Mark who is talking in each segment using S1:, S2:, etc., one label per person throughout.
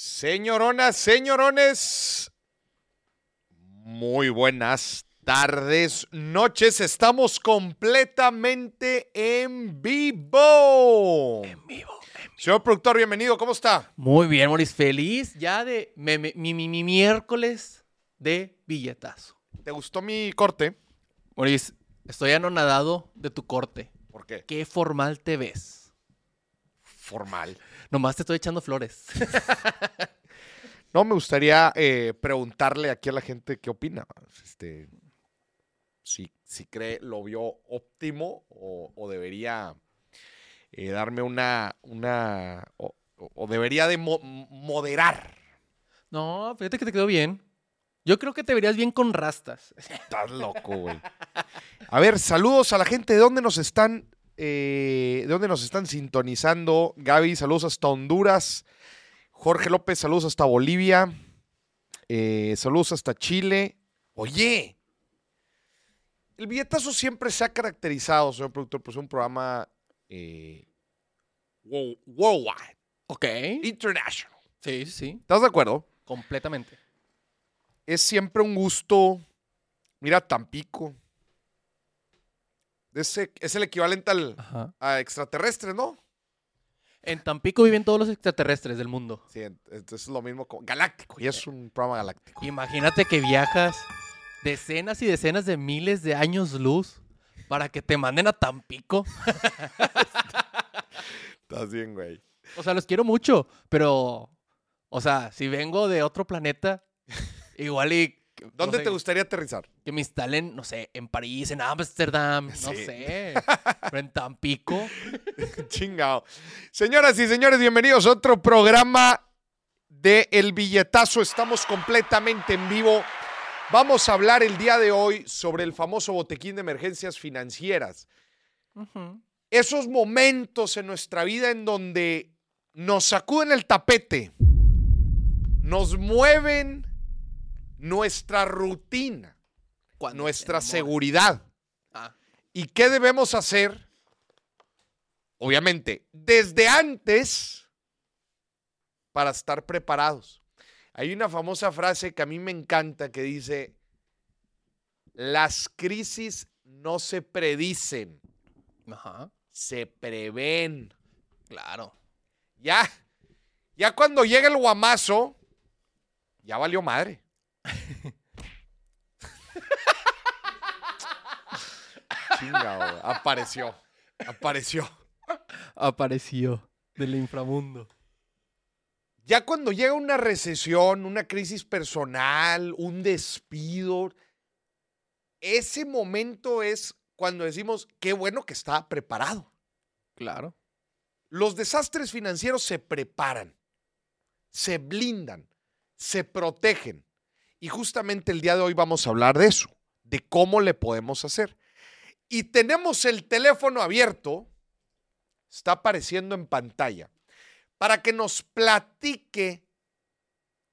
S1: Señoronas, señorones, muy buenas tardes, noches. Estamos completamente en vivo.
S2: En vivo.
S1: Señor productor, bienvenido. ¿Cómo está?
S2: Muy bien, Moris. Feliz ya de me- mi, mi- mi miércoles de billetazo.
S1: ¿Te gustó mi corte?
S2: Moris, estoy anonadado de tu corte.
S1: ¿Por qué?
S2: Qué formal te ves.
S1: Formal.
S2: Nomás te estoy echando flores.
S1: No, me gustaría eh, preguntarle aquí a la gente qué opina. Este, si, si cree, lo vio óptimo o, o debería eh, darme una, una o, debería de mo- moderar.
S2: No, fíjate que te quedó bien. Yo creo que te verías bien con rastas.
S1: Estás loco, güey. A ver, saludos a la gente. ¿De dónde nos están, eh, de dónde nos están sintonizando? Gaby, saludos hasta Honduras. Jorge López, saludos hasta Bolivia. Eh, saludos hasta Chile. Oye, el billetazo siempre se ha caracterizado, señor productor, por ser un programa eh, wo- worldwide,
S2: Ok.
S1: international.
S2: Sí, sí, sí.
S1: ¿Estás de acuerdo?
S2: Completamente.
S1: es siempre un gusto. Mira, Tampico. Ese, es el equivalente al,
S2: Ajá.
S1: a extraterrestre, ¿no?
S2: En Tampico viven todos los extraterrestres del mundo.
S1: Sí, ent- entonces es lo mismo como galáctico, y es un programa galáctico.
S2: Imagínate que viajas decenas y decenas de miles de años luz para que te manden a Tampico.
S1: Estás bien, güey.
S2: O sea, los quiero mucho, pero, o sea, si vengo de otro planeta, igual y... no
S1: ¿Dónde
S2: sé,
S1: te gustaría aterrizar?
S2: Que me instalen, no sé, en París, en Ámsterdam, no sé, en Tampico.
S1: Chingao. Señoras y señores, bienvenidos a otro programa de El Billetazo. Estamos completamente en vivo. Vamos a hablar el día de hoy sobre el famoso botequín de emergencias financieras. Esos momentos en nuestra vida en donde nos sacuden el tapete, nos mueven nuestra rutina,
S2: Cuando
S1: nuestra
S2: se
S1: seguridad.
S2: Ah,
S1: ¿Y qué debemos hacer? Obviamente, desde antes para estar preparados. Hay una famosa frase que a mí me encanta que dice, las crisis no se predicen,
S2: ajá,
S1: se prevén.
S2: claro.
S1: Ya, ya cuando llega el guamazo, ya valió madre. Chingado, güey. apareció, apareció.
S2: Apareció del inframundo.
S1: Ya cuando llega una recesión, una crisis personal, un despido, ese momento es cuando decimos, qué bueno que está preparado.
S2: Claro.
S1: Los desastres financieros se preparan, se blindan, se protegen. Y justamente el día de hoy vamos a hablar de eso, de cómo le podemos hacer. Y tenemos el teléfono abierto, está apareciendo en pantalla, para que nos platique,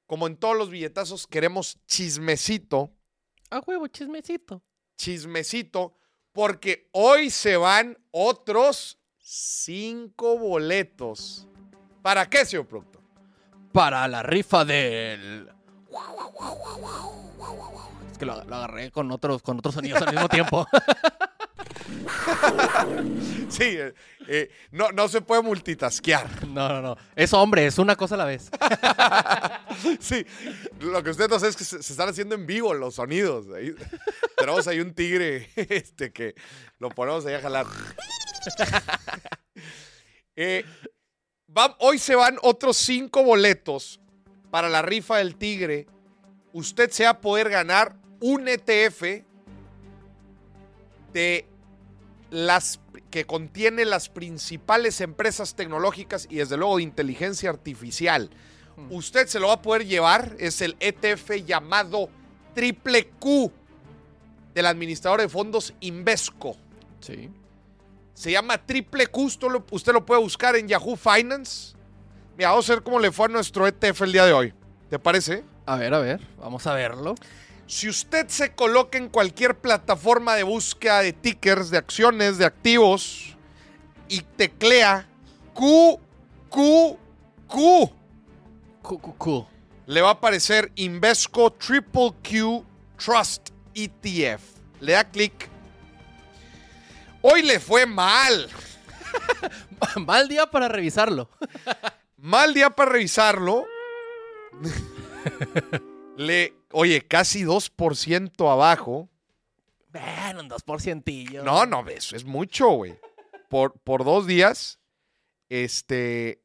S1: como en todos los billetazos queremos chismecito,
S2: A huevo, chismecito.
S1: chismecito, porque hoy se van otros cinco boletos. ¿Para qué, señor productor?
S2: Para la rifa del. Es que lo, lo agarré con otros, con otros sonidos al mismo tiempo.
S1: Sí, eh, eh, no, no se puede multitasquear.
S2: No, no, no. Es hombre, es una cosa a la vez.
S1: Sí, lo que usted no sabe es que se, se están haciendo en vivo los sonidos. Ahí- tenemos ahí un tigre este, que lo ponemos ahí a jalar. Eh, va- hoy se van otros cinco boletos para la rifa del tigre. Usted se va a poder ganar un ETF de las que contiene las principales empresas tecnológicas y desde luego de inteligencia artificial. Usted se lo va a poder llevar, es el ETF llamado Triple Q del administrador de fondos Invesco.
S2: Sí.
S1: Se llama Triple Q, usted lo, usted lo puede buscar en Yahoo Finance. Mira, vamos a ver cómo le fue a nuestro ETF el día de hoy. ¿Te parece?
S2: A ver, a ver. Vamos a verlo.
S1: Si usted se coloca en cualquier plataforma de búsqueda de tickers, de acciones, de activos y teclea Q, Q, Q,
S2: Cool, cool, cool.
S1: le va a aparecer Invesco Triple Q Trust ETF. Le da clic. Hoy le fue mal.
S2: Mal día para revisarlo.
S1: Mal día para revisarlo. le, oye, casi 2% abajo.
S2: Bueno, un 2%.
S1: No, no, eso es mucho, güey. Por, por dos días, este,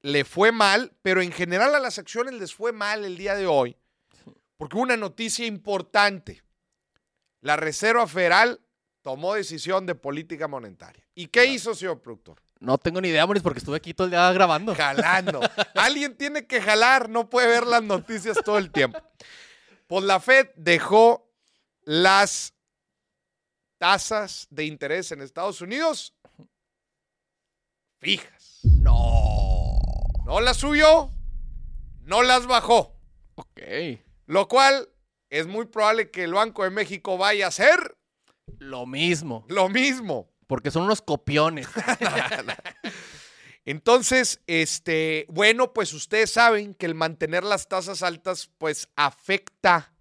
S1: le fue mal, pero en general a las acciones les fue mal el día de hoy, porque hubo una noticia importante. La Reserva Federal tomó decisión de política monetaria. ¿Y qué hizo, señor productor?
S2: No tengo ni idea, Moris, porque estuve aquí todo el día grabando.
S1: Jalando. Alguien tiene que jalar, no puede ver las noticias todo el tiempo. Pues la Fed dejó las tasas de interés en Estados Unidos fijas.
S2: No.
S1: No las subió, no las bajó.
S2: Ok.
S1: Lo cual es muy probable que el Banco de México vaya a hacer
S2: Lo mismo.
S1: lo mismo.
S2: Porque son unos copiones.
S1: Entonces, este, bueno, pues ustedes saben que el mantener las tasas altas, pues afecta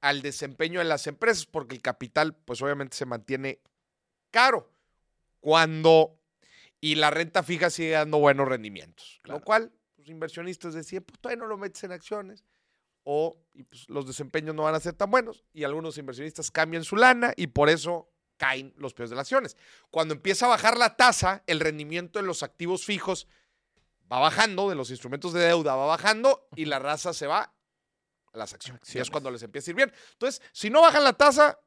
S1: al desempeño de las empresas, porque el capital, pues obviamente se mantiene caro cuando y la renta fija sigue dando buenos rendimientos,
S2: Claro.
S1: lo cual los inversionistas decían, pues todavía no lo metes en acciones o y, pues, los desempeños no van a ser tan buenos y algunos inversionistas cambian su lana y por eso caen los precios de las acciones. Cuando empieza a bajar la tasa, el rendimiento de los activos fijos va bajando, de los instrumentos de deuda va bajando y la raza se va a las acciones. Y es
S2: Acciones.
S1: cuando les empieza a ir bien. Entonces, si no bajan la tasa,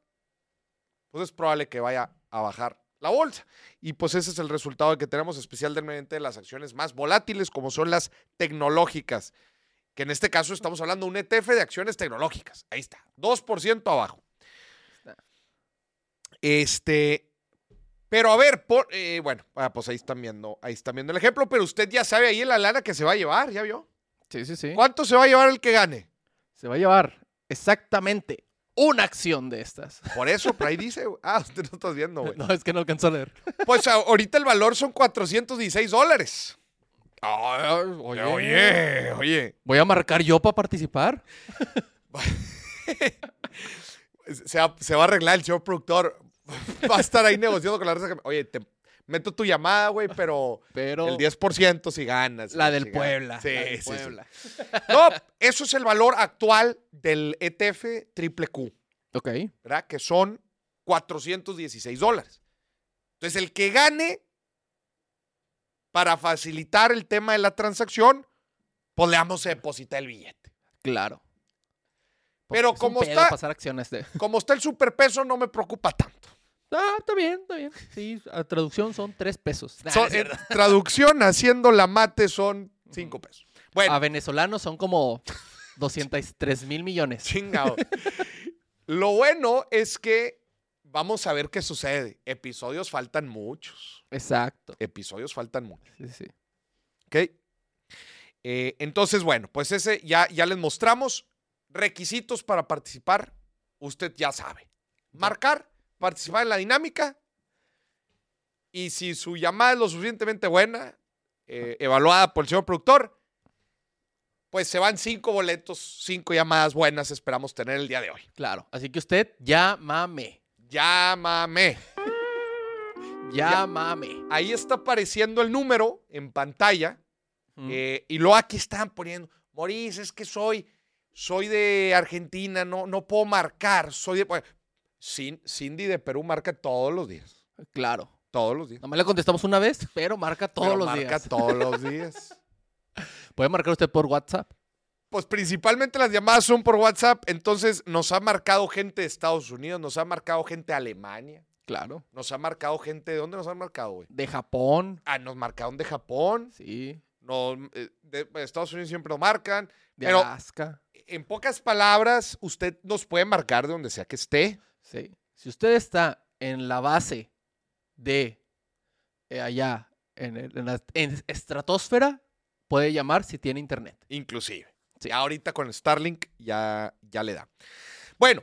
S1: pues es probable que vaya a bajar la bolsa. Y pues ese es el resultado que tenemos, especialmente de las acciones más volátiles, como son las tecnológicas. Que en este caso estamos hablando de un ETF de acciones tecnológicas. Ahí está, 2% abajo.
S2: Está.
S1: Este, pero a ver, por- eh, bueno, ah, pues ahí están viendo, ahí están viendo el ejemplo, pero usted ya sabe ahí en la lana que se va a llevar, ¿ya vio?
S2: Sí, sí, sí.
S1: ¿Cuánto se va a llevar el que gane?
S2: Se va a llevar exactamente una acción de estas.
S1: Por eso, por ahí dice, ah, usted no estás viendo, güey.
S2: No, es que no alcanzo a leer.
S1: Pues ahorita el valor son 416 dólares.
S2: oye.
S1: Oye, oye.
S2: Voy a marcar yo para participar.
S1: Se va, se va a arreglar el señor productor. Va a estar ahí negociando con la raza. que- Oye, te meto tu llamada, güey, pero
S2: Pero
S1: el 10% si ganas.
S2: la del
S1: si ganas.
S2: Puebla.
S1: Sí,
S2: la del
S1: sí, sí.
S2: Puebla.
S1: No, eso es el valor actual del ETF triple Q,
S2: Ok.
S1: ¿verdad? Que son 416 dólares. Entonces, el que gane, para facilitar el tema de la transacción, pues le vamos a depositar el billete.
S2: Claro.
S1: Pero
S2: Es un
S1: como
S2: pedo
S1: está-
S2: pasar acciones de.
S1: Como está el superpeso, no me preocupa tanto.
S2: Ah, está bien, está bien. Sí, a traducción son tres pesos.
S1: En
S2: cierto.
S1: traducción, haciendo la mate, son 5 pesos. Bueno,
S2: A venezolanos son como 203 mil millones.
S1: chingado. Lo bueno es que vamos a ver qué sucede. Episodios faltan muchos.
S2: Exacto.
S1: Episodios faltan muchos.
S2: Sí, sí.
S1: ¿Ok? Eh, entonces, bueno, pues ese ya, ya les mostramos. Requisitos para participar, usted ya sabe. Marcar, participar en la dinámica. Y si su llamada es lo suficientemente buena, eh, evaluada por el señor productor, pues se van cinco boletos, cinco llamadas buenas esperamos tener el día de hoy.
S2: Claro. Así que usted llámame.
S1: Llámame.
S2: Llámame.
S1: Ahí está apareciendo el número en pantalla.
S2: Mm.
S1: Eh, y luego aquí están poniendo, Maurice, es que soy, soy de Argentina, no, no puedo marcar, soy de... Cindy de Perú marca todos los días,
S2: Claro.
S1: todos los días.
S2: Nomás le contestamos una vez, pero marca todos
S1: Pero
S2: los
S1: marca
S2: días.
S1: todos los días.
S2: Puede marcar usted por WhatsApp.
S1: Pues principalmente las llamadas son por WhatsApp, entonces nos ha marcado gente de Estados Unidos, nos ha marcado gente de Alemania,
S2: Claro.
S1: nos ha marcado gente, ¿de dónde nos han marcado, güey?
S2: De Japón.
S1: Ah, nos marcaron de Japón,
S2: Sí.
S1: nos, eh, de, de Estados Unidos siempre nos marcan,
S2: De
S1: Pero-
S2: Alaska.
S1: en pocas palabras, usted nos puede marcar de donde sea que esté.
S2: Sí. Si usted está en la base de eh, allá, en, el- en la en estratosfera, puede llamar si tiene internet.
S1: inclusive.
S2: Sí.
S1: Ahorita con Starlink ya, ya le da. Bueno,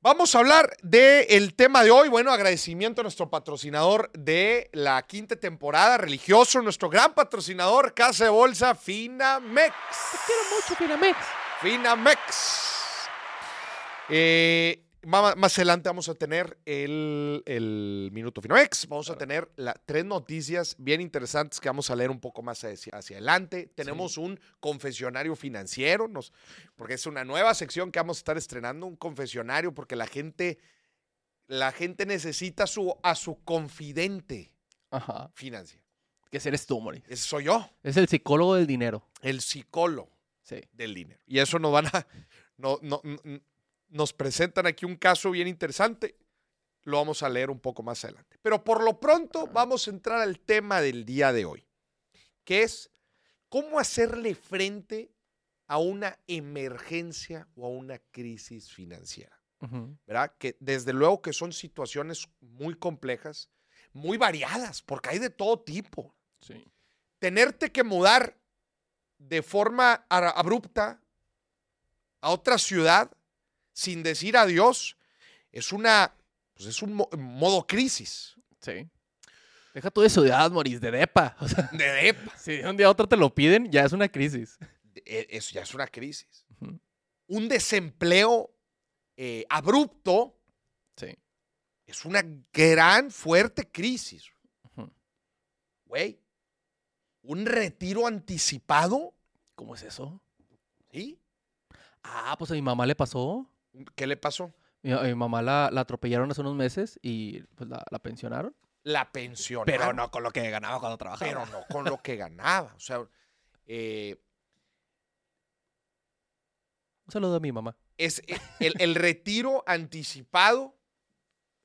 S1: Vamos a hablar del tema de hoy. Bueno, agradecimiento a nuestro patrocinador de la quinta temporada, religioso, nuestro gran patrocinador, Casa de Bolsa, Finamex.
S2: Te quiero mucho, Finamex.
S1: Finamex. Eh, más adelante vamos a tener el, el Minuto Finamex. Vamos a
S2: Claro.
S1: tener la- tres noticias bien interesantes que vamos a leer un poco más hacia, hacia adelante. Tenemos un confesionario financiero, nos, porque es una nueva sección que vamos a estar estrenando, un confesionario, porque la gente, la gente necesita su, a su confidente
S2: Ajá.
S1: financiero.
S2: Que eres tú, Moris.
S1: Ese soy yo,
S2: Es el psicólogo del dinero.
S1: el psicólogo.
S2: Sí.
S1: del dinero. Y eso nos van a. No, no- n- nos presentan aquí un caso bien interesante. Lo vamos a leer un poco más adelante. Pero por lo pronto vamos a entrar al tema del día de hoy, que es cómo hacerle frente a una emergencia o a una crisis financiera. ¿Verdad? Que desde luego que son situaciones muy complejas, muy variadas, porque hay de todo tipo
S2: Sí.
S1: tenerte que mudar de forma abrupta a otra ciudad sin decir adiós es una pues es un mo- modo crisis
S2: Sí. Deja tú de ciudad, Moris, de depa. O sea,
S1: de depa.
S2: si de un día a otro te lo piden, ya es una crisis.
S1: E- Eso ya es una crisis. Un desempleo eh, abrupto
S2: Sí.
S1: es una gran, fuerte crisis. Güey, un retiro anticipado,
S2: ¿Cómo es eso?
S1: ¿sí?
S2: Ah, pues a mi mamá le pasó.
S1: ¿Qué le pasó?
S2: Mi, a mi mamá la, la atropellaron hace unos meses y pues la, la pensionaron.
S1: La pensión.
S2: Pero no con lo que ganaba cuando trabajaba.
S1: pero no con lo que ganaba. O sea, eh,
S2: Un saludo a mi mamá.
S1: es e- el, el retiro anticipado,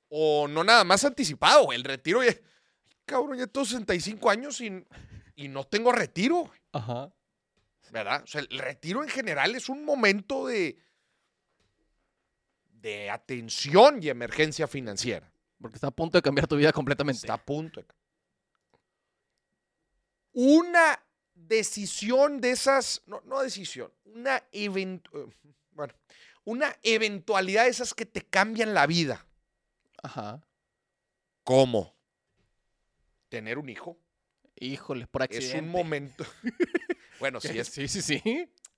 S1: o no nada más anticipado, el retiro ya, cabrón, ya tengo 65 años y, y no tengo retiro,
S2: Ajá.
S1: ¿verdad? O sea, el retiro en general es un momento de, de atención y emergencia financiera.
S2: Porque está a punto de cambiar tu vida completamente.
S1: Está a punto. de- Una decisión de esas, no, no decisión, una event- eh, bueno, una eventualidad de esas que te cambian la vida.
S2: Ajá.
S1: ¿Cómo? Tener un hijo
S2: Híjole, por accidente.
S1: es un momento. bueno, sí, es,
S2: Sí, sí, sí.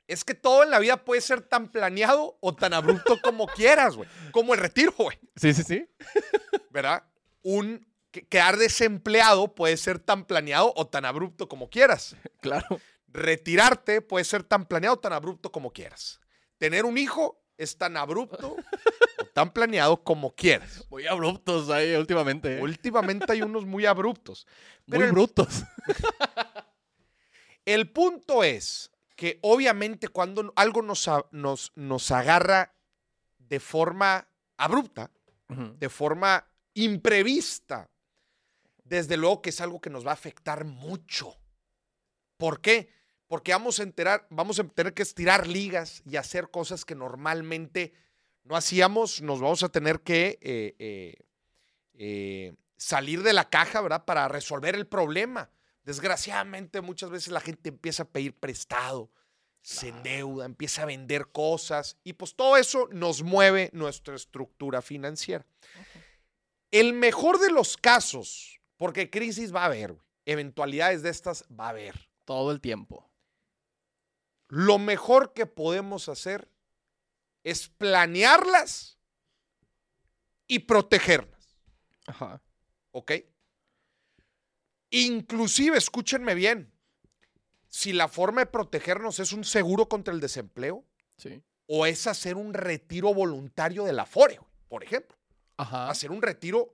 S1: Es que todo en la vida puede ser tan planeado o tan abrupto como quieras, güey. Como el retiro, güey.
S2: Sí, sí, sí.
S1: ¿verdad? Un que- quedar desempleado puede ser tan planeado o tan abrupto como quieras.
S2: Claro.
S1: Retirarte puede ser tan planeado o tan abrupto como quieras. Tener un hijo es tan abrupto o tan planeado como quieras.
S2: Muy abruptos ahí últimamente. ¿eh?
S1: Últimamente hay unos muy abruptos. Pero
S2: Muy
S1: el,
S2: brutos.
S1: el punto es que obviamente cuando algo nos, nos, nos agarra de forma abrupta, de forma imprevista, desde luego que es algo que nos va a afectar mucho. ¿Por qué? Porque vamos a enterar, vamos a tener que estirar ligas y hacer cosas que normalmente no hacíamos. Nos vamos a tener que eh, eh, eh, salir de la caja, ¿verdad? Para resolver el problema. Desgraciadamente, muchas veces la gente empieza a pedir prestado, se endeuda, empieza a vender cosas y pues todo eso nos mueve nuestra estructura financiera. El mejor de los casos, porque crisis va a haber, eventualidades de estas va a haber.
S2: Todo el tiempo.
S1: Lo mejor que podemos hacer es planearlas y protegerlas,
S2: Ajá.
S1: ¿ok? Inclusive, escúchenme bien, si la forma de protegernos es un seguro contra el desempleo
S2: Sí.
S1: o es hacer un retiro voluntario de la Afore, por ejemplo.
S2: Ajá.
S1: hacer un retiro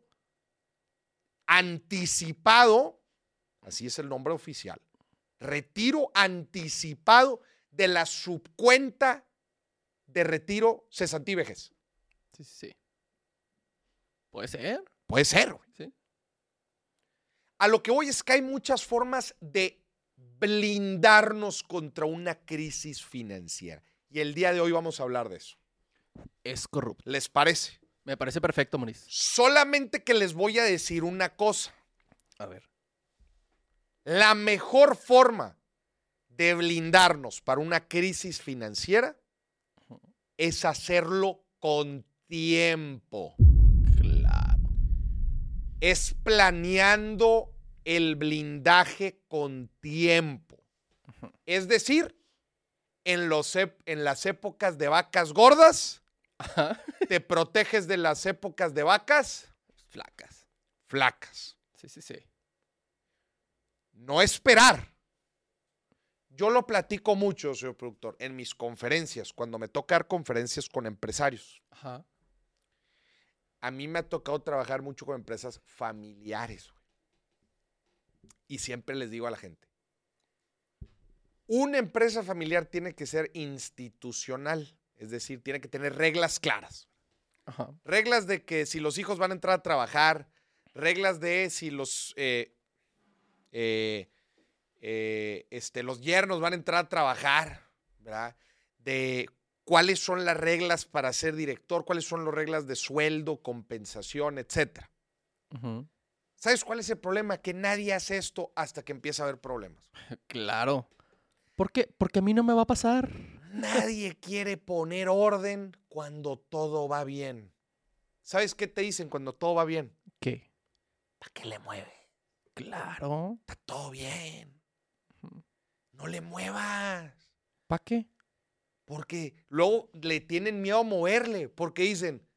S1: anticipado, así es el nombre oficial, retiro anticipado de la subcuenta de retiro cesantí vejez.
S2: Sí, sí, sí. Puede ser.
S1: Puede ser. güey.
S2: Sí.
S1: A lo que voy es que hay muchas formas de blindarnos contra una crisis financiera. Y el día de hoy vamos a hablar de eso.
S2: Es corrupto.
S1: ¿Les parece?
S2: Me parece perfecto, Moris.
S1: Solamente que les voy a decir una cosa.
S2: A ver.
S1: La mejor forma de blindarnos para una crisis financiera es hacerlo con tiempo. Es planeando el blindaje con tiempo. Es decir, en, los, en las épocas de vacas gordas, te proteges de las épocas de vacas
S2: Flacas.
S1: flacas.
S2: Sí, sí, sí.
S1: No esperar. Yo lo platico mucho, señor productor, en mis conferencias, cuando me toca dar conferencias con empresarios.
S2: Ajá.
S1: A mí me ha tocado trabajar mucho con empresas familiares. güey. Y siempre les digo a la gente, una empresa familiar tiene que ser institucional, es decir, tiene que tener reglas claras.
S2: Ajá.
S1: Reglas de que si los hijos van a entrar a trabajar, reglas de si los, eh, eh, eh, este, los yernos van a entrar a trabajar, ¿verdad? De cuáles son las reglas para ser director, cuáles son las reglas de sueldo, compensación, etcétera.
S2: Ujú.
S1: ¿Sabes cuál es el problema? Que nadie hace esto hasta que empieza a haber problemas.
S2: Claro. ¿Por qué? Porque a mí no me va a pasar.
S1: Nadie quiere poner orden cuando todo va bien. ¿Sabes qué te dicen cuando todo va bien?
S2: ¿Qué?
S1: ¿Para qué le mueve?
S2: Claro.
S1: Está todo bien. No le muevas.
S2: ¿Para qué?
S1: Porque luego le tienen miedo a moverle. Porque dicen,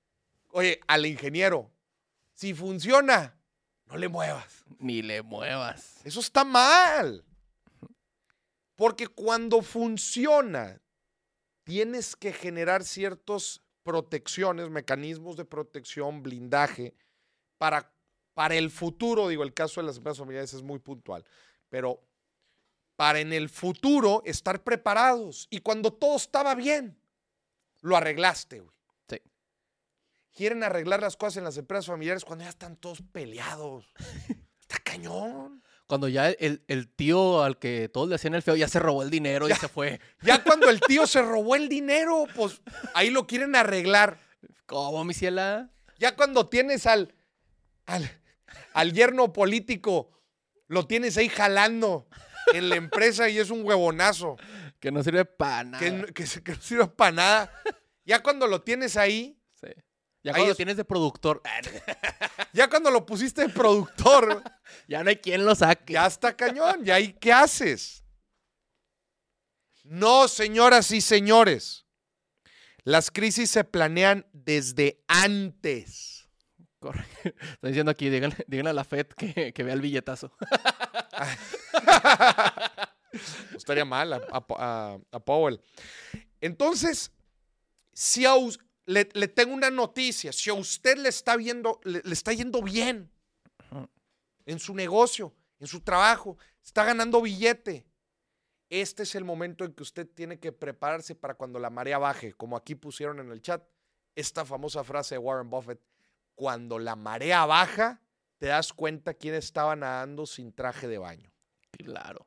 S1: oye, al ingeniero, si funciona, no le muevas.
S2: Ni le muevas.
S1: Eso está mal. Porque cuando funciona, tienes que generar ciertas protecciones, mecanismos de protección, blindaje, para, para el futuro. Digo, el caso de las empresas familiares es muy puntual, pero para en el futuro estar preparados. Y cuando todo estaba bien, lo arreglaste, güey.
S2: Sí.
S1: Quieren arreglar las cosas en las empresas familiares cuando ya están todos peleados. Está cañón.
S2: Cuando ya el, el tío al que todos le hacían el feo ya se robó el dinero y se fue.
S1: Ya cuando el tío se robó el dinero, pues ahí lo quieren arreglar.
S2: ¿Cómo, mi ciela?
S1: Ya cuando tienes al, al, al yerno político, lo tienes ahí jalando en la empresa y es un huevonazo
S2: Que no sirve para nada.
S1: que, no- que no sirve para nada. Ya cuando lo tienes ahí,
S2: Sí. Ya
S1: Ahí
S2: cuando
S1: es-
S2: tienes de productor,
S1: ya cuando lo pusiste de productor,
S2: ya no hay quien lo saque.
S1: ya está cañón. ¿Y ahí qué haces? No, señoras y señores. Las crisis se planean desde antes.
S2: Corre. Está diciendo aquí, díganle, díganle a la FED que, que vea el billetazo.
S1: No estaría mal a, a- Powell. Entonces, si a le, le tengo una noticia, si a usted le está viendo, le, le está yendo bien en su negocio, en su trabajo, está ganando billete, este es el momento en que usted tiene que prepararse para cuando la marea baje, como aquí pusieron en el chat, esta famosa frase de Warren Buffett, cuando la marea baja, te das cuenta quién estaba nadando sin traje de baño.
S2: Claro.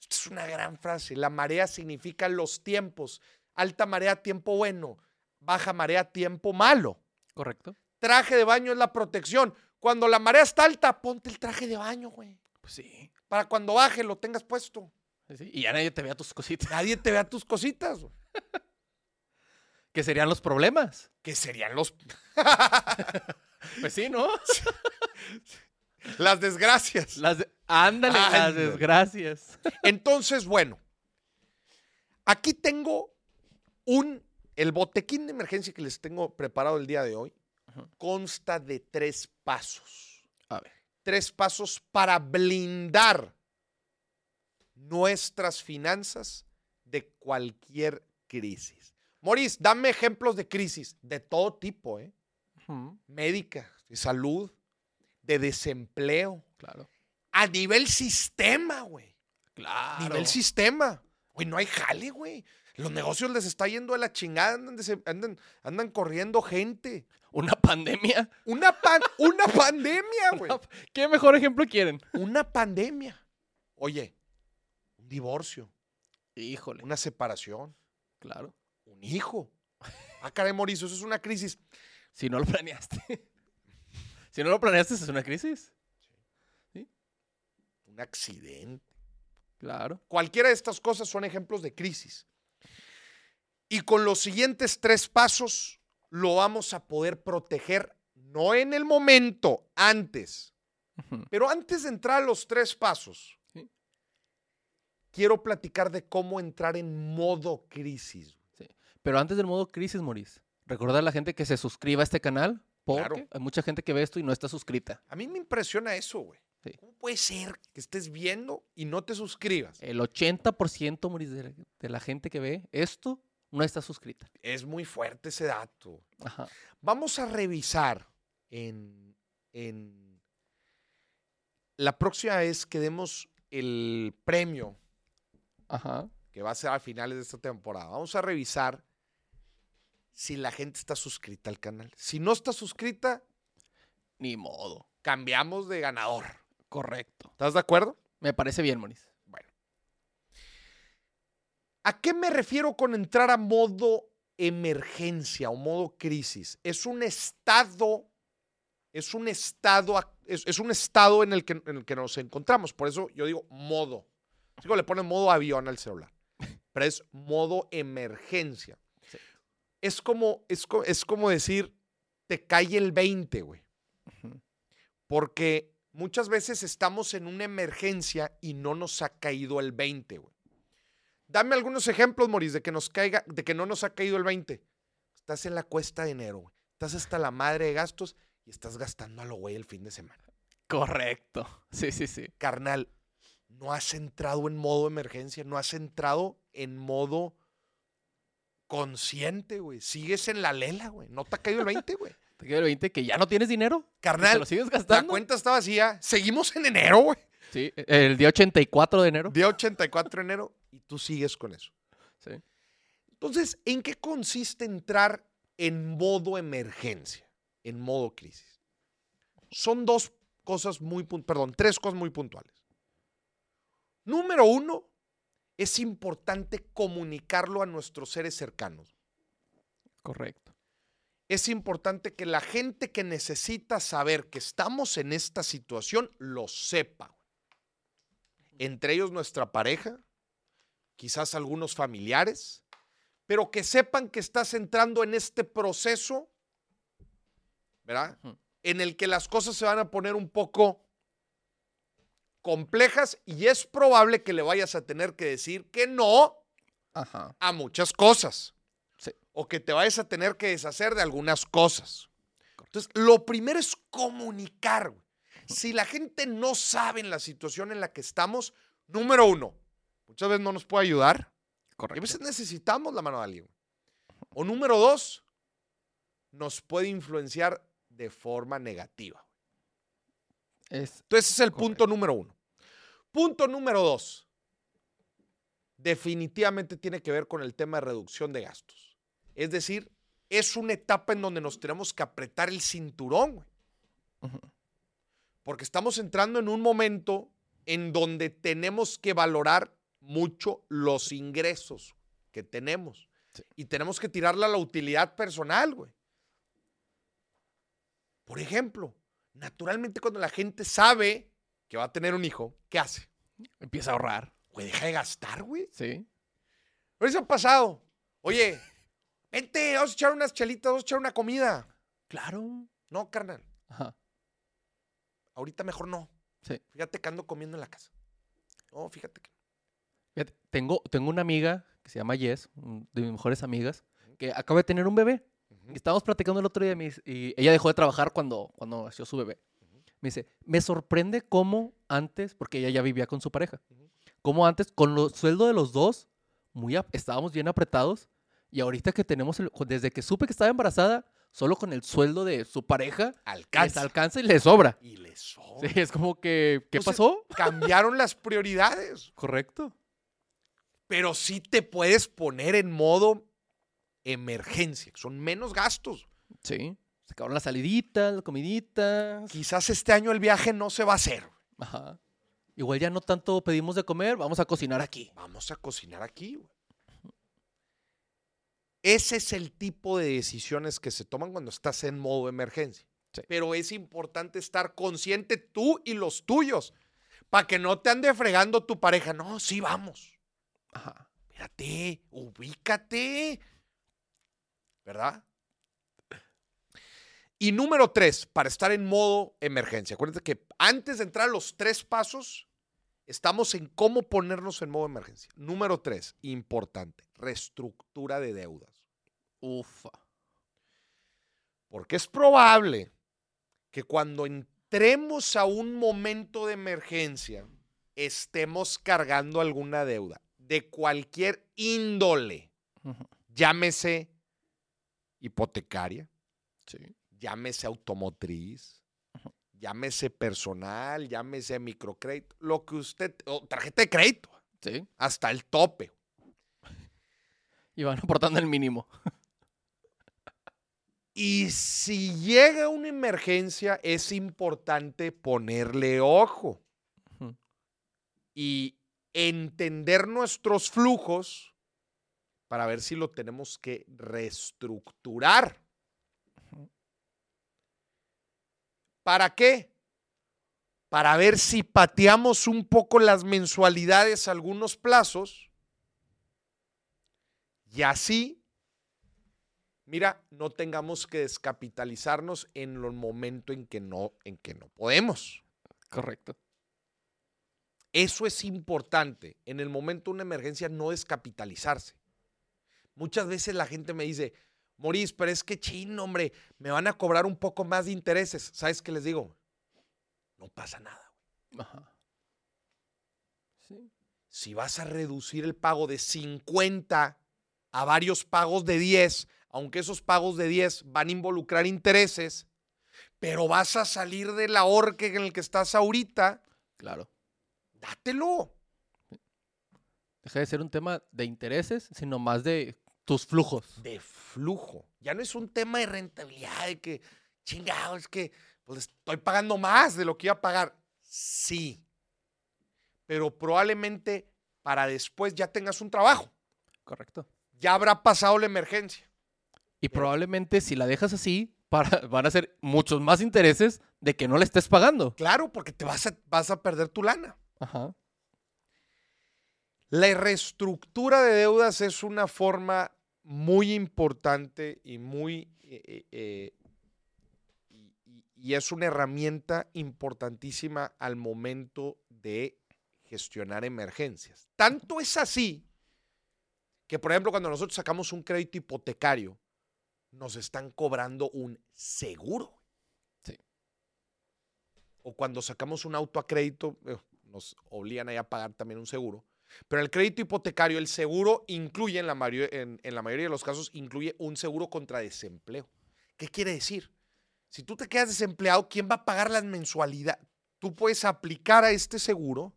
S1: Esta es una gran frase. La marea significa los tiempos. Alta marea, tiempo bueno. Baja marea, tiempo malo.
S2: ¿Correcto?
S1: Traje de baño es la protección. Cuando la marea está alta, ponte el traje de baño, güey.
S2: Pues sí.
S1: Para cuando baje lo tengas puesto.
S2: Sí, sí. Y ya nadie te vea tus cositas.
S1: Nadie te vea tus cositas. güey.
S2: Que serían los problemas.
S1: Que serían los,
S2: Pues sí, ¿no?
S1: las desgracias.
S2: Las de- Ándale, las desgracias.
S1: Entonces, bueno, aquí tengo un, el botequín de emergencia que les tengo preparado el día de hoy
S2: Ajá.
S1: consta de tres pasos.
S2: A ver.
S1: tres pasos para blindar nuestras finanzas de cualquier crisis. Maurice, dame ejemplos de crisis de todo tipo, ¿eh? Médica, de salud, de desempleo,
S2: Claro.
S1: a nivel sistema, güey.
S2: Claro.
S1: Nivel sistema. Güey, no hay jale, güey. Los negocios les está yendo de la chingada, andan, andan corriendo gente.
S2: Una pandemia.
S1: Una, pan- una pandemia, güey.
S2: ¿Qué mejor ejemplo quieren?
S1: Una pandemia. Oye, un divorcio,
S2: Híjole.
S1: una separación,
S2: Claro.
S1: un hijo. Ah, caray, Mauricio, eso es una crisis.
S2: Si no lo planeaste. Si no lo planeaste, es una crisis.
S1: Un accidente.
S2: Claro.
S1: Cualquiera de estas cosas son ejemplos de crisis. Y con los siguientes tres pasos lo vamos a poder proteger, no en el momento, antes. Pero antes de entrar a los tres pasos,
S2: Sí.
S1: quiero platicar de cómo entrar en modo crisis.
S2: Pero antes del modo crisis, Maurice, recordar a la gente que se suscriba a este canal, porque
S1: Claro.
S2: hay mucha gente que ve esto y no está suscrita.
S1: A mí me impresiona eso, güey.
S2: Sí.
S1: ¿Cómo puede ser que estés viendo y no te suscribas?
S2: El 80%, Maurice, de, de la gente que ve esto no está suscrita.
S1: Es muy fuerte ese dato.
S2: Ajá.
S1: Vamos a revisar en, en la próxima vez que demos el premio
S2: Ajá.
S1: que va a ser a finales de esta temporada. Vamos a revisar si la gente está suscrita al canal. Si no está suscrita,
S2: Ni modo.
S1: cambiamos de ganador.
S2: Correcto.
S1: ¿Estás de acuerdo?
S2: Me parece bien, Maurice.
S1: Bueno. ¿A qué me refiero con entrar a modo emergencia o modo crisis? Es un estado, es un estado, es un estado en el, que, en el que nos encontramos. Por eso yo digo modo. Digo, le ponen modo avión al celular. Pero es modo emergencia. Es como, es, es como decir, te cae el 20, güey. Porque muchas veces estamos en una emergencia y no nos ha caído el 20, güey. Dame algunos ejemplos, Moris, de que nos caiga, de que no nos ha caído el 20. Estás en la cuesta de enero, güey. Estás hasta la madre de gastos y estás gastando a lo güey el fin de semana.
S2: Correcto. Sí, sí, sí.
S1: Carnal, no has entrado en modo emergencia, no has entrado en modo consciente, güey. Sigues en la lela, güey. No te ha caído el 20, güey.
S2: Te queda el 20 que ya no tienes dinero. ¿Te
S1: Carnal,
S2: lo sigues
S1: la
S2: gastando?
S1: cuenta está vacía. Seguimos en enero, güey.
S2: Sí, el día 84 de enero.
S1: Día 84 de enero y tú sigues con eso.
S2: Sí.
S1: Entonces, ¿en qué consiste entrar en modo emergencia, en modo crisis? Son dos cosas muy, perdón, tres cosas muy puntuales. Número uno, es importante comunicarlo a nuestros seres cercanos.
S2: Correcto.
S1: Es importante que la gente que necesita saber que estamos en esta situación lo sepa. Entre ellos nuestra pareja, quizás algunos familiares, pero que sepan que estás entrando en este proceso, ¿verdad? En el que las cosas se van a poner un poco complejas y es probable que le vayas a tener que decir que no
S2: Ajá.
S1: a muchas cosas.
S2: Sí.
S1: O que te vayas a tener que deshacer de algunas cosas. Entonces, lo primero es comunicar. güey. Si la gente no sabe en la situación en la que estamos, número uno, muchas veces no nos puede ayudar. Y a
S2: Correcto.
S1: veces necesitamos la mano de alguien. O número dos, nos puede influenciar de forma negativa.
S2: Es
S1: Entonces, ese es el
S2: Correcto.
S1: punto número uno. Punto número dos. Definitivamente tiene que ver con el tema de reducción de gastos. Es decir, es una etapa en donde nos tenemos que apretar el cinturón, güey. Porque estamos entrando en un momento en donde tenemos que valorar mucho los ingresos que tenemos.
S2: Sí.
S1: Y tenemos que tirarle a la utilidad personal, güey. Por ejemplo, naturalmente cuando la gente sabe que va a tener un hijo, ¿qué hace?
S2: empieza a ahorrar.
S1: Güey, deja de gastar, güey.
S2: Sí.
S1: Pero eso ha pasado. Oye, vente, vamos a echar unas chelitas, vamos a echar una comida.
S2: Claro.
S1: No, carnal,
S2: Ajá.
S1: ahorita mejor no.
S2: Sí.
S1: Fíjate que ando comiendo en la casa. No, fíjate que.
S2: Fíjate, tengo, tengo una amiga que se llama Jess, de mis mejores amigas, que acaba de tener un bebé. Y estábamos platicando el otro día me dice- y ella dejó de trabajar cuando, cuando nació su bebé. Me dice, me sorprende cómo antes, porque ella ya vivía con su pareja,
S1: Ujú.
S2: cómo antes con el sueldo de los dos, muy estábamos bien apretados y ahorita que tenemos, el- desde que supe que estaba embarazada, solo con el sueldo de su pareja, les
S1: Alcanza.
S2: alcanza y les sobra.
S1: Y le sobra.
S2: Sí, es como que, ¿qué
S1: Entonces-
S2: pasó?
S1: Cambiaron las prioridades.
S2: Correcto.
S1: Pero sí te puedes poner en modo emergencia. que Son menos gastos.
S2: Sí. Se acabaron las saliditas, las comiditas.
S1: Quizás este año el viaje no se va a hacer.
S2: Ajá. Igual ya no tanto pedimos de comer, vamos a cocinar aquí.
S1: Vamos a cocinar aquí. güey. Ese es el tipo de decisiones que se toman cuando estás en modo emergencia.
S2: Sí.
S1: Pero es importante estar consciente tú y los tuyos para que no te ande fregando tu pareja. No, sí, vamos.
S2: Ajá.
S1: Espérate, ubícate. ¿Verdad? Y número tres, para estar en modo emergencia. Acuérdate que antes de entrar a los tres pasos, estamos en cómo ponernos en modo emergencia. Número tres, importante, reestructura de deudas.
S2: Ufa.
S1: Porque es probable que cuando entremos a un momento de emergencia, estemos cargando alguna deuda de cualquier índole, llámese hipotecaria,
S2: Sí.
S1: llámese automotriz, llámese personal, llámese microcrédito, lo que usted, o tarjeta de crédito,
S2: Sí.
S1: hasta el tope.
S2: Y van aportando el mínimo.
S1: Y si llega una emergencia, es importante ponerle ojo y entender nuestros flujos para ver si lo tenemos que reestructurar. ¿Para qué? Para ver si pateamos un poco las mensualidades a algunos plazos y así, mira, no tengamos que descapitalizarnos en el momento en que no, en que no podemos.
S2: Correcto.
S1: Eso es importante. En el momento de una emergencia, no descapitalizarse. Muchas veces la gente me dice, Moris, pero es que chino, hombre, me van a cobrar un poco más de intereses. ¿Sabes qué les digo? No pasa nada.
S2: Ajá. Sí.
S1: Si vas a reducir el pago de 50 a varios pagos de 10, aunque esos pagos de 10 van a involucrar intereses, pero vas a salir de la horca en el que estás ahorita,
S2: Claro.
S1: dátelo.
S2: Deja de ser un tema de intereses, sino más de tus flujos.
S1: de flujo. Ya no es un tema de rentabilidad, de que, chingado, es que pues, estoy pagando más de lo que iba a pagar. Sí. Pero probablemente para después ya tengas un trabajo.
S2: Correcto.
S1: Ya habrá pasado la emergencia.
S2: Y probablemente si la dejas así, para, van a ser muchos más intereses de que no le estés pagando.
S1: Claro, porque te vas a, vas a perder tu lana.
S2: Ajá.
S1: La reestructura de deudas es una forma muy importante y muy eh, eh, eh, y, es una herramienta importantísima al momento de gestionar emergencias. Tanto es así que, por ejemplo, cuando nosotros sacamos un crédito hipotecario, nos están cobrando un seguro.
S2: Sí.
S1: O cuando sacamos un auto a crédito, nos obligan ahí a pagar también un seguro. Pero el crédito hipotecario, el seguro incluye, en la, en- en la mayoría de los casos, incluye un seguro contra desempleo. ¿Qué quiere decir? Si tú te quedas desempleado, ¿quién va a pagar las mensualidades? Tú puedes aplicar a este seguro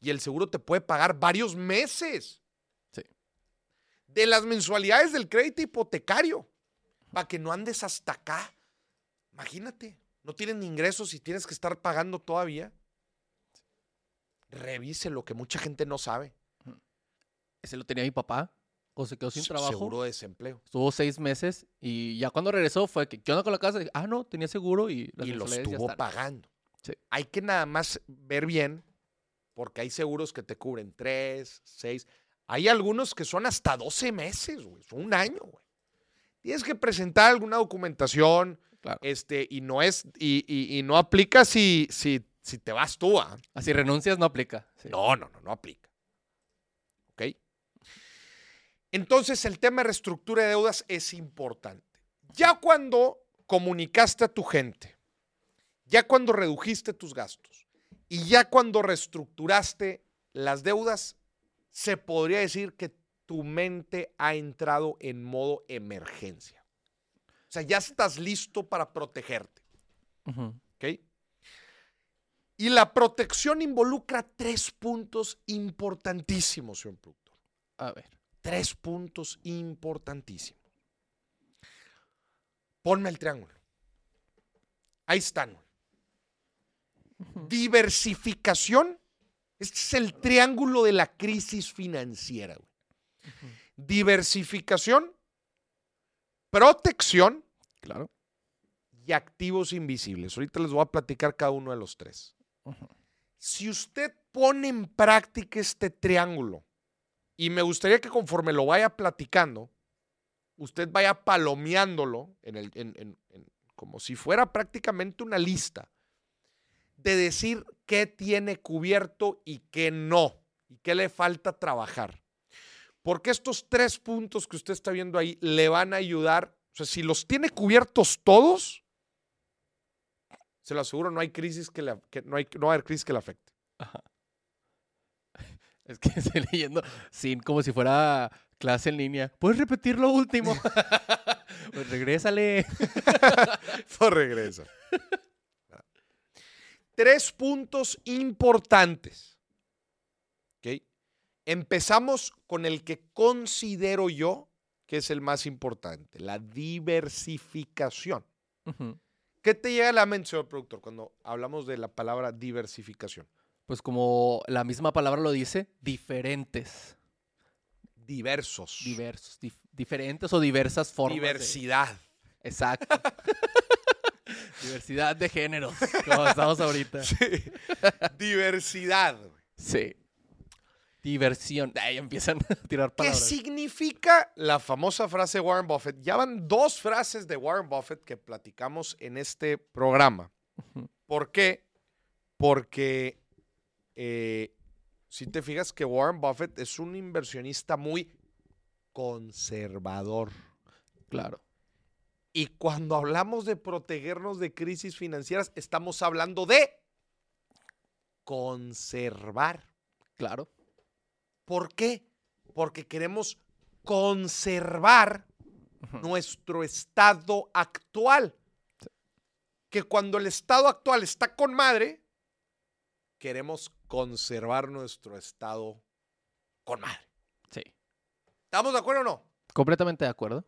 S1: y el seguro te puede pagar varios meses
S2: Sí.
S1: de las mensualidades del crédito hipotecario para que no andes hasta acá. Imagínate, no tienen ingresos y tienes que estar pagando todavía. Revise lo que mucha gente no sabe.
S2: Ese lo tenía mi papá. O se quedó sin trabajo.
S1: Seguro de desempleo.
S2: Estuvo seis meses y ya cuando regresó fue que, ¿qué onda con la casa? Ah, no, tenía seguro y
S1: y lo estuvo
S2: están".
S1: pagando.
S2: Sí.
S1: Hay que nada más ver bien, porque hay seguros que te cubren tres, seis. Hay algunos que son hasta 12 meses, güey. Son un año, güey. Tienes que presentar alguna documentación,
S2: Claro.
S1: este, y no es, y, y- y no aplica si, si, si te vas tú, ¿ah?
S2: Así renuncias no aplica. Sí.
S1: No, no, no, no aplica. ¿Ok? Entonces, el tema de reestructura de deudas es importante. Ya cuando comunicaste a tu gente, ya cuando redujiste tus gastos y ya cuando reestructuraste las deudas, se podría decir que tu mente ha entrado en modo emergencia. O sea, ya estás listo para protegerte. ¿ok? Y la protección involucra tres puntos importantísimos, señor productor.
S2: A ver.
S1: Tres puntos importantísimos. Ponme el triángulo. Ahí están. Diversificación. Este es el triángulo de la crisis financiera. güey. Diversificación, protección
S2: Claro.
S1: y activos invisibles. Ahorita les voy a platicar cada uno de los tres. Si usted pone en práctica este triángulo, y me gustaría que conforme lo vaya platicando, usted vaya palomeándolo en el, como si fuera prácticamente una lista de decir qué tiene cubierto y qué no, y qué le falta trabajar. Porque estos tres puntos que usted está viendo ahí le van a ayudar, o sea, si los tiene cubiertos todos, se lo aseguro, no hay crisis que, le, que no, hay, no va a haber crisis que le afecte.
S2: Es que estoy leyendo sin como si fuera clase en línea. ¿Puedes repetir lo último? pues regrésale.
S1: pues regresa. Tres puntos importantes. ¿Ok? Empezamos con el que considero yo que es el más importante, la diversificación.
S2: Ujú.
S1: ¿Qué te llega a la mente, señor productor, cuando hablamos de la palabra diversificación?
S2: Pues como la misma palabra lo dice, diferentes.
S1: Diversos.
S2: Diversos. dif- diferentes o diversas formas. de-
S1: Diversidad.
S2: Exacto. Diversidad de géneros, como estamos ahorita.
S1: Sí. Diversidad.
S2: Sí. Diversión. Ahí empiezan a tirar
S1: ¿Qué
S2: palabras.
S1: significa la famosa frase de Warren Buffett? Ya van dos frases de Warren Buffett que platicamos en este programa. ¿Por qué? Porque eh, si te fijas que Warren Buffett es un inversionista muy conservador.
S2: Claro.
S1: Y cuando hablamos de protegernos de crisis financieras, estamos hablando de conservar.
S2: Claro.
S1: ¿Por qué? Porque queremos conservar nuestro estado actual. Que cuando el estado actual está con madre, queremos conservar nuestro estado con madre.
S2: Sí.
S1: ¿Estamos de acuerdo o no?
S2: Completamente de acuerdo.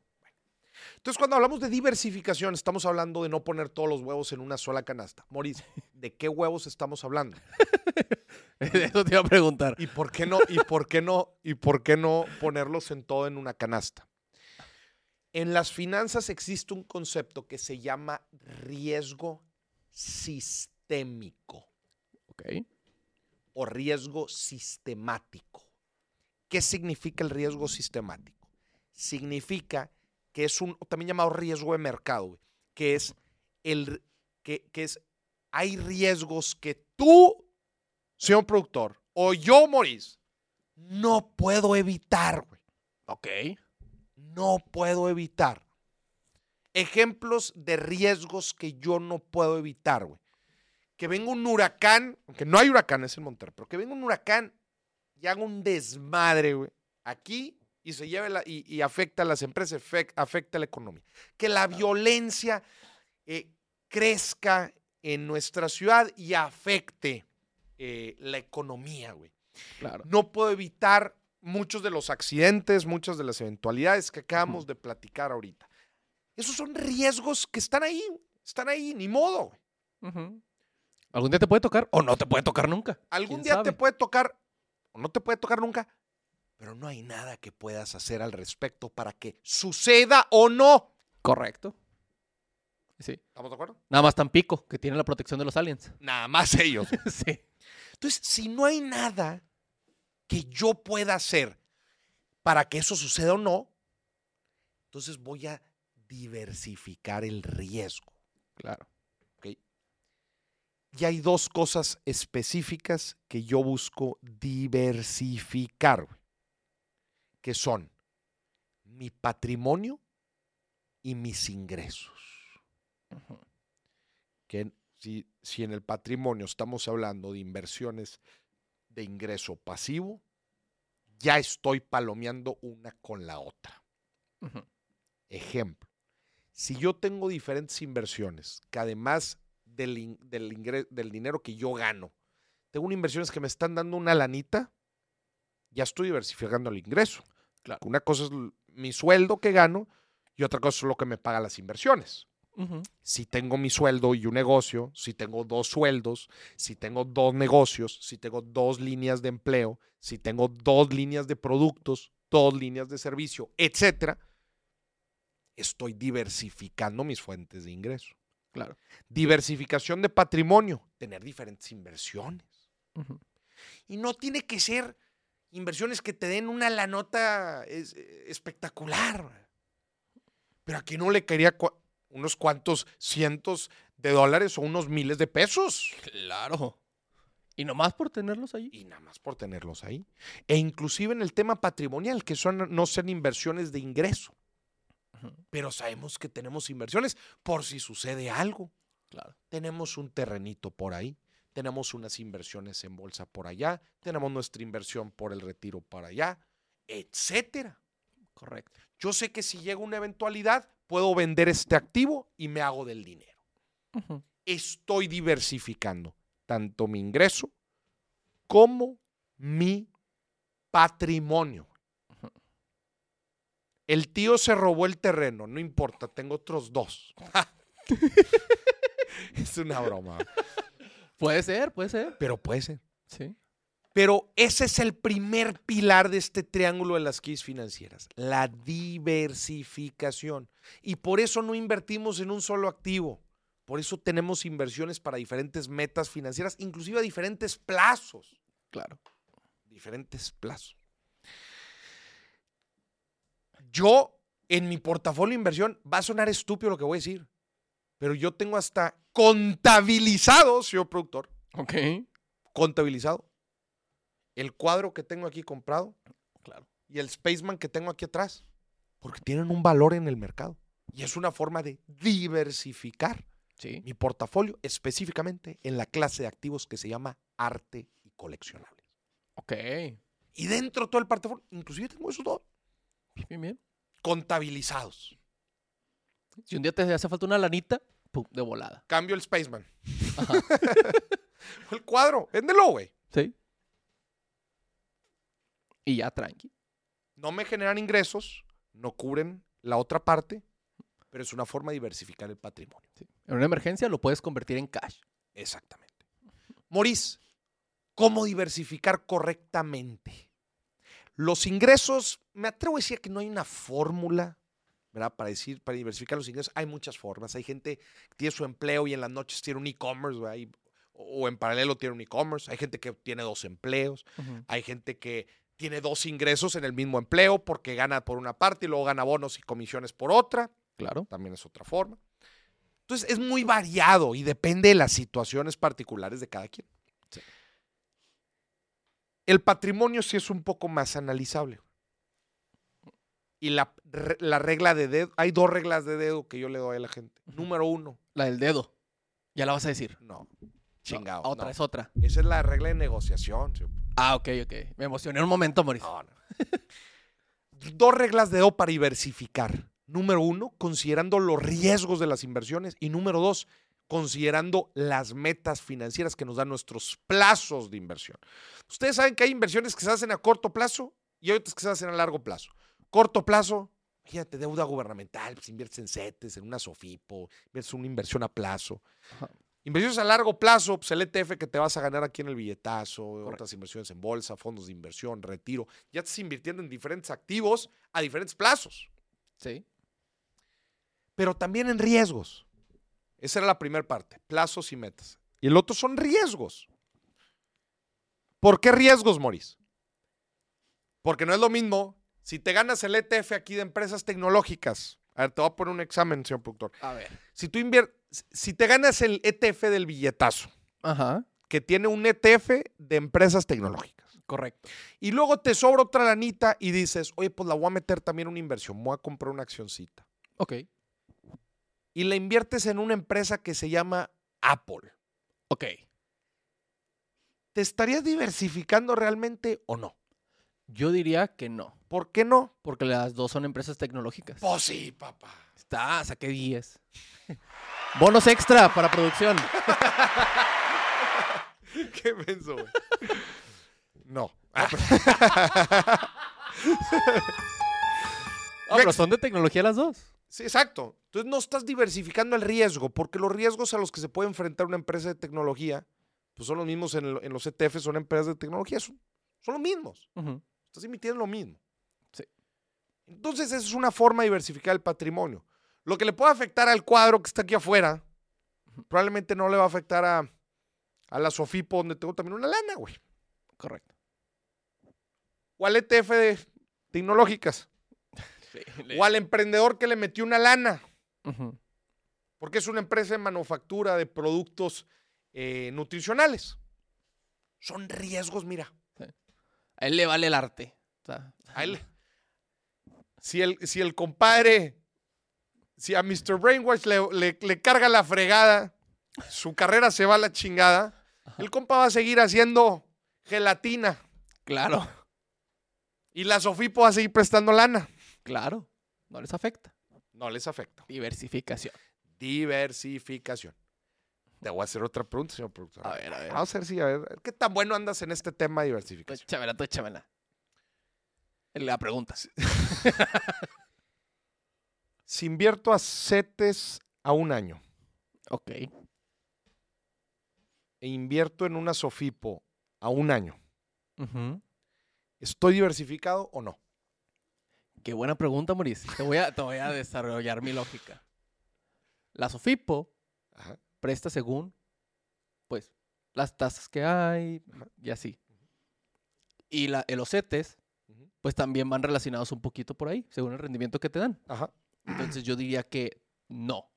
S1: Entonces, cuando hablamos de diversificación, estamos hablando de no poner todos los huevos en una sola canasta. Maurice, ¿de qué huevos estamos hablando?
S2: Eso te iba a preguntar.
S1: ¿Y por qué no? ¿Y por qué no? ¿Y por qué no ponerlos en todo en una canasta? En las finanzas existe un concepto que se llama riesgo sistémico
S2: Ok.
S1: o riesgo sistemático. ¿Qué significa el riesgo sistemático? Significa que es un, también llamado riesgo de mercado, que es el, que, que es, hay riesgos que tú, señor productor, o yo, Maurice, no puedo evitar, güey.
S2: Ok.
S1: No puedo evitar. Ejemplos de riesgos que yo no puedo evitar, güey. Que venga un huracán, aunque no hay huracanes en Monterrey, pero que venga un huracán y haga un desmadre, güey, aquí y se lleve la, y, y afecta a las empresas, afecta a la economía. Que la violencia eh, crezca en nuestra ciudad y afecte eh, la economía, güey.
S2: Claro.
S1: No puedo evitar muchos de los accidentes, muchas de las eventualidades que acabamos de platicar ahorita. Esos son riesgos que están ahí, están ahí, ni modo.
S2: ¿Algún día te puede tocar o no te puede tocar nunca?
S1: Algún
S2: ¿Quién
S1: día
S2: sabe?
S1: te puede tocar o no te puede tocar nunca, pero no hay nada que puedas hacer al respecto para que suceda o no.
S2: Correcto. Sí.
S1: ¿Estamos de acuerdo?
S2: Nada más tan pico que tiene la protección de los aliens.
S1: Nada más ellos.
S2: sí.
S1: Entonces, si no hay nada que yo pueda hacer para que eso suceda o no, entonces voy a diversificar el riesgo.
S2: Claro.
S1: Y hay dos cosas específicas que yo busco diversificar, que son mi patrimonio y mis ingresos. Que si, si en el patrimonio estamos hablando de inversiones de ingreso pasivo, ya estoy palomeando una con la otra. Ejemplo, si yo tengo diferentes inversiones, que además del, in- del, ingre- del dinero que yo gano, tengo inversiones que me están dando una lanita, ya estoy diversificando el ingreso.
S2: Claro.
S1: Una cosa es mi sueldo que gano y otra cosa es lo que me pagan las inversiones. Si tengo mi sueldo y un negocio, si tengo dos sueldos, si tengo dos negocios, si tengo dos líneas de empleo, si tengo dos líneas de productos, dos líneas de servicio, etcétera, estoy diversificando mis fuentes de ingreso.
S2: Claro.
S1: Diversificación de patrimonio, tener diferentes inversiones. Y no tiene que ser inversiones que te den una lanota es- espectacular. Pero a quien no le quería... unos cuantos cientos de dólares o unos miles de pesos.
S2: Claro. Y nomás por tenerlos ahí.
S1: Y nada más por tenerlos ahí. E inclusive en el tema patrimonial, que son no ser inversiones de ingreso. Pero sabemos que tenemos inversiones por si sucede algo.
S2: Claro.
S1: Tenemos un terrenito por ahí, tenemos unas inversiones en bolsa por allá, tenemos nuestra inversión por el retiro para allá, etcétera.
S2: Correcto.
S1: Yo sé que si llega una eventualidad, puedo vender este activo y me hago del dinero. Estoy diversificando tanto mi ingreso como mi patrimonio. El tío se robó el terreno, no importa, tengo otros dos. es una broma,
S2: Puede ser, puede ser.
S1: pero puede ser.
S2: Sí.
S1: Pero ese es el primer pilar de este triángulo de las keys financieras, la diversificación. Y por eso no invertimos en un solo activo. Por eso tenemos inversiones para diferentes metas financieras, inclusive a diferentes plazos.
S2: Claro.
S1: Diferentes plazos. Yo, en mi portafolio de inversión, va a sonar estúpido lo que voy a decir, pero yo tengo hasta contabilizado, señor productor,
S2: Ok.
S1: contabilizado. El cuadro que tengo aquí comprado
S2: Claro.
S1: y el Spaceman que tengo aquí atrás. Porque tienen un valor en el mercado. Y es una forma de diversificar
S2: Sí.
S1: mi portafolio específicamente en la clase de activos que se llama arte y coleccionables.
S2: Ok.
S1: Y dentro de todo el portafolio, inclusive tengo esos dos
S2: Bien, bien.
S1: contabilizados.
S2: Si un día te hace falta una lanita, pum, de volada.
S1: Cambio el Spaceman.
S2: Ajá.
S1: el cuadro, véndelo, güey.
S2: Sí. Y ya tranqui.
S1: No me generan ingresos, no cubren la otra parte, pero es una forma de diversificar el patrimonio.
S2: Sí. En una emergencia lo puedes convertir en cash.
S1: Exactamente. Maurice, ¿cómo diversificar correctamente? Los ingresos, me atrevo a decir que no hay una fórmula, ¿verdad? Para decir, para diversificar los ingresos, hay muchas formas. Hay gente que tiene su empleo y en las noches tiene un e-commerce, o en paralelo tiene un e-commerce. Hay gente que tiene dos empleos. Hay gente que tiene dos ingresos en el mismo empleo porque gana por una parte y luego gana bonos y comisiones por otra
S2: Claro.
S1: también es otra forma. Entonces es muy variado y depende de las situaciones particulares de cada quien.
S2: Sí.
S1: El patrimonio sí es un poco más analizable. Y la, la regla de dedo, hay dos reglas de dedo que yo le doy a la gente. Número uno,
S2: La del dedo. Ya la vas a decir.
S1: no,
S2: No, otra,
S1: no.
S2: es otra.
S1: Esa es la regla de negociación.
S2: Ah, ok, ok. Me emocioné un momento, Mauricio.
S1: No. Dos reglas de dedo para diversificar. Número uno, considerando los riesgos de las inversiones. Y número dos, considerando las metas financieras que nos dan nuestros plazos de inversión. Ustedes saben que hay inversiones que se hacen a corto plazo y hay otras que se hacen a largo plazo. Corto plazo, fíjate, deuda gubernamental, pues inviertes en CETES, en una SOFIPO, inviertes una inversión a plazo.
S2: Ajá.
S1: Inversiones a largo plazo, pues el ETF que te vas a ganar aquí en el billetazo,
S2: Correcto.
S1: otras inversiones en bolsa, fondos de inversión, retiro. Ya estás invirtiendo en diferentes activos a diferentes plazos,
S2: Sí.
S1: pero también en riesgos. Esa era la primera parte, plazos y metas. Y el otro son riesgos. ¿Por qué riesgos, Moris? Porque no es lo mismo si te ganas el ETF aquí de empresas tecnológicas. A ver, te voy a poner un examen, señor productor.
S2: A ver.
S1: Si tú inviertes, si te ganas el ETF del billetazo,
S2: Ajá.
S1: que tiene un ETF de empresas tecnológicas.
S2: Correcto.
S1: Y luego te sobra otra lanita y dices, oye, pues la voy a meter también en una inversión, voy a comprar una accioncita.
S2: Ok.
S1: Y la inviertes en una empresa que se llama Apple.
S2: Ok.
S1: ¿Te estarías diversificando realmente o no?
S2: Yo diría que no.
S1: ¿Por qué no?
S2: Porque las dos son empresas tecnológicas.
S1: Pues sí, papá.
S2: Está, saqué 10. Bonos extra para producción.
S1: ¿Qué güey? No.
S2: Ah, pero son de tecnología las dos.
S1: Sí, exacto. Entonces no estás diversificando el riesgo, porque los riesgos a los que se puede enfrentar una empresa de tecnología, pues son los mismos en, el- en los ETF, son empresas de tecnología, son, son los mismos. Estás emitiendo lo mismo. Entonces, esa es una forma de diversificar el patrimonio. Lo que le puede afectar al cuadro que está aquí afuera, probablemente no le va a afectar a, a la Sofipo, donde tengo también una lana, güey.
S2: Correcto.
S1: O al ETF de tecnológicas.
S2: Sí,
S1: O al emprendedor que le metió una lana. Porque es una empresa de manufactura de productos eh, nutricionales. Son riesgos, mira.
S2: A él le vale el arte. O sea,
S1: A él- si, el, si el compadre, si a Mr. Brainwash le, le- le carga la fregada, su carrera se va a la chingada, el compa va a seguir haciendo gelatina
S2: Claro,
S1: y la Sofipo va a seguir prestando lana.
S2: claro. No les afecta.
S1: No les afecta.
S2: Diversificación.
S1: Diversificación. Te voy a hacer otra pregunta, señor productor.
S2: A ver, a ver.
S1: Vamos a ver si, a ver, ¿qué tan bueno andas en este tema de diversificación?
S2: échamela, tú échamela. La pregunta.
S1: Si invierto a CETES a un año
S2: Ok.
S1: e invierto en una Sofipo a un año. ¿estoy diversificado o no?
S2: Qué buena pregunta, Mauricio. Te voy a, te voy a desarrollar mi lógica. La Sofipo
S1: Ajá.
S2: presta según, pues, las tasas que hay y así. Y la, los CETES,
S1: Ujú.
S2: Pues también van relacionados un poquito por ahí, según el rendimiento que te dan.
S1: Ajá.
S2: Entonces yo diría que no,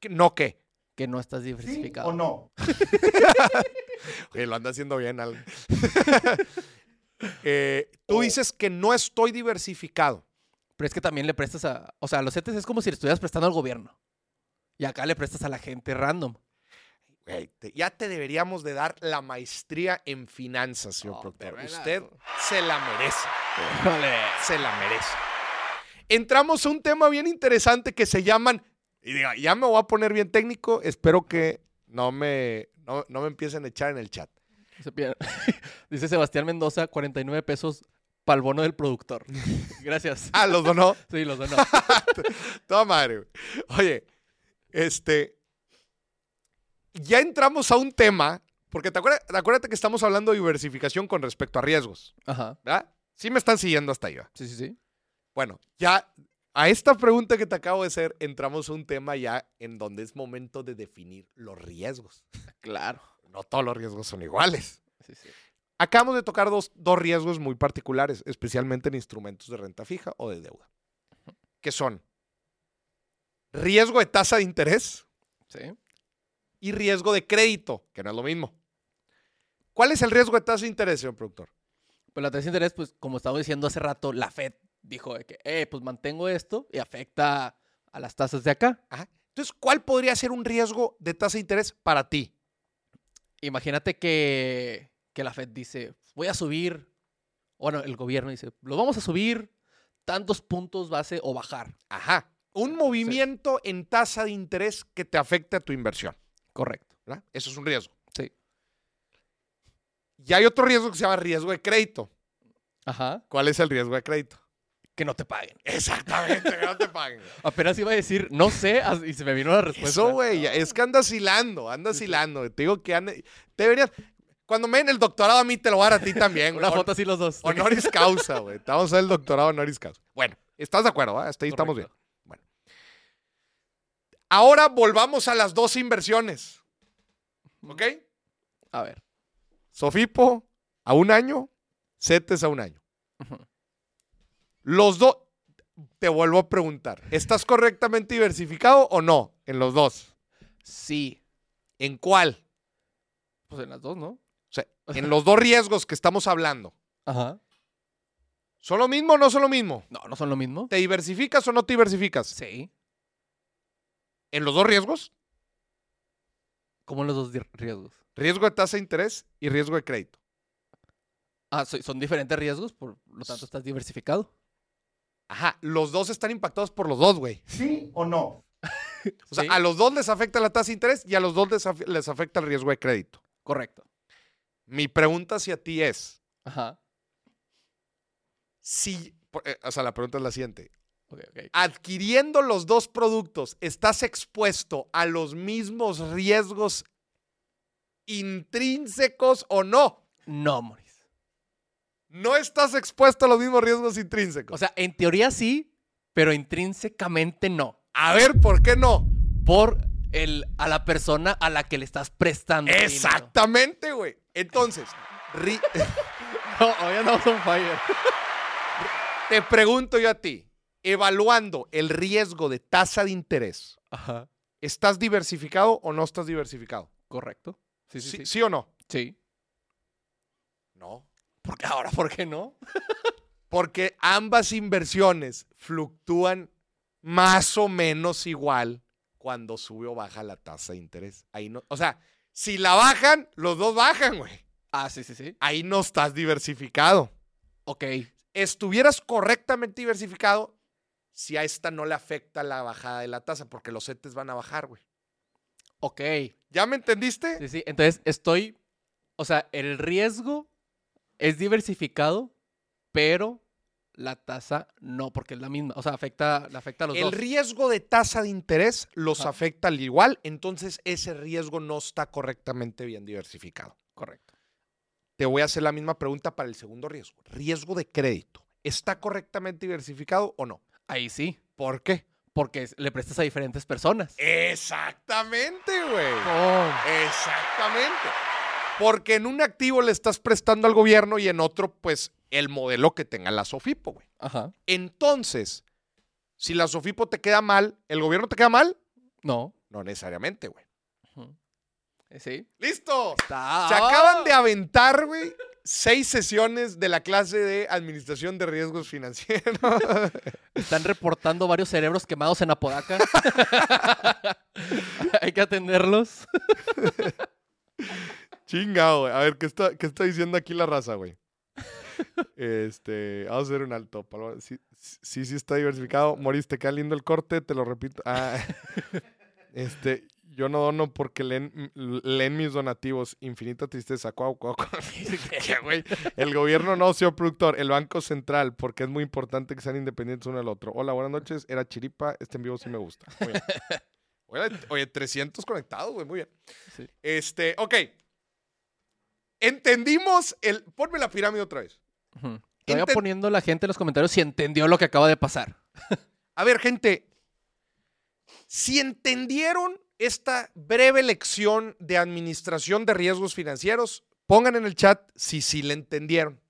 S1: ¿Qué- ¿No qué?
S2: que no estás
S3: ¿Sí
S2: diversificado.
S3: o no?
S1: Oye, lo anda haciendo bien, Al. Eh, tú dices que no estoy diversificado.
S2: Pero es que también le prestas a, o sea, los CETES es como si le estuvieras prestando al gobierno. Y acá le prestas a la gente random.
S1: Te- ya te deberíamos de dar la maestría en finanzas, señor
S2: Oh,
S1: Usted se la merece. Se la merece. Entramos a un tema bien interesante que se llaman, y diga, ya me voy a poner bien técnico, espero que no me, no, no me empiecen a echar en el chat.
S2: Dice Sebastián Mendoza, 49 pesos para el bono del productor. Gracias.
S1: Ah, los donó.
S2: Sí, los donó.
S1: Toda madre. Oye, este. Ya entramos a un tema, porque te acuerdas, acuérdate que estamos hablando de diversificación con respecto a riesgos,
S2: Ajá.
S1: ¿verdad? Sí me están siguiendo hasta ahí.
S2: Sí, sí, sí.
S1: Bueno, ya a esta pregunta que te acabo de hacer, entramos a un tema ya en donde es momento de definir los riesgos.
S2: Claro.
S1: No todos los riesgos son iguales.
S2: Sí, sí.
S1: Acabamos de tocar dos, dos riesgos muy particulares, especialmente en instrumentos de renta fija o de deuda, que son riesgo de tasa de interés
S2: Sí.
S1: Y riesgo de crédito, que no es lo mismo. ¿Cuál es el riesgo de tasa de interés, señor productor?
S2: Pues la tasa de interés, pues como estaba diciendo hace rato, la Fed dijo de que, eh, pues mantengo esto y afecta a las tasas de acá.
S1: Ajá. Entonces, ¿cuál podría ser un riesgo de tasa de interés para ti?
S2: Imagínate que, que la Fed dice, voy a subir, bueno, el gobierno dice, lo vamos a subir tantos puntos base o bajar.
S1: Ajá. Un movimiento en tasa de interés que te afecte a tu inversión.
S2: Correcto.
S1: ¿verdad? Eso es un riesgo.
S2: Sí.
S1: Y hay otro riesgo que se llama riesgo de crédito.
S2: Ajá.
S1: ¿Cuál es el riesgo de crédito?
S2: Que no te paguen.
S1: Exactamente, que no te paguen.
S2: Apenas iba a decir, no sé, y se me vino la respuesta.
S1: Eso, güey, es que andas hilando, andas hilando. Te digo que anda, te deberías, cuando me den el doctorado a mí te lo voy a dar a ti también.
S2: Una foto así los dos.
S1: Honoris causa, güey. Te Vamos a hacer el doctorado honoris causa. Bueno, ¿estás de acuerdo? ah? Hasta ahí estamos bien. Ahora volvamos a las dos inversiones. ¿Ok?
S2: A ver.
S1: Sofipo a un año, CETES a un año. Los dos, te vuelvo a preguntar, ¿estás correctamente diversificado o no en los dos?
S2: Sí.
S1: ¿En cuál?
S2: Pues en las dos, ¿no?
S1: O sea, en los dos riesgos que estamos hablando.
S2: Ajá.
S1: ¿Son lo mismo o no son lo mismo?
S2: No, no son lo mismo.
S1: ¿Te diversificas o no te diversificas?
S2: Sí.
S1: ¿En los dos riesgos?
S2: Como en los dos riesgos.
S1: Riesgo de tasa de interés y riesgo de crédito.
S2: Ah, so- son diferentes riesgos, por lo tanto estás diversificado.
S1: Ajá, los dos están impactados por los dos, güey.
S3: ¿Sí o no?
S1: O sea,
S2: Sí,
S1: a los dos les afecta la tasa de interés y a los dos les, af- les afecta el riesgo de crédito.
S2: Correcto.
S1: Mi pregunta hacia ti es,
S2: Ajá.
S1: si, eh, o sea, la pregunta es la siguiente. Adquiriendo los dos productos, ¿estás expuesto a los mismos riesgos intrínsecos o no?
S2: No, Moris.
S1: No estás expuesto a los mismos riesgos intrínsecos.
S2: O sea, en teoría sí, pero intrínsecamente no.
S1: a ver, ¿por qué no?
S2: Por el, a la persona a la que le estás prestando.
S1: Exactamente, güey. Entonces, ri-
S2: No, hoy andamos on fire.
S1: te pregunto yo a ti, evaluando el riesgo de tasa de interés,
S2: Ajá.
S1: ¿estás diversificado o no estás diversificado?
S2: Correcto. Sí, sí,
S1: ¿Sí, o no?
S2: Sí.
S1: No.
S2: ¿Por qué ahora? ¿Por qué no?
S1: Porque ambas inversiones fluctúan más o menos igual cuando sube o baja la tasa de interés. Ahí no, o sea, si la bajan, los dos bajan, güey.
S2: Ah, sí, sí, sí.
S1: Ahí no estás diversificado.
S2: Ok.
S1: Estuvieras correctamente diversificado si a esta no le afecta la bajada de la tasa, porque los CETES van a bajar, güey.
S2: Ok.
S1: ¿Ya me entendiste?
S2: Sí, sí. Entonces estoy. O sea, el riesgo es diversificado, pero la tasa no, porque es la misma. O sea, afecta, afecta a los
S1: El
S2: dos.
S1: riesgo de tasa de interés los
S2: Ajá.
S1: afecta al igual, entonces ese riesgo no está correctamente bien diversificado.
S2: Correcto.
S1: Te voy a hacer la misma pregunta para el segundo riesgo. Riesgo de crédito. ¿Está correctamente diversificado o no?
S2: Ahí sí.
S1: ¿Por qué?
S2: Porque le prestas a diferentes personas.
S1: Exactamente, güey.
S2: Oh,
S1: Exactamente. Porque en un activo le estás prestando al gobierno y en otro, pues, el modelo que tenga la Sofipo, güey.
S2: Ajá.
S1: Entonces, si la Sofipo te queda mal, ¿el gobierno te queda mal?
S2: No.
S1: No necesariamente, güey.
S2: Sí.
S1: ¡Listo!
S2: Está.
S1: Se acaban de aventar, güey, seis sesiones de la clase de administración de riesgos financieros.
S2: Están reportando varios cerebros quemados en Apodaca. Hay que atenderlos.
S1: Chingado, güey. A ver, ¿qué está, ¿qué está diciendo aquí la raza, güey? Este, vamos a hacer un alto. Sí, sí, sí está diversificado. Moris, te queda lindo el corte, te lo repito. Ah, este, yo no dono porque leen, leen mis donativos. Infinita tristeza. Cuau, cuau, cuau. ¿Qué, güey? El gobierno no, señor productor. El Banco Central, porque es muy importante que sean independientes uno del otro. Hola, buenas noches. Era Chiripa. Este en vivo sí me gusta. Muy bien. Oye, oye, 300 conectados, güey. Muy bien.
S2: Sí.
S1: Este, ok. Entendimos el. Ponme la pirámide otra vez.
S2: Todavía
S1: Inten-
S2: poniendo la gente en los comentarios si entendió lo que acaba de pasar.
S1: A ver, gente. Si entendieron esta breve lección de administración de riesgos financieros, pongan en el chat si sí le entendieron.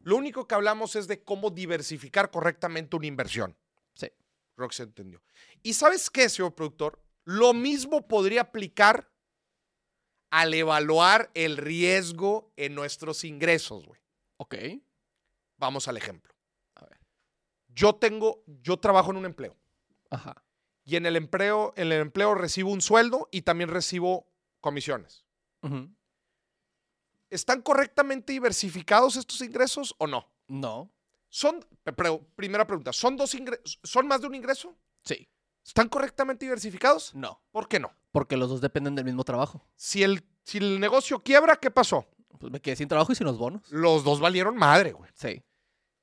S1: Lo único que hablamos es de cómo diversificar correctamente una inversión.
S2: Sí.
S1: Creo que se entendió. ¿Y sabes qué, señor productor? Lo mismo podría aplicar al evaluar el riesgo en nuestros ingresos, güey.
S2: Ok.
S1: Vamos al ejemplo.
S2: A ver.
S1: Yo tengo, yo trabajo en un empleo
S2: Ajá.
S1: Y en el empleo, en el empleo recibo un sueldo y también recibo comisiones. ¿Están correctamente diversificados estos ingresos o no?
S2: No.
S1: Son, pero, primera pregunta, ¿son dos ingresos, son más de un ingreso?
S2: Sí.
S1: ¿Están correctamente diversificados?
S2: No.
S1: ¿Por qué no?
S2: Porque los dos dependen del mismo trabajo.
S1: Si el, si el negocio quiebra, ¿qué pasó?
S2: Pues me quedé sin trabajo y sin los bonos.
S1: Los dos valieron madre, güey.
S2: Sí.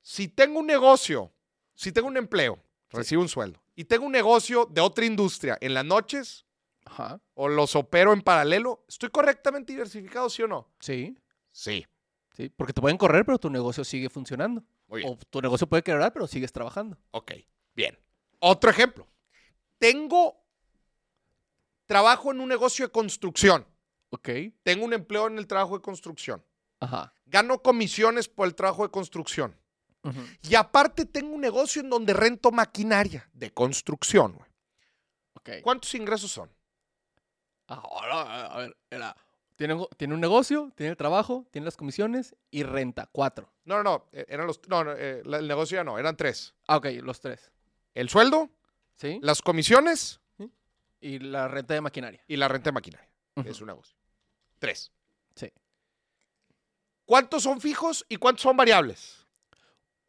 S1: Si tengo un negocio, si tengo un empleo, recibo un sueldo, y tengo un negocio de otra industria en las noches,
S2: Ajá.
S1: o los opero en paralelo, ¿estoy correctamente diversificado, sí o no?
S2: Sí.
S1: Sí.
S2: Sí. Porque te pueden correr, pero tu negocio sigue funcionando.
S1: Muy bien.
S2: O tu negocio puede quebrar, pero sigues trabajando.
S1: Ok, bien. Otro ejemplo. Tengo trabajo en un negocio de construcción.
S2: Ok.
S1: Tengo un empleo en el trabajo de construcción.
S2: Ajá.
S1: Gano comisiones por el trabajo de construcción. Y aparte tengo un negocio en donde rento maquinaria de construcción. güey.
S2: Ok.
S1: ¿Cuántos ingresos son?
S2: Ahora, a ver, era. Tiene, un- tiene un negocio, tiene el trabajo, tiene las comisiones y renta. Cuatro.
S1: No, no, no. eh, Eran los, no, no, eh, el negocio ya no. Eran tres.
S2: Ah, ok, los tres.
S1: El sueldo,
S2: ¿Sí?
S1: las comisiones
S2: Y la renta de maquinaria.
S1: y la renta de maquinaria. Es su negocio. Tres.
S2: Sí.
S1: ¿Cuántos son fijos y cuántos son variables?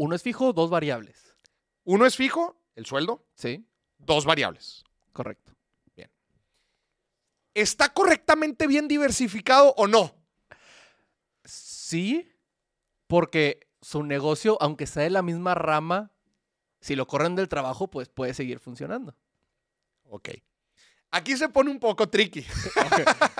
S2: Uno es fijo, dos variables.
S1: Uno es fijo, el sueldo.
S2: ¿Sí?
S1: Dos variables.
S2: Correcto.
S1: ¿Está correctamente bien diversificado o no?
S2: Sí, porque su negocio, aunque sea de la misma rama, si lo corren del trabajo, pues puede seguir funcionando.
S1: Ok. Aquí se pone un poco tricky.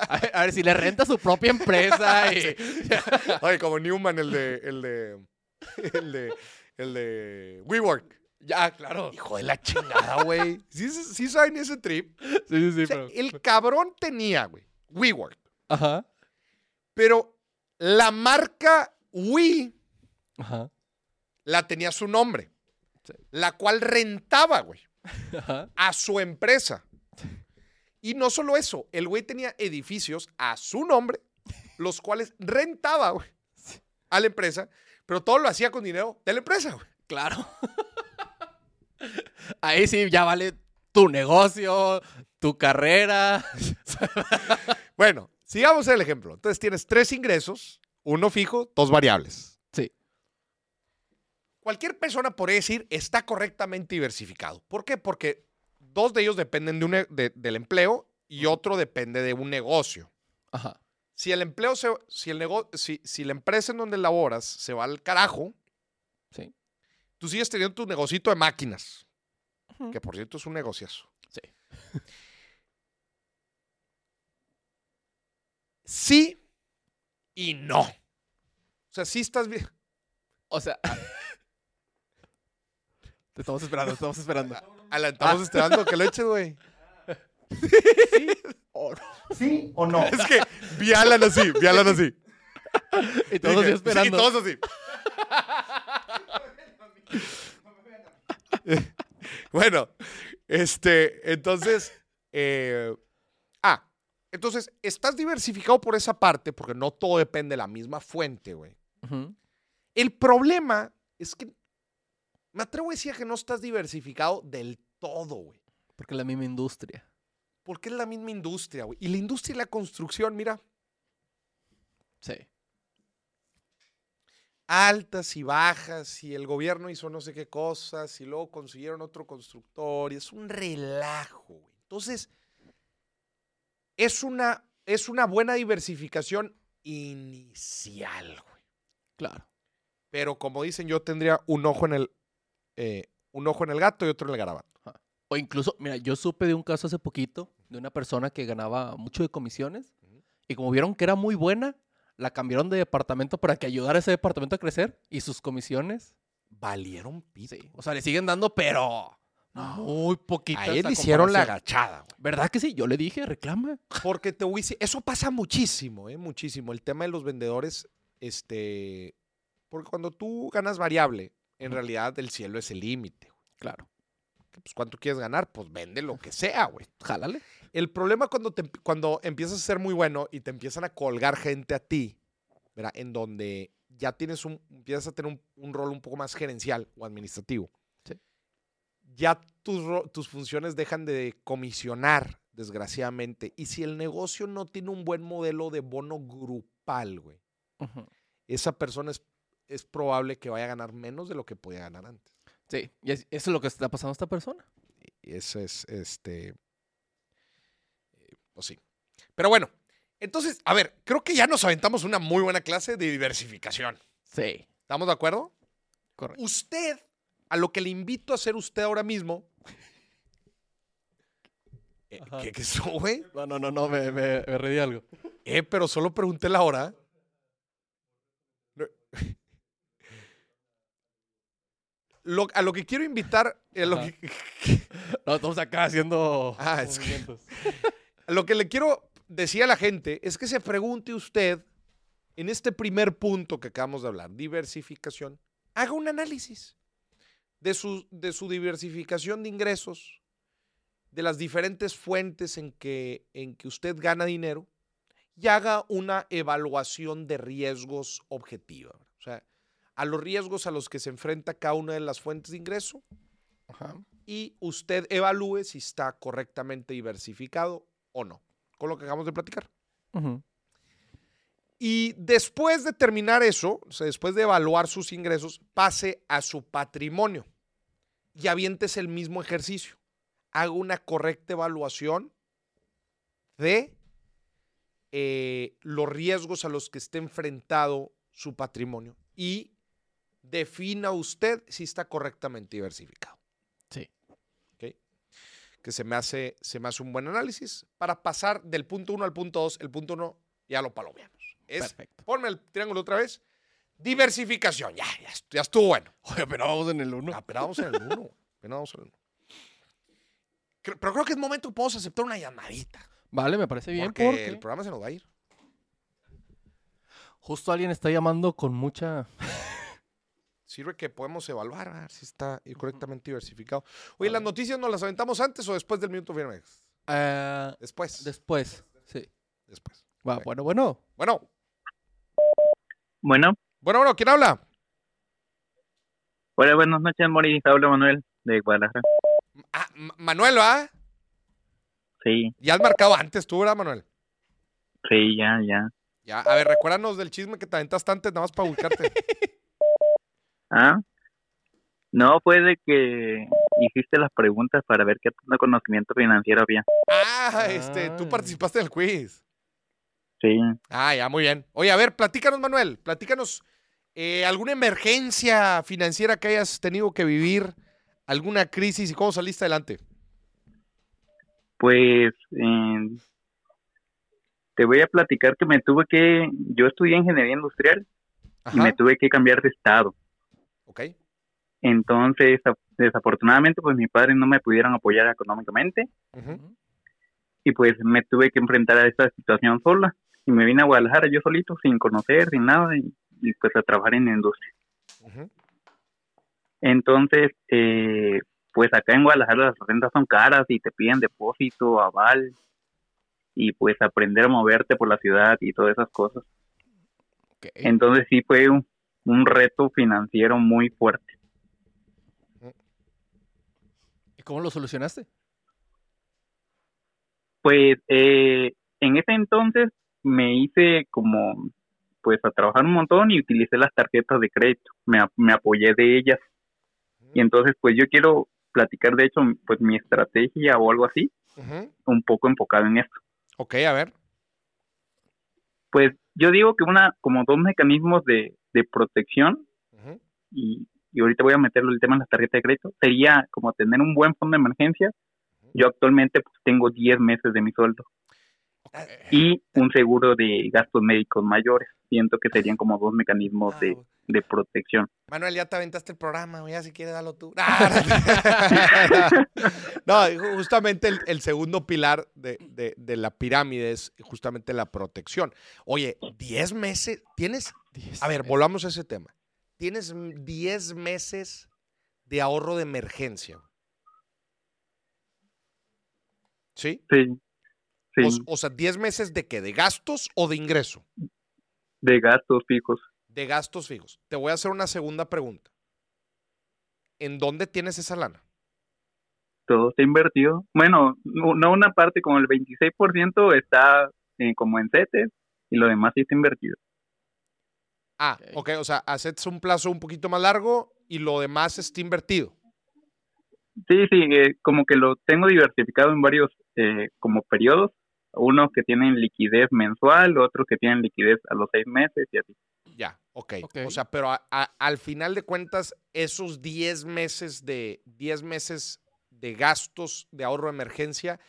S2: A ver, a ver, si le renta su propia empresa y...
S1: Oye, como Newman, el de. El de. El de. El de. WeWork.
S2: Ya, claro.
S1: Hijo de la chingada, güey. ¿Sí, sí saben ese trip?
S2: Sí, sí, sí.
S1: O sea,
S2: pero-
S1: el cabrón tenía, güey, WeWork.
S2: Ajá.
S1: Pero la marca We
S2: Ajá.
S1: la tenía su nombre.
S2: Sí.
S1: La cual rentaba, güey,
S2: Ajá.
S1: a su empresa. Y no solo eso, el güey tenía edificios a su nombre, los cuales rentaba, güey, a la empresa, pero todo lo hacía con dinero de la empresa, güey.
S2: Claro. Ahí sí ya vale tu negocio, tu carrera.
S1: Bueno, sigamos el ejemplo. Entonces tienes tres ingresos, uno fijo, dos variables.
S2: Sí.
S1: Cualquier persona podría decir está correctamente diversificado. ¿Por qué? Porque dos de ellos dependen de un de- del empleo y otro depende de un negocio.
S2: Ajá.
S1: Si el empleo se, si el nego- si, si la empresa en donde laboras se va al carajo,
S2: Sí.
S1: tú sigues teniendo tu negocito de máquinas, que por cierto es un negociazo.
S2: Sí.
S1: Sí y no. O sea, sí estás bien.
S2: O sea. te estamos esperando, te estamos esperando.
S1: Alan, estamos esperando que lo eches, güey.
S2: Oh, no.
S3: ¿Sí o no?
S1: Es que vi a Alan así, vi a Alan así.
S2: Y todos así
S1: Dije,
S2: esperando.
S1: Sí, todos así. bueno, este, entonces, eh, ah, entonces, estás diversificado por esa parte, porque no todo depende de la misma fuente, güey. El problema es que me atrevo a decir que no estás diversificado del todo, güey.
S2: Porque es la misma industria.
S1: Porque es la misma industria, güey. Y la industria y la construcción, mira,
S2: Sí.
S1: altas y bajas, y el gobierno hizo no sé qué cosas, y luego consiguieron otro constructor, y es un relajo, güey. Entonces, es una, es una buena diversificación inicial, güey.
S2: Claro.
S1: Pero como dicen, yo tendría un ojo en el, eh, un ojo en el gato y otro en el garabato.
S2: O incluso, mira, yo supe de un caso hace poquito de una persona que ganaba mucho de comisiones y como vieron que era muy buena, la cambiaron de departamento para que ayudara a ese departamento a crecer y sus comisiones,
S1: Valieron pito.
S2: sí. O sea, le siguen dando, pero
S1: No.
S2: muy poquitas.
S1: A él le hicieron la agachada, güey.
S2: ¿Verdad que sí? Yo le dije, reclama.
S1: Porque te voy a decir, eso pasa muchísimo, ¿eh? Muchísimo. El tema de los vendedores, este. Porque cuando tú ganas variable, en realidad el cielo es el límite.
S2: Claro.
S1: Pues cuánto quieres ganar, pues vende lo que sea, güey.
S2: Jálale.
S1: El problema cuando, te, cuando empiezas a ser muy bueno y te empiezan a colgar gente a ti, ¿verdad? En donde ya tienes un, empiezas a tener un, un rol un poco más gerencial o administrativo.
S2: Sí.
S1: Ya tus, tus funciones dejan de comisionar, desgraciadamente. Y si el negocio no tiene un buen modelo de bono grupal, güey,
S2: Ujú.
S1: esa persona es, es probable que vaya a ganar menos de lo que podía ganar antes.
S2: Sí, y es- eso es lo que está pasando a esta persona.
S1: Y eso es, este, pues sí. Pero bueno, entonces, a ver, creo que ya nos aventamos una muy buena clase de diversificación.
S2: Sí.
S1: ¿Estamos de acuerdo?
S2: Correcto.
S1: Usted, a lo que le invito a hacer usted ahora mismo. Eh. ¿Qué, qué es eso, güey?
S2: No, no, no, no, me, me, me reí algo.
S1: Eh, pero solo pregunté la hora. Lo- a lo que quiero invitar, eh, lo que-
S2: No, estamos acá haciendo
S1: Ah, es que-. Lo que le quiero decir a la gente es que se pregunte usted en este primer punto que acabamos de hablar, diversificación, haga un análisis de su, de su diversificación de ingresos, de las diferentes fuentes en que, en que usted gana dinero y haga una evaluación de riesgos objetiva. O sea, a los riesgos a los que se enfrenta cada una de las fuentes de ingreso
S2: Ajá.
S1: y usted evalúe si está correctamente diversificado o no, con lo que acabamos de platicar. Y después de terminar eso, o sea, después de evaluar sus ingresos, pase a su patrimonio y avientes el mismo ejercicio. Haga una correcta evaluación de eh, los riesgos a los que esté enfrentado su patrimonio y defina usted si está correctamente diversificado. Que se me, hace, se me hace un buen análisis para pasar del punto 1 al punto 2. El punto 1 ya lo palomeamos. Es,
S2: Perfecto.
S1: ponme el triángulo otra vez. Diversificación. Ya, ya, ya estuvo bueno.
S2: Oye, pero vamos en el 1.
S1: Apenas vamos en el 1. Apenas vamos en el 1. Pero creo que es momento que podemos aceptar una llamadita.
S2: Vale, me parece bien
S1: porque,
S2: porque,
S1: el programa se nos va a ir.
S2: justo alguien está llamando con mucha...
S1: Sirve que podemos evaluar a ver si está correctamente diversificado. Oye, ¿las noticias nos las aventamos antes o después del minuto firme?
S2: Ah,
S1: Después.
S2: después, sí.
S1: Después.
S2: Va, bueno, bueno.
S1: Bueno,
S3: Bueno,
S1: bueno, bueno, ¿quién habla?
S3: hola, buenas noches, Mori. Habla Manuel de Guadalajara.
S1: Ah, Ma- Manuel, ¿va?
S3: Sí,
S1: Ya has marcado antes tú, ¿verdad, Manuel?
S3: sí, ya, ya.
S1: Ya, a ver, recuérdanos del chisme que te aventaste antes, nada más para ubicarte.
S3: Ah, no, fue de que hiciste las preguntas para ver qué tanto conocimiento financiero había.
S1: ah, este, tú participaste en el quiz.
S3: Sí,
S1: Ah, ya, muy bien. Oye, a ver, platícanos, Manuel, platícanos eh, alguna emergencia financiera que hayas tenido que vivir, alguna crisis y cómo saliste adelante.
S3: pues eh, te voy a platicar que me tuve que, yo estudié ingeniería industrial y me tuve que cambiar de estado.
S1: Ok.
S3: Entonces, desafortunadamente, pues mis padres no me pudieron apoyar económicamente y pues me tuve que enfrentar a esta situación sola. Y me vine a Guadalajara yo solito, sin conocer, sin nada, y, y, pues a trabajar en la industria. Entonces, eh, pues acá en Guadalajara las rentas son caras y te piden depósito, aval, y pues aprender a moverte por la ciudad y todas esas cosas.
S2: Ok.
S3: Entonces sí fue un, un reto financiero muy fuerte.
S2: ¿Y cómo lo solucionaste?
S3: Pues eh, en ese entonces me hice como, pues a trabajar un montón y utilicé las tarjetas de crédito, me, me apoyé de ellas. Y entonces pues yo quiero platicar de hecho pues mi estrategia o algo así, un poco enfocado en esto.
S1: Ok, a ver.
S3: Pues yo digo que una, como dos mecanismos de, de protección, y, y ahorita voy a meterlo el tema en la tarjeta de crédito, sería como tener un buen fondo de emergencia. Yo actualmente pues, tengo 10 meses de mi sueldo. Y un seguro de gastos médicos mayores. Siento que serían como dos mecanismos
S1: Ah,
S3: de protección.
S1: Manuel, ya te aventaste el programa, ya si quieres darlo tú. no, ju- justamente el, el segundo pilar de, de- de la pirámide es justamente la protección. Oye, 10 meses, tienes,
S2: Diez
S1: a ver,
S2: meses.
S1: volvamos a ese tema. Tienes mm, 10 meses de ahorro de emergencia. ¿Sí?
S3: Sí, sí,
S1: O, o sea, 10 meses de qué? ¿De gastos o de ingreso?
S3: de gastos fijos.
S1: De gastos fijos. Te voy a hacer una segunda pregunta. ¿En dónde tienes esa lana?
S3: Todo está invertido. Bueno, no una parte como el 26% está eh, como en CETES y lo demás sí está invertido.
S1: Ah,
S2: Ok.
S1: ok, o sea, haces un plazo un poquito más largo y lo demás está invertido.
S3: Sí, sí, eh, como que lo tengo diversificado en varios eh, como periodos. Unos que tienen liquidez mensual, otros que tienen liquidez a los seis meses y así.
S1: Ya, ok.
S2: Ok.
S1: O sea, pero a- a- al final de cuentas, esos 10 meses de 10 meses de gastos de ahorro de emergencia,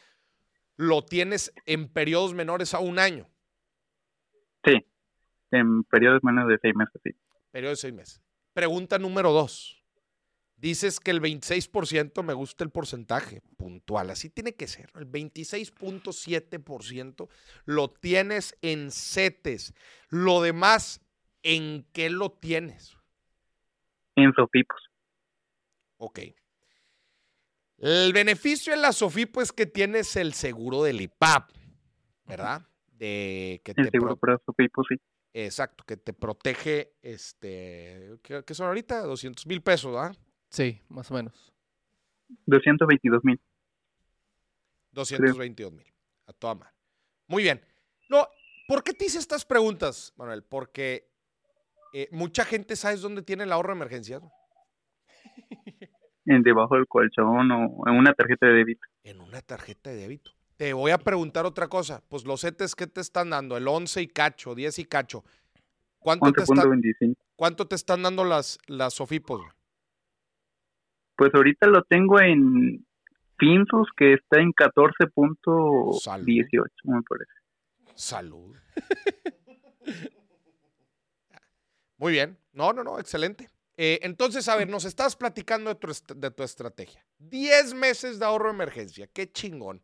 S1: lo tienes en periodos menores a un año,
S3: Sí, en periodos menos de seis meses, sí.
S1: periodo de seis meses. Pregunta número dos. Dices que el 26% me gusta el porcentaje puntual. Así tiene que ser. El 26.7% lo tienes en CETES. Lo demás, ¿en qué lo tienes?
S3: En Sofipos.
S1: Ok. El beneficio en la Sofipo es que tienes el seguro del IPAP, ¿verdad? De que
S3: El
S1: te
S3: seguro para Sofipos, sí.
S1: exacto, que te protege, este, ¿qué, qué son ahorita? 200 mil pesos, ¿ah?
S2: Sí, más o menos.
S3: 222 mil.
S1: 222 mil. A toda madre. Muy bien. No, ¿por qué te hice estas preguntas, Manuel? Porque eh, mucha gente sabes dónde tiene el ahorro de emergencia.
S3: En debajo del colchón o en una tarjeta de débito.
S1: En una tarjeta de débito. Te voy a preguntar otra cosa. Pues los CETES, ¿qué te están dando? El 11 y cacho, 10 y cacho. ¿Cuánto, te, está-
S3: 11.25.
S1: cuánto te están dando las, las Sofipos?
S3: Pues ahorita lo tengo en Finsus, que está en 14.18, me parece.
S1: Salud. Muy bien. No, no, no, excelente. Eh, entonces, a ver, nos estás platicando de tu, de tu estrategia. 10 meses de ahorro de emergencia. Qué chingón.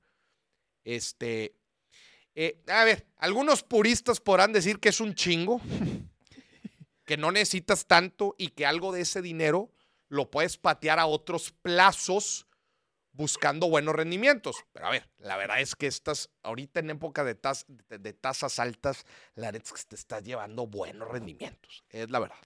S1: Este. eh, a ver, algunos puristas podrán decir que es un chingo, que no necesitas tanto y que algo de ese dinero lo puedes patear a otros plazos buscando buenos rendimientos. Pero a ver, la verdad es que estás ahorita en época de, tas- de, de tasas altas, la neta es que te estás llevando buenos rendimientos. Es la verdad.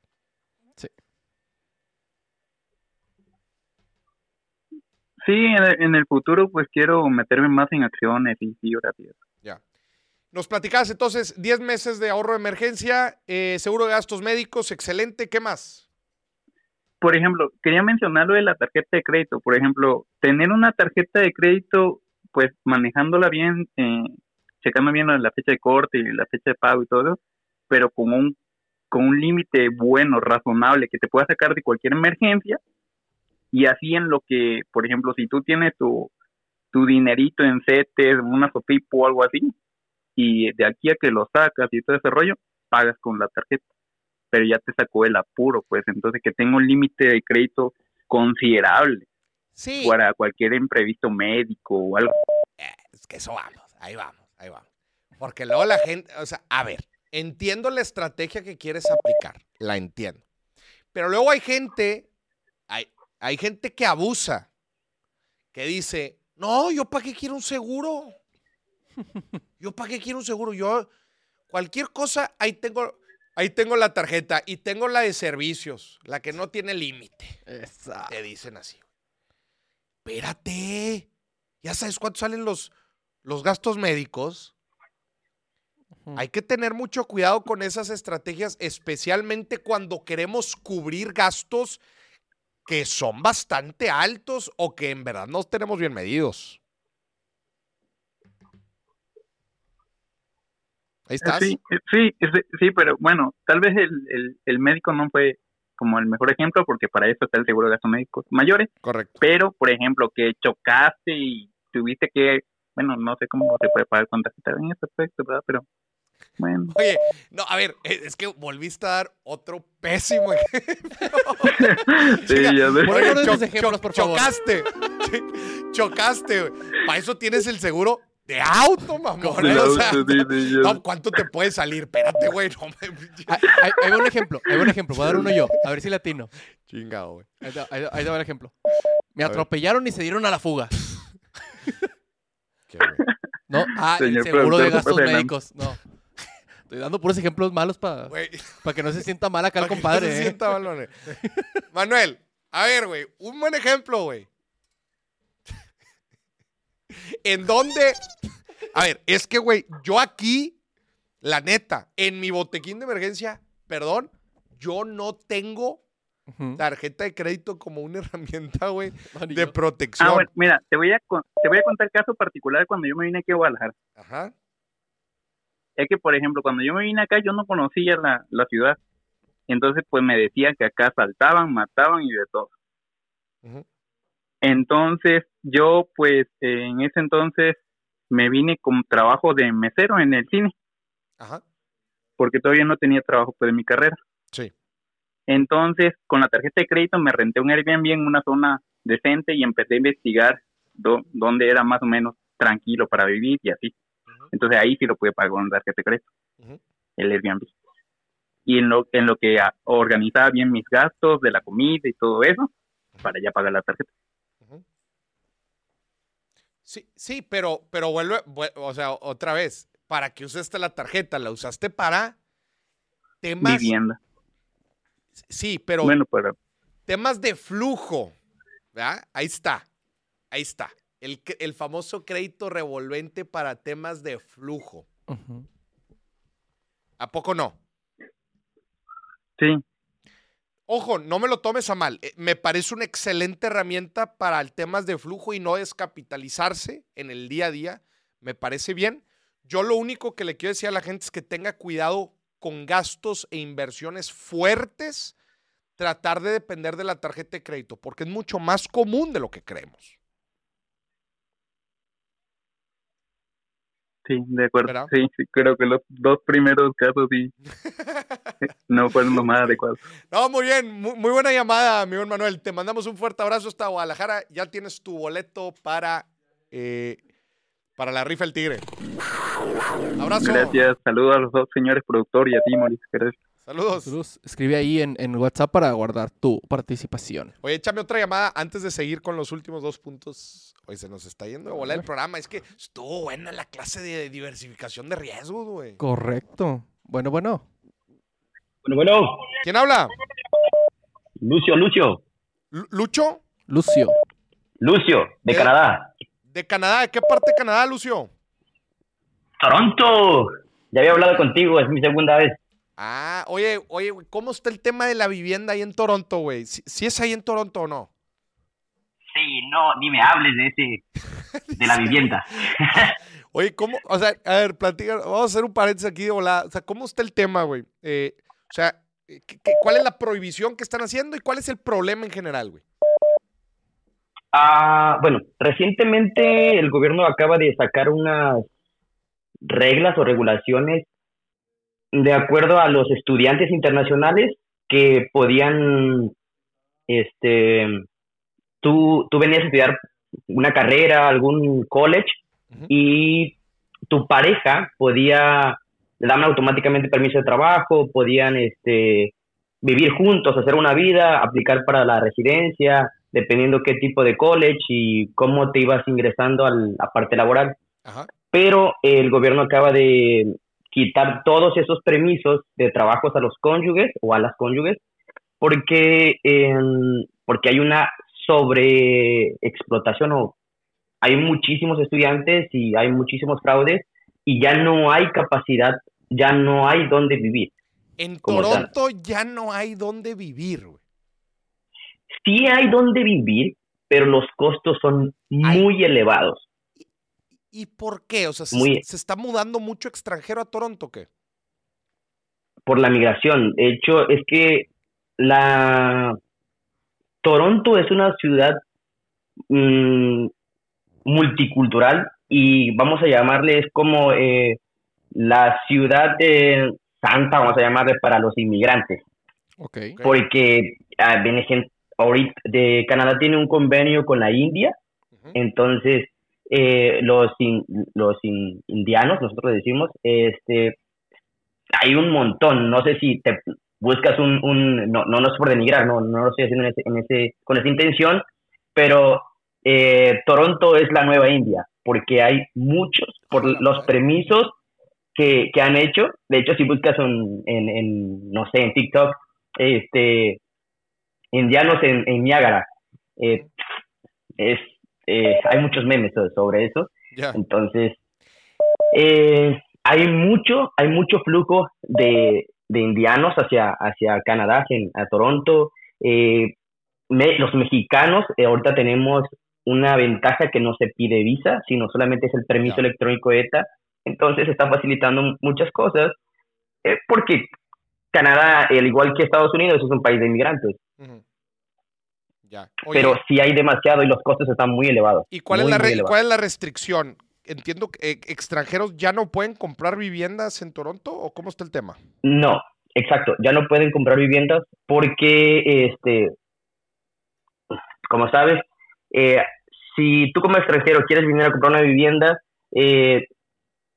S3: Sí, en el, en el futuro pues quiero meterme más en acciones y eso.
S1: Ya. Nos platicabas entonces 10 meses de ahorro de emergencia, eh, seguro de gastos médicos, excelente. ¿Qué más?
S3: Por ejemplo, quería mencionar lo de la tarjeta de crédito. Por ejemplo, tener una tarjeta de crédito, pues manejándola bien, eh, checando bien la fecha de corte y la fecha de pago y todo eso, pero con un, con un límite bueno, razonable, que te pueda sacar de cualquier emergencia. Y así en lo que, por ejemplo, si tú tienes tu, tu dinerito en CETES, una SOFIPO o algo así, y de aquí a que lo sacas y todo ese rollo, pagas con la tarjeta pero ya te sacó el apuro, pues entonces que tengo un límite de crédito considerable
S1: Sí.
S3: para cualquier imprevisto médico o algo.
S1: Eh, es que eso vamos, ahí vamos, ahí vamos. Porque luego la gente, o sea, a ver, entiendo la estrategia que quieres aplicar, la entiendo. Pero luego hay gente, hay, hay gente que abusa, que dice, no, yo para qué quiero un seguro. Yo para qué quiero un seguro. Yo, cualquier cosa, ahí tengo, ahí tengo la tarjeta y tengo la de servicios, la que no tiene límite.
S2: Esa.
S1: Te dicen así. Espérate. Ya sabes cuánto salen los, los gastos médicos. Hay que tener mucho cuidado con esas estrategias, especialmente cuando queremos cubrir gastos que son bastante altos o que en verdad no tenemos bien medidos. Ahí estás.
S3: Sí, eh, sí, sí, pero bueno, tal vez el, el, el médico no fue como el mejor ejemplo porque para eso está el seguro de gastos médicos mayores,
S1: Correcto.
S3: pero por ejemplo que chocaste y tuviste que, bueno, no sé cómo se puede pagar con tarjeta en ese aspecto, ¿verdad? Pero bueno.
S1: Oye, no, a ver, eh, es que volviste a dar otro pésimo ejemplo.
S3: sí, ya sé.
S2: Por
S1: cho-
S2: ejemplos, por favor.
S1: Chocaste. chocaste. Para eso tienes el seguro de auto, mamón. O sea, no, ¿Cuánto te puede salir? Espérate, güey. No me...
S2: Ahí, va un ejemplo, ahí va un ejemplo. Voy a dar uno yo, a ver si latino.
S1: Chingado, güey.
S2: Ahí, te- ahí- ahí va el ejemplo. Me
S1: A ver.
S2: atropellaron y se dieron a la fuga.
S1: Qué.
S2: No, ah, el
S3: Señor
S2: seguro de gastos médicos. No. Estoy dando puros ejemplos malos para
S1: Güey,
S2: que no se sienta mal acá el
S1: que no
S2: compadre.
S1: se
S2: ¿eh?
S1: sienta mal, güey. Manuel, a ver, güey. Un buen ejemplo, güey. ¿En dónde? A ver, es que, güey, yo aquí, la neta, en mi botequín de emergencia, perdón, yo no tengo tarjeta de crédito como una herramienta, güey, de protección.
S3: Ah, bueno, mira, te voy a con- te voy a contar el caso particular cuando yo me vine aquí a Guadalajara.
S1: Ajá.
S3: Es que, por ejemplo, cuando yo me vine acá, yo no conocía la, la ciudad. Entonces, pues me decían que acá asaltaban, mataban y de todo. Entonces, yo, pues, en ese entonces me vine con trabajo de mesero en el cine,
S1: Ajá.
S3: porque todavía no tenía trabajo pues, de mi carrera.
S1: Sí.
S3: Entonces, con la tarjeta de crédito me renté un Airbnb en una zona decente y empecé a investigar dó- dónde era más o menos tranquilo para vivir y así. Entonces ahí sí lo pude pagar con tarjeta de crédito, el Airbnb. Y en lo, en lo que organizaba bien mis gastos de la comida y todo eso, para ya pagar la tarjeta.
S1: Sí, sí, pero, pero vuelve, vue- o sea, otra vez, para que usaste la tarjeta, la usaste para temas.
S3: Vivienda.
S1: Sí, pero
S3: Bueno, pero
S1: temas de flujo. ¿verdad? Ahí está. Ahí está. El, el famoso crédito revolvente para temas de flujo. ¿A poco no?
S3: sí,
S1: Ojo, no me lo tomes a mal. eh, Me parece una excelente herramienta para el temas de flujo y no descapitalizarse en el día a día. Me parece bien. Yo lo único que le quiero decir a la gente es que tenga cuidado con gastos e inversiones fuertes. Tratar de depender de la tarjeta de crédito, porque es mucho más común de lo que creemos.
S3: Sí, de acuerdo.
S1: ¿Verdad?
S3: Sí, sí, creo que los dos primeros casos sí no fueron los más adecuados.
S1: No, muy bien, muy, muy buena llamada, mi buen Manuel. Te mandamos un fuerte abrazo hasta Guadalajara. Ya tienes tu boleto para, eh, para la rifa El Tigre. Abrazo.
S3: Gracias, saludos a los dos señores productores y a ti, Mauricio. Gracias.
S1: Saludos.
S2: Saludos. Escribe ahí en, en WhatsApp para guardar tu participación.
S1: Oye, échame otra llamada antes de seguir con los últimos dos puntos. Oye, se nos está yendo de volar el programa. Es que estuvo buena la clase de diversificación de riesgos, güey.
S2: Correcto. Bueno, bueno.
S4: Bueno, bueno,
S1: ¿Quién habla?
S4: Lucio, Lucio,
S1: Lu- ¿Lucho?
S2: Lucio.
S4: Lucio, de. Canadá.
S1: ¿De Canadá? ¿De qué parte de Canadá, Lucio?
S4: Toronto. Ya había hablado contigo, es mi segunda vez.
S1: Ah, oye, oye, ¿cómo está el tema de la vivienda ahí en Toronto, güey? ¿Si, si es ahí en Toronto o no?
S4: Sí, no, ni me hables de ese, de la vivienda.
S1: Oye, ¿cómo? O sea, a ver, platica, vamos a hacer un paréntesis aquí de volada. O sea, ¿cómo está el tema, güey? Eh, o sea, ¿qué- qué- ¿cuál es la prohibición que están haciendo y cuál es el problema en general, güey?
S4: Ah, bueno, recientemente el gobierno acaba de sacar unas reglas o regulaciones de acuerdo a los estudiantes internacionales que podían, este, tú, tú venías a estudiar una carrera, algún college, y tu pareja podía, le daban automáticamente permiso de trabajo, podían, este, vivir juntos, hacer una vida, aplicar para la residencia, dependiendo qué tipo de college y cómo te ibas ingresando a la parte laboral.
S1: Ajá.
S4: Pero el gobierno acaba de quitar todos esos permisos de trabajos a los cónyuges o a las cónyuges porque, em, porque hay una sobreexplotación o hay muchísimos estudiantes y hay muchísimos fraudes y ya no hay capacidad, ya no hay dónde vivir.
S1: En. Toronto ya no hay dónde vivir.
S4: Sí hay dónde vivir, pero los costos son muy elevados.
S1: ¿Y por qué? O sea, ¿se,
S4: Muy-
S1: se está mudando mucho extranjero a Toronto o qué?
S4: por la migración. De hecho, es que la Toronto es una ciudad mm, multicultural y vamos a llamarle es como eh, la ciudad de santa, vamos a llamarle para los inmigrantes,
S2: Ok.
S1: Ok.
S4: porque ah, viene gente ahorita de Canadá tiene un convenio con la India, entonces eh, los in- los in- indianos, nosotros decimos, este hay un montón. No sé si te buscas un, un no, no, no es por denigrar, no, no lo estoy haciendo en ese, en ese, con esa intención, pero eh, Toronto es la nueva India, porque hay muchos, por los permisos que, que han hecho. De hecho, si buscas un- en, en, no sé, en TikTok, este, indianos en, en Niágara, eh, es, eh, hay muchos memes so- sobre eso. Entonces, eh, hay mucho, hay mucho flujo de, de indianos hacia, hacia Canadá, hacia, a Toronto. Eh, me- los mexicanos, ahorita tenemos una ventaja que no se pide visa, sino solamente es el permiso
S1: Ya.
S4: electrónico ETA. Entonces está facilitando muchas cosas, porque Canadá, al igual que Estados Unidos, es un país de inmigrantes.
S1: Ujú. Ya. Oye,
S4: Pero sí hay demasiado y los costos están muy elevados.
S1: ¿y cuál es, la
S4: elevados.
S1: cuál es la restricción? Entiendo que eh, extranjeros ya no pueden comprar viviendas en Toronto o cómo está el tema?
S4: No, exacto. Ya no pueden comprar viviendas porque, este, como sabes, eh, si tú como extranjero quieres venir a comprar una vivienda, eh,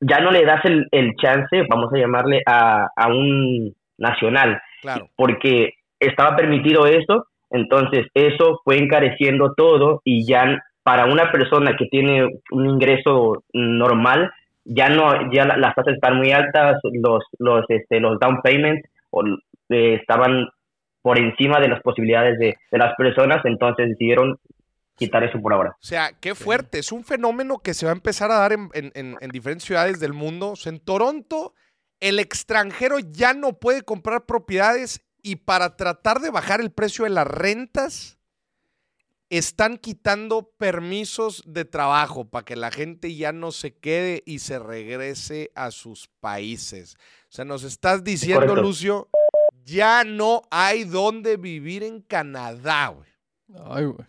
S4: ya no le das el, el chance, vamos a llamarle, a, a un nacional,
S1: Claro.
S4: porque estaba permitido eso, entonces eso fue encareciendo todo y ya para una persona que tiene un ingreso normal, ya no, ya la- las tasas están muy altas, los, los, este, los down payments o, eh, estaban por encima de las posibilidades de, de las personas, entonces decidieron quitar eso por ahora.
S1: O sea, qué fuerte. Es un fenómeno que se va a empezar a dar en- en- en diferentes ciudades del mundo. O sea, en Toronto, el extranjero ya no puede comprar propiedades y para tratar de bajar el precio de las rentas, están quitando permisos de trabajo para que la gente ya no se quede y se regrese a sus países. O sea, nos estás diciendo,
S4: Correcto.
S1: Lucio, ya no hay dónde vivir en Canadá, güey.
S2: Ay, güey.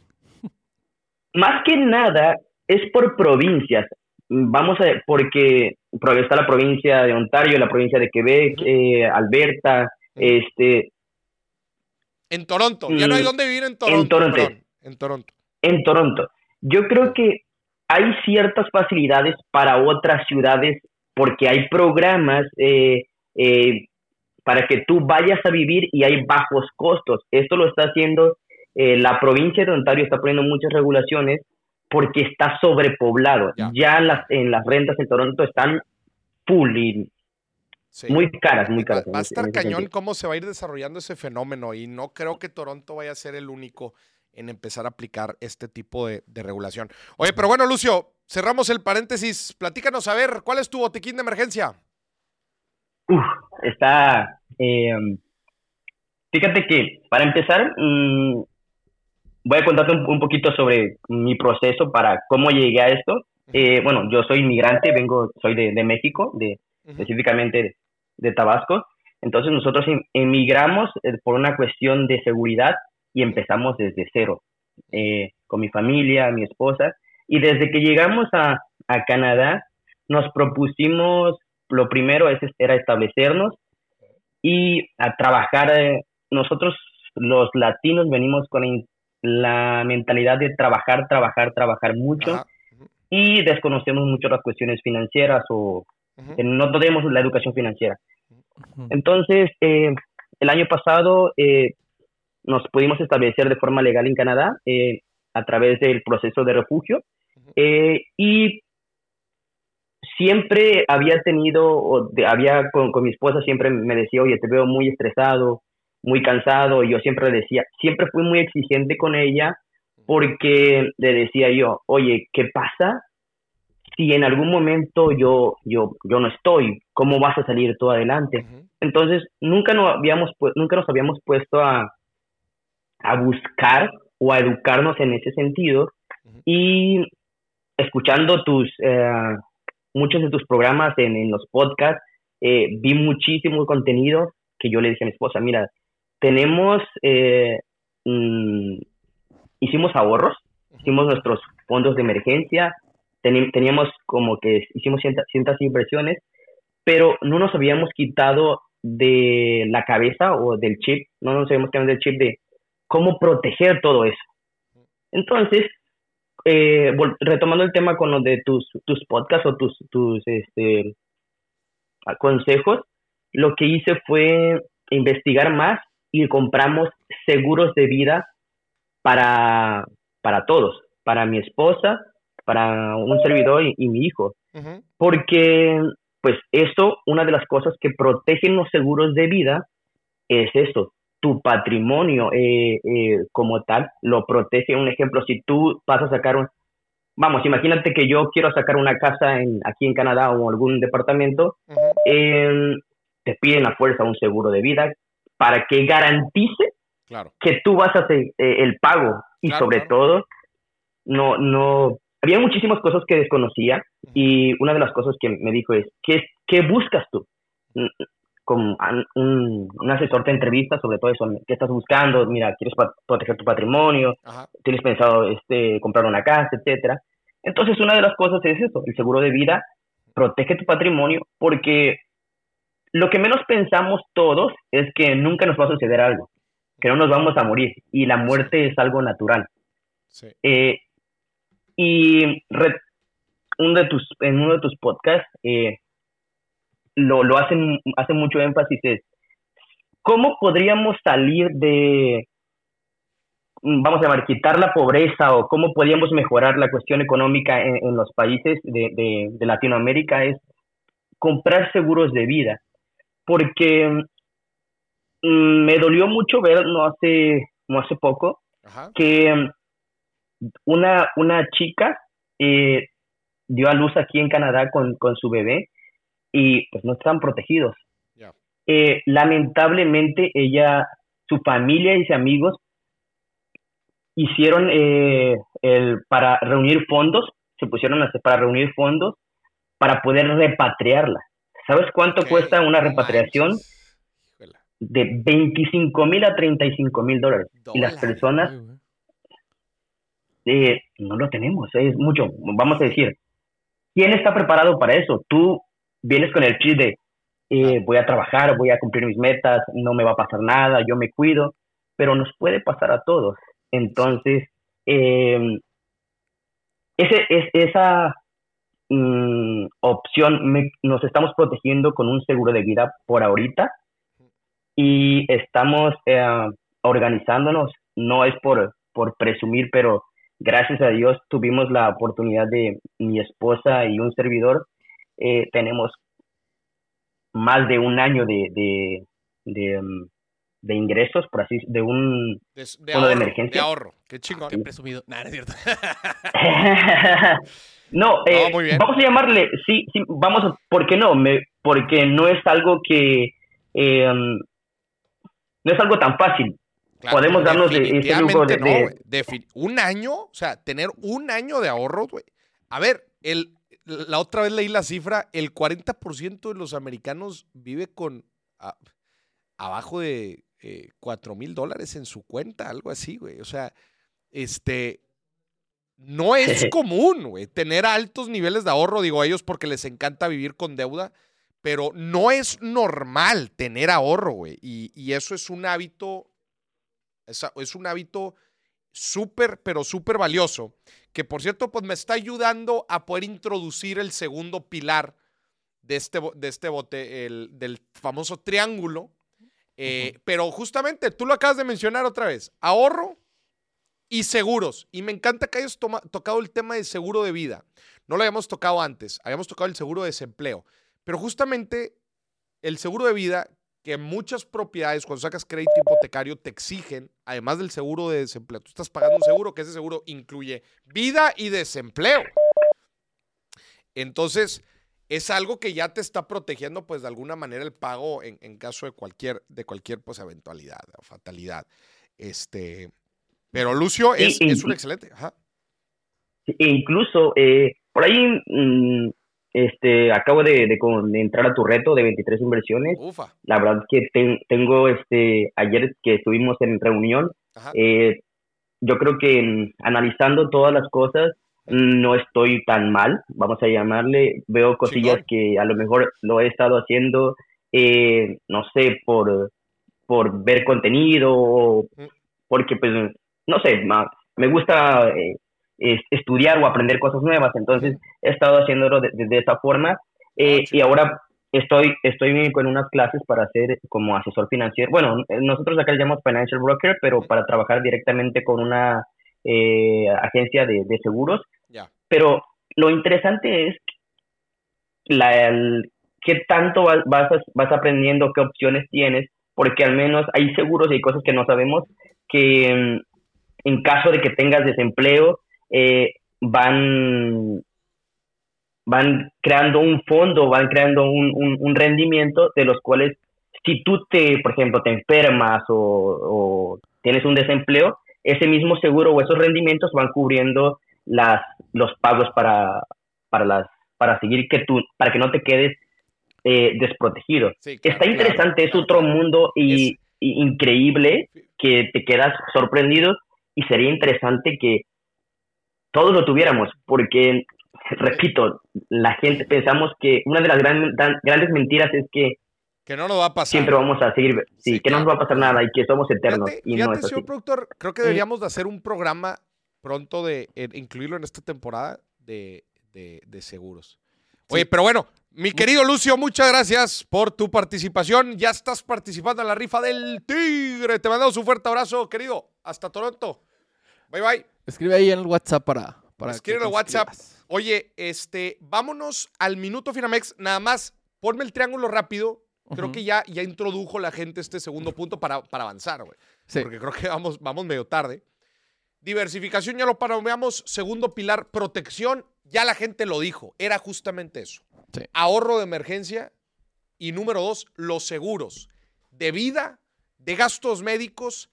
S4: Más que nada es por provincias. Vamos a porque está la provincia de Ontario, la provincia de Quebec, eh, Alberta, este,
S1: En Toronto. Ya no hay
S4: Mm,
S1: dónde vivir en Toronto.
S4: Toronto.
S1: perdón, en Toronto.
S4: en Toronto. Yo creo que hay ciertas facilidades para otras ciudades porque hay programas, eh, eh, para que tú vayas a vivir y hay bajos costos. Esto lo está haciendo eh, la provincia de Ontario, está poniendo muchas regulaciones porque está sobrepoblado.
S1: Ya.
S4: Ya, las, en las rentas en Toronto están full y
S1: Sí.
S4: muy caras, muy caras.
S1: va a estar cañón cómo se va a ir desarrollando ese fenómeno y no creo que Toronto vaya a ser el único en empezar a aplicar este tipo de, de regulación. Oye, pero bueno, Lucio, cerramos el paréntesis. Platícanos a ver, ¿cuál es tu botiquín de emergencia?
S4: Uf, está. eh, fíjate que, para empezar, mm, voy a contarte un, un poquito sobre mi proceso para cómo llegué a esto. Eh, bueno, yo soy inmigrante, vengo, soy de, de México, de, específicamente de, Tabasco. Entonces nosotros em- emigramos eh, por una cuestión de seguridad y empezamos desde cero, eh, con mi familia, mi esposa. Y desde que llegamos a, a Canadá, nos propusimos, lo primero es, era establecernos y a trabajar. eh, nosotros los latinos venimos con la mentalidad de trabajar, trabajar, trabajar mucho
S1: Ajá.
S4: y desconocemos mucho las cuestiones financieras o No tenemos la educación financiera. Entonces, eh, el año pasado eh, nos pudimos establecer de forma legal en Canadá eh, a través del proceso de refugio y siempre había tenido, o de- había con, con mi esposa siempre me decía, oye, te veo muy estresado, muy cansado, y yo siempre le decía, siempre fui muy exigente con ella porque le decía yo, oye, ¿qué pasa si en algún momento yo, yo, yo no estoy? ¿Cómo vas a salir tú adelante? Entonces, nunca nos habíamos, nunca nos habíamos puesto a, a buscar o a educarnos en ese sentido. Y escuchando tus, eh, muchos de tus programas en, en los podcasts, eh, vi muchísimo contenido que yo le dije a mi esposa, mira, tenemos, eh, mm, hicimos ahorros, hicimos nuestros fondos de emergencia, teníamos como que hicimos cierta- ciertas inversiones, pero no nos habíamos quitado de la cabeza o del chip, no nos habíamos quitado del chip de cómo proteger todo eso. Entonces, eh, retomando el tema con lo de tus, tus podcasts o tus, tus este, consejos, lo que hice fue investigar más y compramos seguros de vida para, para todos, para mi esposa, para un servidor y- y mi hijo porque pues eso, una de las cosas que protegen los seguros de vida es eso, tu patrimonio eh, eh, como tal lo protege. Un ejemplo, si tú vas a sacar un, vamos, imagínate que yo quiero sacar una casa en, aquí en Canadá o algún departamento, eh, te piden a fuerza un seguro de vida para que garantice
S1: Claro.
S4: que tú vas a hacer eh, el pago y
S1: Claro,
S4: sobre
S1: claro.
S4: todo no no había muchísimas cosas que desconocía y una de las cosas que me dijo es ¿qué, qué buscas tú? Mm, Como un, un asesor te entrevista sobre todo eso, ¿qué estás buscando? Mira, quieres proteger tu patrimonio,
S1: Ajá.
S4: tienes pensado este comprar una casa, etcétera. Entonces, una de las cosas es eso, el seguro de vida protege tu patrimonio porque lo que menos pensamos todos es que nunca nos va a suceder algo, que no nos vamos a morir y la muerte es algo natural.
S1: Sí.
S4: Eh, y re- uno de tus, en uno de tus podcasts eh, lo, lo hacen, hace mucho énfasis es cómo podríamos salir de, mm, vamos a llamar, quitar la pobreza o cómo podríamos mejorar la cuestión económica en, en los países de, de- de Latinoamérica es comprar seguros de vida. Porque mm, me dolió mucho ver, no hace, no hace poco,
S1: Ajá.
S4: que una, una chica eh, dio a luz aquí en Canadá con, con su bebé y pues no estaban protegidos. Eh, lamentablemente ella, su familia y sus amigos hicieron eh, el, para reunir fondos, se pusieron a para reunir fondos para poder repatriarla. ¿Sabes cuánto cuesta una repatriación? De 25 mil a 35 mil dólares. Y las personas
S2: Ay.
S4: Eh, no lo tenemos, es mucho. Vamos a decir, ¿quién está preparado para eso? Tú vienes con el chip de eh, voy a trabajar, voy a cumplir mis metas, no me va a pasar nada, yo me cuido, pero nos puede pasar a todos. Entonces, eh, ese, es, esa mm, opción me- nos estamos protegiendo con un seguro de vida por ahorita y estamos eh, organizándonos, no es por, por presumir, pero gracias a Dios tuvimos la oportunidad de mi esposa y un servidor, eh, tenemos más de un año de, de, de, um, de ingresos, por así de un
S1: De, de ahorro,
S4: emergencia.
S1: de ahorro. Qué chingón.
S2: Qué presumido. Nada, no es cierto.
S4: no, eh, vamos a llamarle, sí, sí, vamos, ¿por qué no? Me, porque no es algo que, eh, um, no es algo tan fácil.
S1: Claro,
S4: Podemos darnos lujo de-
S1: no, un año, o sea, tener un año de ahorro, güey. A ver, el, la otra vez leí la cifra, el 40% de los americanos vive con a- abajo de eh, 4 mil dólares en su cuenta, algo así, güey. O sea, este, no es común, güey, tener altos niveles de ahorro, digo a ellos porque les encanta vivir con deuda, pero no es normal tener ahorro, güey. Y, y eso es un hábito, es, es un hábito súper, pero súper valioso, que por cierto, pues me está ayudando a poder introducir el segundo pilar de este, de este bote, el, del famoso triángulo. Eh, Pero justamente, tú lo acabas de mencionar otra vez, ahorro y seguros. Y me encanta que hayas toma- tocado el tema de seguro de vida. No lo habíamos tocado antes, habíamos tocado el seguro de desempleo. Pero justamente el seguro de vida, que muchas propiedades, cuando sacas crédito hipotecario, te exigen, además del seguro de desempleo, tú estás pagando un seguro que ese seguro incluye vida y desempleo. Entonces, es algo que ya te está protegiendo, pues, de alguna manera el pago en, en caso de cualquier, de cualquier, pues, eventualidad o fatalidad. Este, pero Lucio es, es un excelente. Ajá.
S4: Incluso, eh, por ahí, mm, este, acabo de, de entrar a tu reto de 23 inversiones.
S1: Ufa.
S4: La verdad es que ten- tengo, este, ayer que estuvimos en reunión, eh, yo creo que analizando todas las cosas, no estoy tan mal, vamos a llamarle. Veo cosillas que a lo mejor lo he estado haciendo, eh, no sé, por, por ver contenido
S1: Mm.
S4: porque, pues, no sé, me gusta eh, es- estudiar o aprender cosas nuevas. Entonces, he estado haciéndolo de, de- de esa forma. eh,
S1: Ah,
S4: y ahora estoy, estoy con unas clases para ser como asesor financiero. Bueno, nosotros acá le llamamos financial broker, pero para trabajar directamente con una eh, agencia de, de seguros.
S1: Ya.
S4: Pero lo interesante es la, el- qué tanto vas, vas, vas aprendiendo, qué opciones tienes, porque al menos hay seguros y hay cosas que no sabemos que en caso de que tengas desempleo eh, van van creando un fondo, van creando un, un, un rendimiento de los cuales si tú te, por ejemplo, te enfermas o, o tienes un desempleo, ese mismo seguro o esos rendimientos van cubriendo las, los pagos para, para, las, para seguir que tú, para que no te quedes eh, desprotegido.
S1: Sí, claro,
S4: Está
S1: claro,
S4: interesante, es otro
S1: claro.
S4: mundo y,
S1: Es-
S4: y increíble que te quedas sorprendido y sería interesante que todos lo tuviéramos, porque, repito, la gente pensamos que una de las gran- gran- grandes mentiras es que
S1: Que no nos va a pasar.
S4: siempre vamos a seguir, sí,
S1: Sí,
S4: que no nos va a
S1: claro.
S4: pasar nada y que somos eternos
S1: Fíjate,
S4: y no
S1: fíjate,
S4: es así.
S1: señor productor, creo que deberíamos de hacer un programa pronto de eh, incluirlo en esta temporada de, de- de seguros. Oye, pero bueno, mi querido Lucio, muchas gracias por tu participación. Ya estás participando en la rifa del Tigre. Te mandamos un fuerte abrazo, querido. Hasta Toronto. Bye, bye.
S2: Escribe ahí en el WhatsApp para. para
S1: Escribe en el WhatsApp. Oye, este, vámonos al minuto Finamex. Nada más, ponme el triángulo rápido. Creo que ya, ya introdujo la gente este segundo punto para, para avanzar, güey.
S2: Sí.
S1: Porque creo que vamos, vamos medio tarde. Diversificación, ya lo palomeamos. Segundo pilar, protección. Ya la gente lo dijo. Era justamente eso.
S2: Sí.
S1: Ahorro de emergencia. Y número dos, los seguros de vida, de gastos médicos,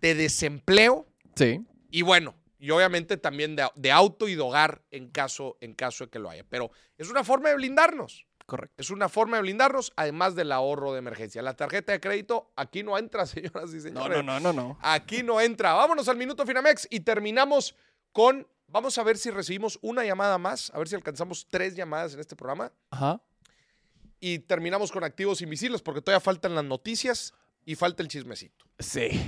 S1: de desempleo
S2: Sí.
S1: Y bueno, y obviamente también de, de auto y de hogar en caso, en caso de que lo haya. Pero es una forma de blindarnos.
S2: Correcto.
S1: Es una forma de blindarnos, además del ahorro de emergencia. La tarjeta de crédito aquí no entra, señoras y
S2: No,
S1: señores.
S2: no, no, no, no.
S1: Aquí no entra. Vámonos al minuto Finamex y terminamos con. Vamos a ver si recibimos una llamada más, a ver si alcanzamos tres llamadas en este programa.
S2: Ajá.
S1: Y terminamos con activos invisibles porque todavía faltan las noticias y falta el chismecito.
S2: Sí.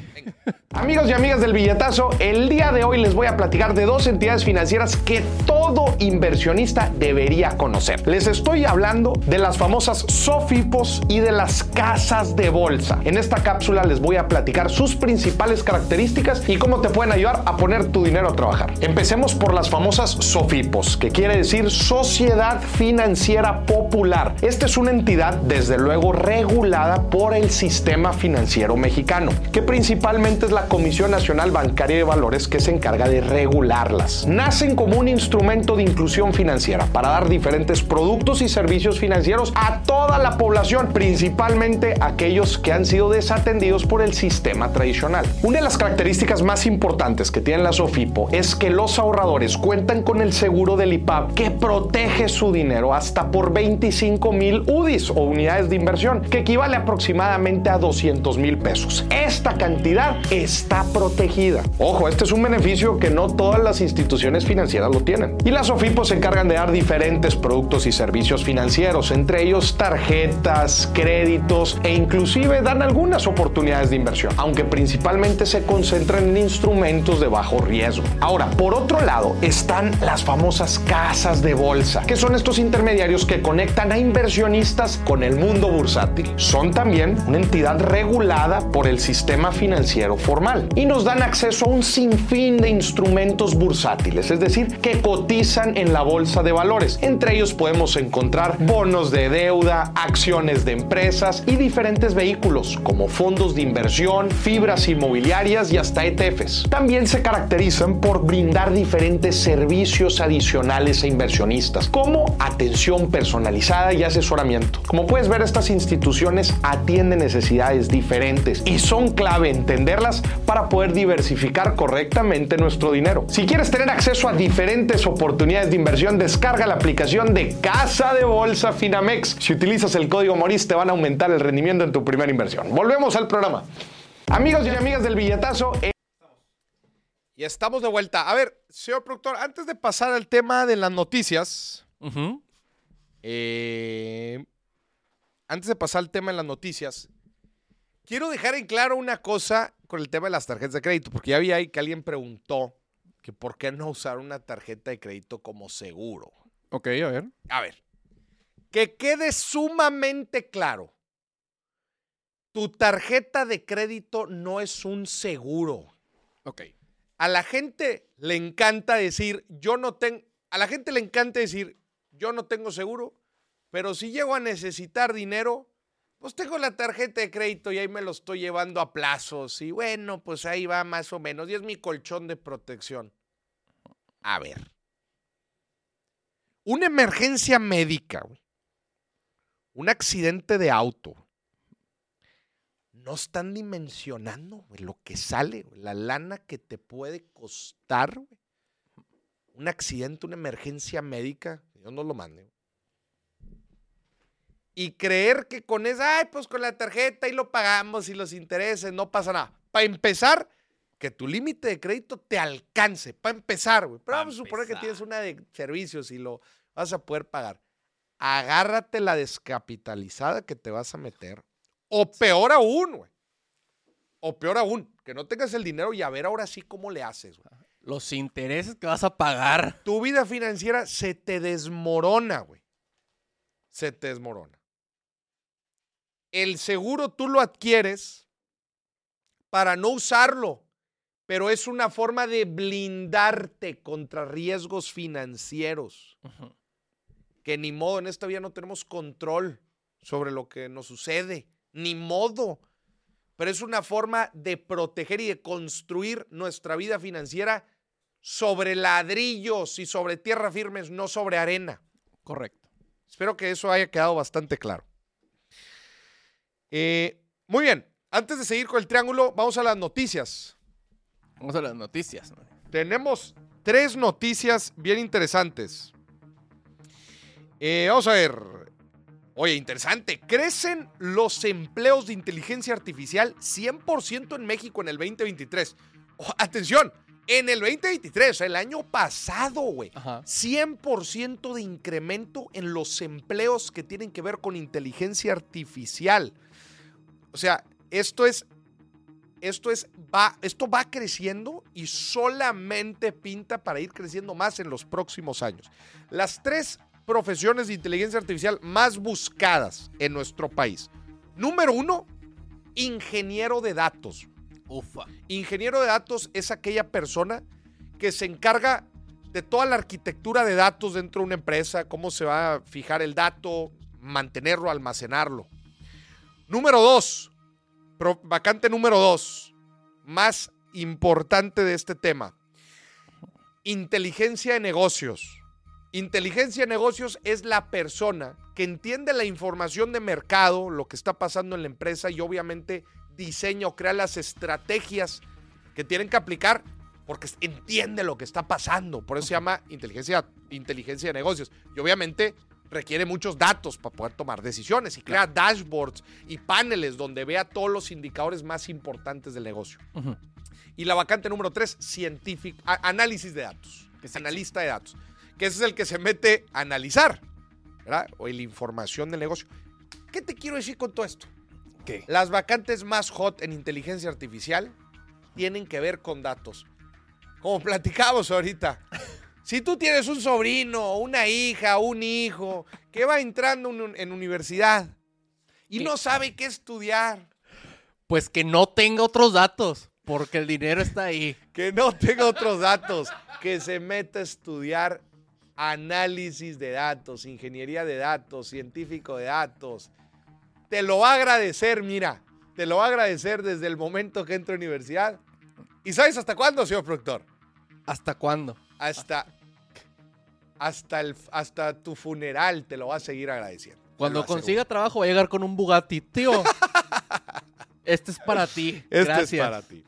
S1: Amigos y amigas del billetazo, el día de hoy les voy a platicar de dos entidades financieras que todo inversionista debería conocer. Les estoy hablando de las famosas Sofipos y de las casas de bolsa. En esta cápsula les voy a platicar sus principales características y cómo te pueden ayudar a poner tu dinero a trabajar. Empecemos por las famosas Sofipos, que quiere decir Sociedad Financiera Popular. Esta es una entidad, desde luego, regulada por el sistema financiero mexicano que principalmente es la Comisión Nacional Bancaria de Valores que se encarga de regularlas. Nacen como un instrumento de inclusión financiera para dar diferentes productos y servicios financieros a toda la población, principalmente aquellos que han sido desatendidos por el sistema tradicional. Una de las características más importantes que tiene la SOFIPO es que los ahorradores cuentan con el seguro del IPAP que protege su dinero hasta por 25 mil UDIs o unidades de inversión, que equivale aproximadamente a 200 mil pesos esta cantidad está protegida. Ojo, este es un beneficio que no todas las instituciones financieras lo tienen. Y las OFIPOS se encargan de dar diferentes productos y servicios financieros, entre ellos tarjetas, créditos e inclusive dan algunas oportunidades de inversión, aunque principalmente se concentran en instrumentos de bajo riesgo. Ahora, por otro lado, están las famosas casas de bolsa, que son estos intermediarios que conectan a inversionistas con el mundo bursátil. Son también una entidad regulada por el sistema financiero formal y nos dan acceso a un sinfín de instrumentos bursátiles, es decir, que cotizan en la bolsa de valores. Entre ellos podemos encontrar bonos de deuda, acciones de empresas y diferentes vehículos como fondos de inversión, fibras inmobiliarias y hasta ETFs. También se caracterizan por brindar diferentes servicios adicionales a inversionistas, como atención personalizada y asesoramiento. Como puedes ver, estas instituciones atienden necesidades diferentes y son son clave entenderlas para poder diversificar correctamente nuestro dinero. Si quieres tener acceso a diferentes oportunidades de inversión, descarga la aplicación de Casa de Bolsa Finamex. Si utilizas el código MORIS te van a aumentar el rendimiento en tu primera inversión. Volvemos al programa. Amigos y amigas del billetazo. Eh, y estamos de vuelta. A ver, señor productor, antes de pasar al tema de las noticias, eh, antes de pasar al tema de las noticias, Quiero dejar en claro una cosa con el tema de las tarjetas de crédito, porque ya vi ahí que alguien preguntó que por qué no usar una tarjeta de crédito como seguro.
S2: Ok, a ver.
S1: A ver, que quede sumamente claro. Tu tarjeta de crédito no es un seguro.
S2: Ok.
S1: A la gente le encanta decir, yo no tengo, a la gente le encanta decir, yo no tengo seguro, pero si llego a necesitar dinero, pues tengo la tarjeta de crédito y ahí me lo estoy llevando a plazos. Y bueno, pues ahí va más o menos. Y es mi colchón de protección. A ver. Una emergencia médica, un accidente de auto. No están dimensionando lo que sale, la lana que te puede costar. Un accidente, una emergencia médica. Dios no lo mande y creer que con esa, ay, pues con la tarjeta y lo pagamos y los intereses, no pasa nada. Para empezar, que tu límite de crédito te alcance. Para empezar, güey. Pero vamos a suponer que tienes una de servicios y lo vas a poder pagar. Agárrate la descapitalizada que te vas a meter. O peor aún, güey. O peor aún, que no tengas el dinero y a ver ahora sí cómo le haces, güey.
S2: Los intereses que vas a pagar.
S1: Tu vida financiera se te desmorona, güey. Se te desmorona el seguro tú lo adquieres para no usarlo, pero es una forma de blindarte contra riesgos financieros. Que ni modo, en esta vida no tenemos control sobre lo que nos sucede, ni modo. Pero es una forma de proteger y de construir nuestra vida financiera sobre ladrillos y sobre tierra firmes, no sobre arena.
S2: Correcto.
S1: Espero que eso haya quedado bastante claro. Eh, muy bien, antes de seguir con el triángulo, vamos a las noticias.
S2: Vamos a las noticias.
S1: Tenemos tres noticias bien interesantes. Eh, vamos a ver. Oye, interesante. Crecen los empleos de inteligencia artificial 100% en México en el 2023. atención, en el 2023, el año pasado, güey. 100% de incremento en los empleos que tienen que ver con inteligencia artificial. O sea, esto es esto es va esto va creciendo y solamente pinta para ir creciendo más en los próximos años. Las tres profesiones de inteligencia artificial más buscadas en nuestro país. Número uno, ingeniero de datos.
S2: Ufa.
S1: Ingeniero de datos es aquella persona que se encarga de toda la arquitectura de datos dentro de una empresa, cómo se va a fijar el dato, mantenerlo, almacenarlo. Número dos, vacante número dos, más importante de este tema, inteligencia de negocios. Inteligencia de negocios es la persona que entiende la información de mercado, lo que está pasando en la empresa y obviamente diseña o crea las estrategias que tienen que aplicar porque entiende lo que está pasando. Por eso se llama inteligencia, inteligencia de negocios. Y obviamente requiere muchos datos para poder tomar decisiones y crea dashboards y paneles donde vea todos los indicadores más importantes del negocio. Y la vacante número tres, científico, a- análisis de datos.
S2: Qué sexy.
S1: Analista de datos. Que ese es el que se mete a analizar, ¿verdad? O la información del negocio. ¿Qué te quiero decir con todo esto?
S2: ¿Qué?
S1: Las vacantes más hot en inteligencia artificial tienen que ver con datos. Como platicamos ahorita. Si tú tienes un sobrino, una hija, un hijo que va entrando en en universidad y
S2: ¿Qué?
S1: no sabe qué estudiar,
S2: Pues que no tenga otros datos, porque el dinero está ahí.
S1: que no tenga otros datos, que se meta a estudiar análisis de datos, ingeniería de datos, científico de datos. Te lo va a agradecer, mira, te lo va a agradecer desde el momento que entra a universidad. ¿Y sabes hasta cuándo, señor productor?
S2: ¿Hasta cuándo?
S1: Hasta, hasta, el, hasta tu funeral te lo va a seguir agradeciendo.
S2: Cuando
S1: aseguro.
S2: consiga trabajo va a llegar con un Bugatti. Tío, este es para ti.
S1: Este
S2: Gracias.
S1: es para ti.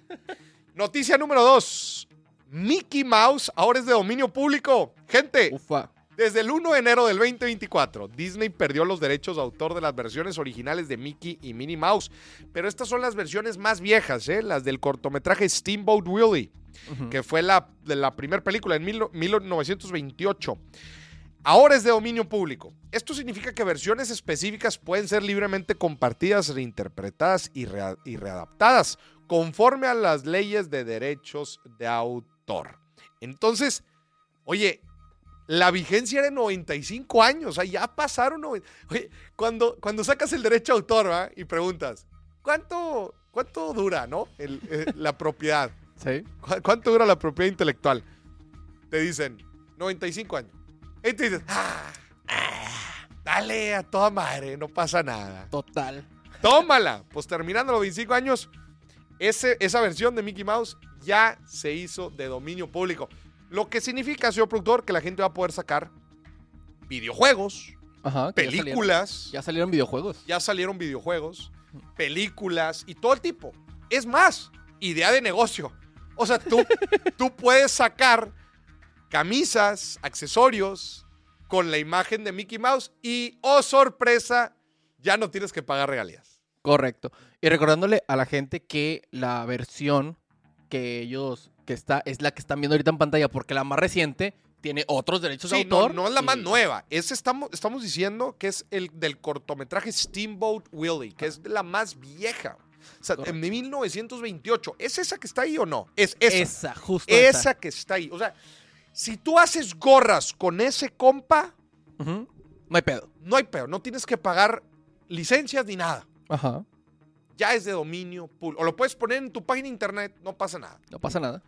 S1: Noticia número dos. Mickey Mouse ahora es de dominio público. Gente,
S2: Ufa.
S1: Desde el 1 de enero del 2024, Disney perdió los derechos de autor de las versiones originales de Mickey y Minnie Mouse. Pero estas son las versiones más viejas, ¿eh? las del cortometraje Steamboat Willie, Que fue la, la primera película en mil- 1928. Ahora es de dominio público. Esto significa que versiones específicas pueden ser libremente compartidas, reinterpretadas y, y readaptadas conforme a las leyes de derechos de autor. Entonces, oye, la vigencia era de 95 años, o ya pasaron. Oye, cuando, cuando sacas el derecho de autor ¿va? y preguntas, ¿cuánto, cuánto dura no? Eh, la propiedad?
S2: Sí.
S1: ¿Cu- ¿Cuánto dura la propiedad intelectual? Te dicen 95 años. Y tú dices, "Ah, ah, dale a toda madre, no pasa nada.
S2: Total.
S1: Tómala. Pues terminando los 25 años, ese, esa versión de Mickey Mouse ya se hizo de dominio público. Lo que significa, señor productor, que la gente va a poder sacar videojuegos,
S2: Ajá. que ya salieron-
S1: películas,
S2: Ya salieron videojuegos.
S1: ya salieron videojuegos, películas y todo el tipo. Es más, idea de negocio. O sea, tú, tú puedes sacar camisas, accesorios con la imagen de Mickey Mouse y, oh sorpresa, ya no tienes que pagar regalías.
S2: Correcto. Y recordándole a la gente que la versión que ellos, que está, es la que están viendo ahorita en pantalla, porque la más reciente tiene otros derechos de
S1: Sí, no,
S2: autor.
S1: no es la más
S2: y-
S1: nueva. Es, estamos, estamos diciendo que es el del cortometraje Steamboat Willie, que es la más vieja.
S2: Correcto.
S1: en 1928. ¿Es esa que está ahí o no? Es esa.
S2: Esa, justo
S1: esa
S2: esa.
S1: que está ahí. O sea, si tú haces gorras con ese compa.
S2: No hay pedo.
S1: no hay peor. No tienes que pagar licencias ni nada.
S2: Ajá.
S1: Ya es de dominio público. O lo puedes poner en tu página de internet, no pasa nada.
S2: No pasa nada.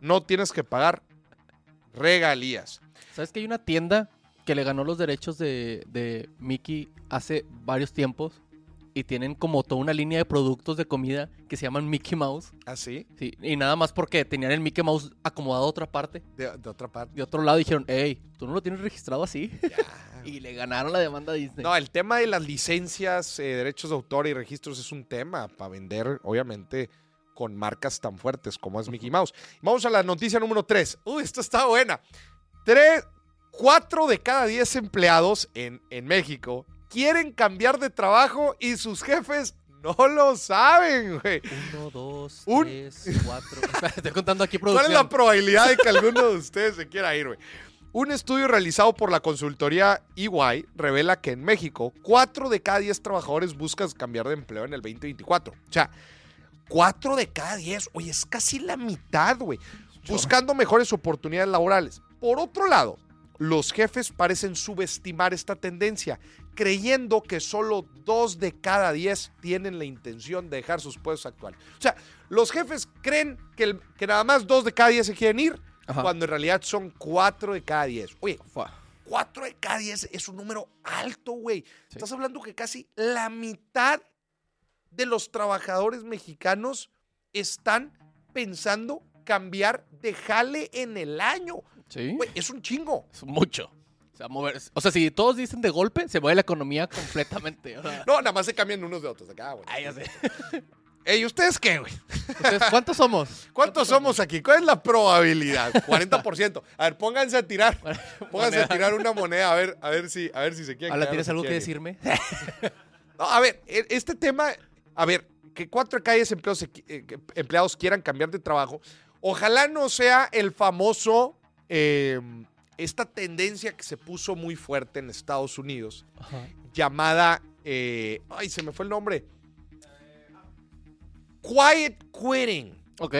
S1: No tienes que pagar regalías.
S2: ¿Sabes que hay una tienda que le ganó los derechos de, de Mickey hace varios tiempos? Y tienen como toda una línea de productos de comida que se llaman Mickey Mouse.
S1: ¿Así?
S2: Sí, y nada más porque tenían el Mickey Mouse acomodado a otra parte.
S1: De, de otra parte.
S2: De otro lado dijeron, hey, tú no lo tienes registrado así.
S1: Ya.
S2: y le ganaron la demanda a Disney.
S1: No, el tema de las licencias, eh, derechos de autor y registros es un tema para vender, obviamente, con marcas tan fuertes como es Mickey Mouse. Vamos a la noticia número 3. Uy, esta está buena. Tres, cuatro de cada diez empleados en, en México quieren cambiar de trabajo y sus jefes no lo saben, güey.
S2: Uno, dos,
S1: Un-
S2: tres, cuatro. Espera, Estoy contando aquí
S1: ¿Cuál
S2: producción.
S1: es la probabilidad de que alguno de ustedes se quiera ir, güey? Un estudio realizado por la consultoría EY revela que en México, 4 de cada 10 trabajadores buscan cambiar de empleo en el 2024. O sea, Cuatro de cada diez. Oye, es casi la mitad, güey. Buscando mejores oportunidades laborales. Por otro lado, los jefes parecen subestimar esta tendencia, creyendo que solo dos de cada diez tienen la intención de dejar sus puestos actuales. O sea, los jefes creen que, el- que nada más dos de cada diez se quieren ir,
S2: Ajá.
S1: cuando en realidad son cuatro de cada diez. Oye, cuatro de cada diez es un número alto, güey. Estás hablando que casi la mitad de los trabajadores mexicanos están pensando cambiar de jale en el año.
S2: Sí.
S1: Güey, es un chingo.
S2: Es mucho. O sea, mover- o sea, si todos dicen de golpe, se mueve la economía completamente. o sea.
S1: No, nada más se cambian unos de otros acá, güey.
S2: Ay, ya sé.
S1: Ey, ¿ustedes qué, güey?
S2: Ustedes, ¿Cuántos somos?
S1: ¿Cuántos somos aquí? ¿Cuál es la probabilidad? 40%. A ver, pónganse a tirar. Pónganse a tirar una moneda a ver, a ver si, a ver si se quieren. O
S2: ¿tienes algo que decirme?
S1: No, a ver, e- este tema, a ver, que cuatro diez empleados, eh, empleados quieran cambiar de trabajo, ojalá no sea el famoso, eh, esta tendencia que se puso muy fuerte en Estados Unidos, llamada, eh, ay, se me fue el nombre, quiet quitting.
S2: Ok.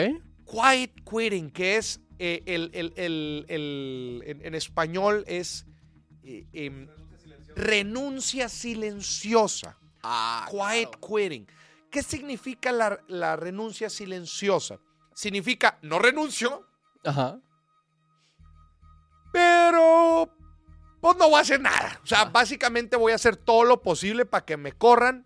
S1: Quiet quitting, que es eh, el, el- el- el- en, en español es eh, em, renuncia silenciosa.
S2: Ah,
S1: Quiet quitting. ¿Qué significa la, la renuncia silenciosa? Significa no renuncio,
S2: Ajá.
S1: Pero pues no voy a hacer nada. O sea,
S2: Ah.
S1: básicamente voy a hacer todo lo posible para que me corran,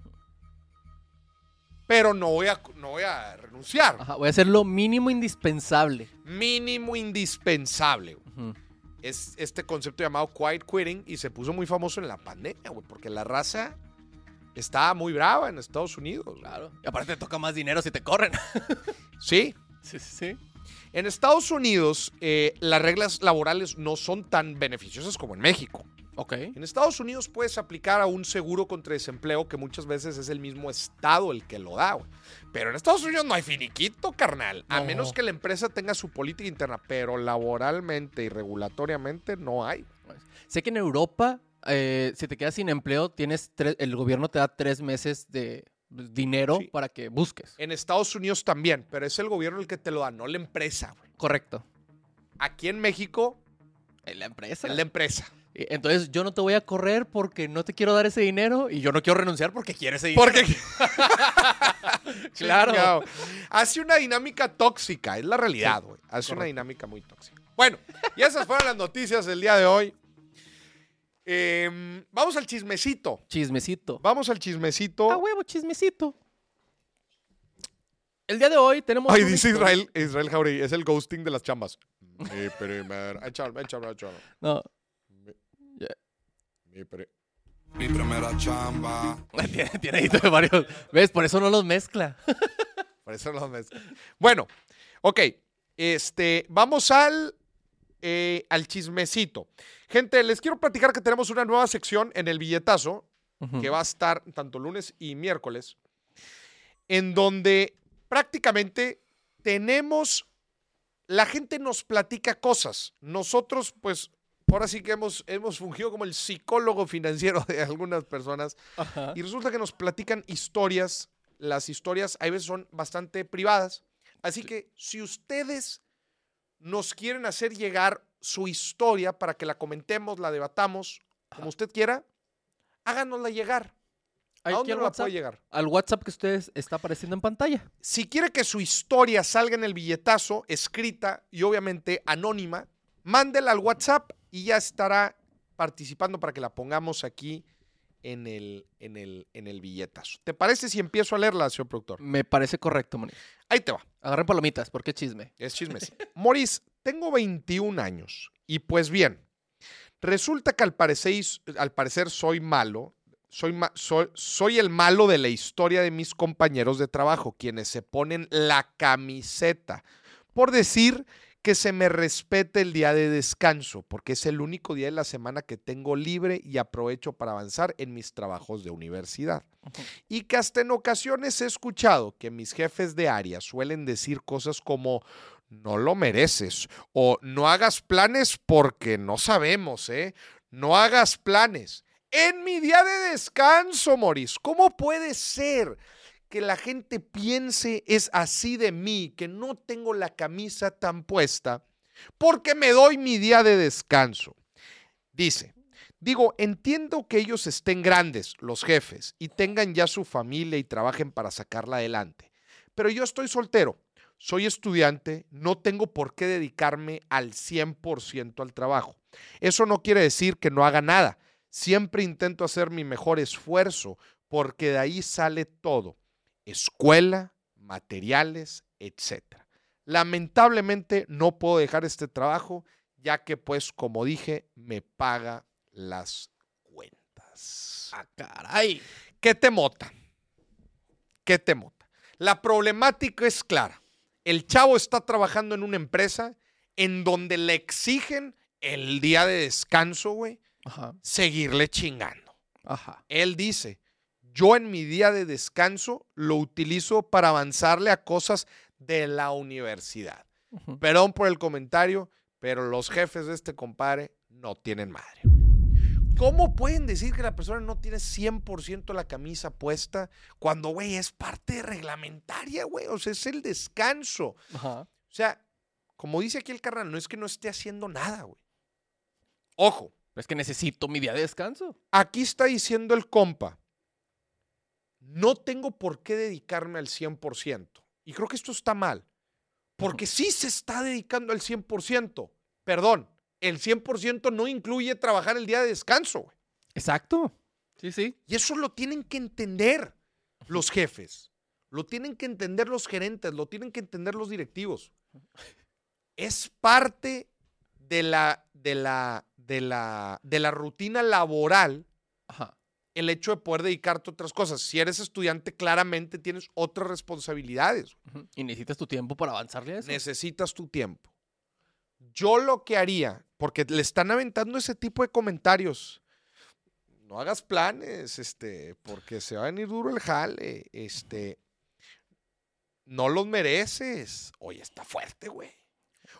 S1: pero no voy a, no voy a renunciar.
S2: Ajá. Voy a hacer lo mínimo indispensable.
S1: Mínimo indispensable. Es este concepto llamado quiet quitting y se puso muy famoso en la pandemia, güey, porque la raza estaba muy brava en Estados Unidos.
S2: Claro. Y aparte te toca más dinero si te corren.
S1: Sí,
S2: sí, sí, sí.
S1: En Estados Unidos, eh, las reglas laborales no son tan beneficiosas como en México.
S2: Ok.
S1: En Estados Unidos puedes aplicar a un seguro contra desempleo que muchas veces es el mismo estado el que lo da, güey. Pero en Estados Unidos no hay finiquito, carnal. A
S2: No.
S1: menos que la empresa tenga su política interna, pero laboralmente y regulatoriamente no hay.
S2: Sé que en Europa, eh, si te quedas sin empleo, tienes tres- el gobierno te da tres meses de dinero
S1: Sí.
S2: para que busques.
S1: En Estados Unidos también, pero es el gobierno el que te lo da, no la empresa, güey.
S2: Correcto.
S1: Aquí en México
S2: En la empresa.
S1: es la empresa.
S2: Entonces yo no te voy a correr porque no te quiero dar ese dinero y yo no quiero renunciar porque quiero ese dinero.
S1: Porque
S2: Claro.
S1: Hace una dinámica tóxica, es la realidad, güey. Hace una dinámica muy tóxica. Bueno, y esas fueron las noticias del día de hoy. Em, vamos al chismecito.
S2: Chismecito.
S1: Vamos al chismecito.
S2: A huevo, chismecito. El día de hoy tenemos.
S1: Ay, dice
S2: historia-
S1: Israel, Israel Jauregui, es el ghosting de las chambas. Mi primer, échalo, échalo, échalo.
S2: No.
S1: Mi pri-
S5: Mi primera chamba.
S2: Tiene, tiene ahí de varios. ¿Ves? Por eso no los mezcla.
S1: Por eso los mezclo. Bueno, ok. Este, vamos al, eh, al chismecito. Gente, les quiero platicar que tenemos una nueva sección en el billetazo que va a estar tanto lunes y miércoles, en donde prácticamente tenemos, la gente nos platica cosas. Nosotros, pues, ahora sí que hemos, hemos fungido como el psicólogo financiero de algunas personas
S2: Ajá.
S1: y resulta que nos platican historias. Las historias a veces son bastante privadas. Así que si ustedes nos quieren hacer llegar su historia para que la comentemos, la debatamos, como usted quiera, háganosla llegar. ¿A dónde la puede llegar?
S2: al WhatsApp que ustedes está apareciendo en pantalla.
S1: Si quiere que su historia salga en el billetazo, escrita y obviamente anónima, mándela al WhatsApp y ya estará participando para que la pongamos aquí en el, en el, en el billetazo. ¿Te parece si empiezo a leerla, señor productor?
S2: Me parece correcto, Moni.
S1: Ahí te va.
S2: Agarren palomitas, porque es chisme.
S1: Es chismes. Moris, tengo 21 años y pues bien, resulta que al parecer, al parecer soy malo, soy, ma- soy, soy el malo de la historia de mis compañeros de trabajo, quienes se ponen la camiseta por decir que se me respete el día de descanso, porque es el único día de la semana que tengo libre y aprovecho para avanzar en mis trabajos de universidad. Y que hasta en ocasiones he escuchado que mis jefes de área suelen decir cosas como no lo mereces o no hagas planes porque no sabemos, ¿eh? No hagas planes. En mi día de descanso, Moris, ¿cómo puede ser que la gente piense es así de mí, que no tengo la camisa tan puesta, porque me doy mi día de descanso. Dice, digo, entiendo que ellos estén grandes, los jefes, y tengan ya su familia y trabajen para sacarla adelante, pero yo estoy soltero, soy estudiante, no tengo por qué dedicarme al 100% al trabajo. Eso no quiere decir que no haga nada. Siempre intento hacer mi mejor esfuerzo porque de ahí sale todo. Escuela, materiales, etc. Lamentablemente no puedo dejar este trabajo ya que pues como dije me paga las cuentas.
S2: Ah, caray.
S1: ¿Qué te mota? ¿Qué te mota? La problemática es clara. El chavo está trabajando en una empresa en donde le exigen el día de descanso, güey,
S2: Ajá,
S1: seguirle chingando.
S2: ajá.
S1: Él dice, yo en mi día de descanso lo utilizo para avanzarle a cosas de la universidad. Perdón por el comentario, pero los jefes de este compadre no tienen madre. ¿Cómo pueden decir que la persona no tiene 100% la camisa puesta cuando, güey, es parte reglamentaria, güey? O sea, es el descanso.
S2: Ajá.
S1: O sea, como dice aquí el carnal, no es que no esté haciendo nada, güey. Ojo,
S2: Es que necesito mi día de descanso.
S1: aquí está diciendo el compa, no tengo por qué dedicarme al 100%. Y creo que esto está mal, porque sí se está dedicando al 100%. Perdón, el 100% no incluye trabajar el día de descanso. güey.
S2: Exacto. Sí, sí.
S1: Y eso lo tienen que entender los jefes, lo tienen que entender los gerentes, lo tienen que entender los directivos. Es parte de la, de la, de la, de la rutina laboral
S2: Ajá.
S1: el hecho de poder dedicarte a otras cosas. Si eres estudiante, claramente tienes otras responsabilidades.
S2: Y necesitas tu tiempo para avanzarle a eso.
S1: Necesitas tu tiempo. Yo lo que haría, porque le están aventando ese tipo de comentarios. No hagas planes, este, porque se va a venir duro el jale. Este, no los mereces. Oye, está fuerte, güey.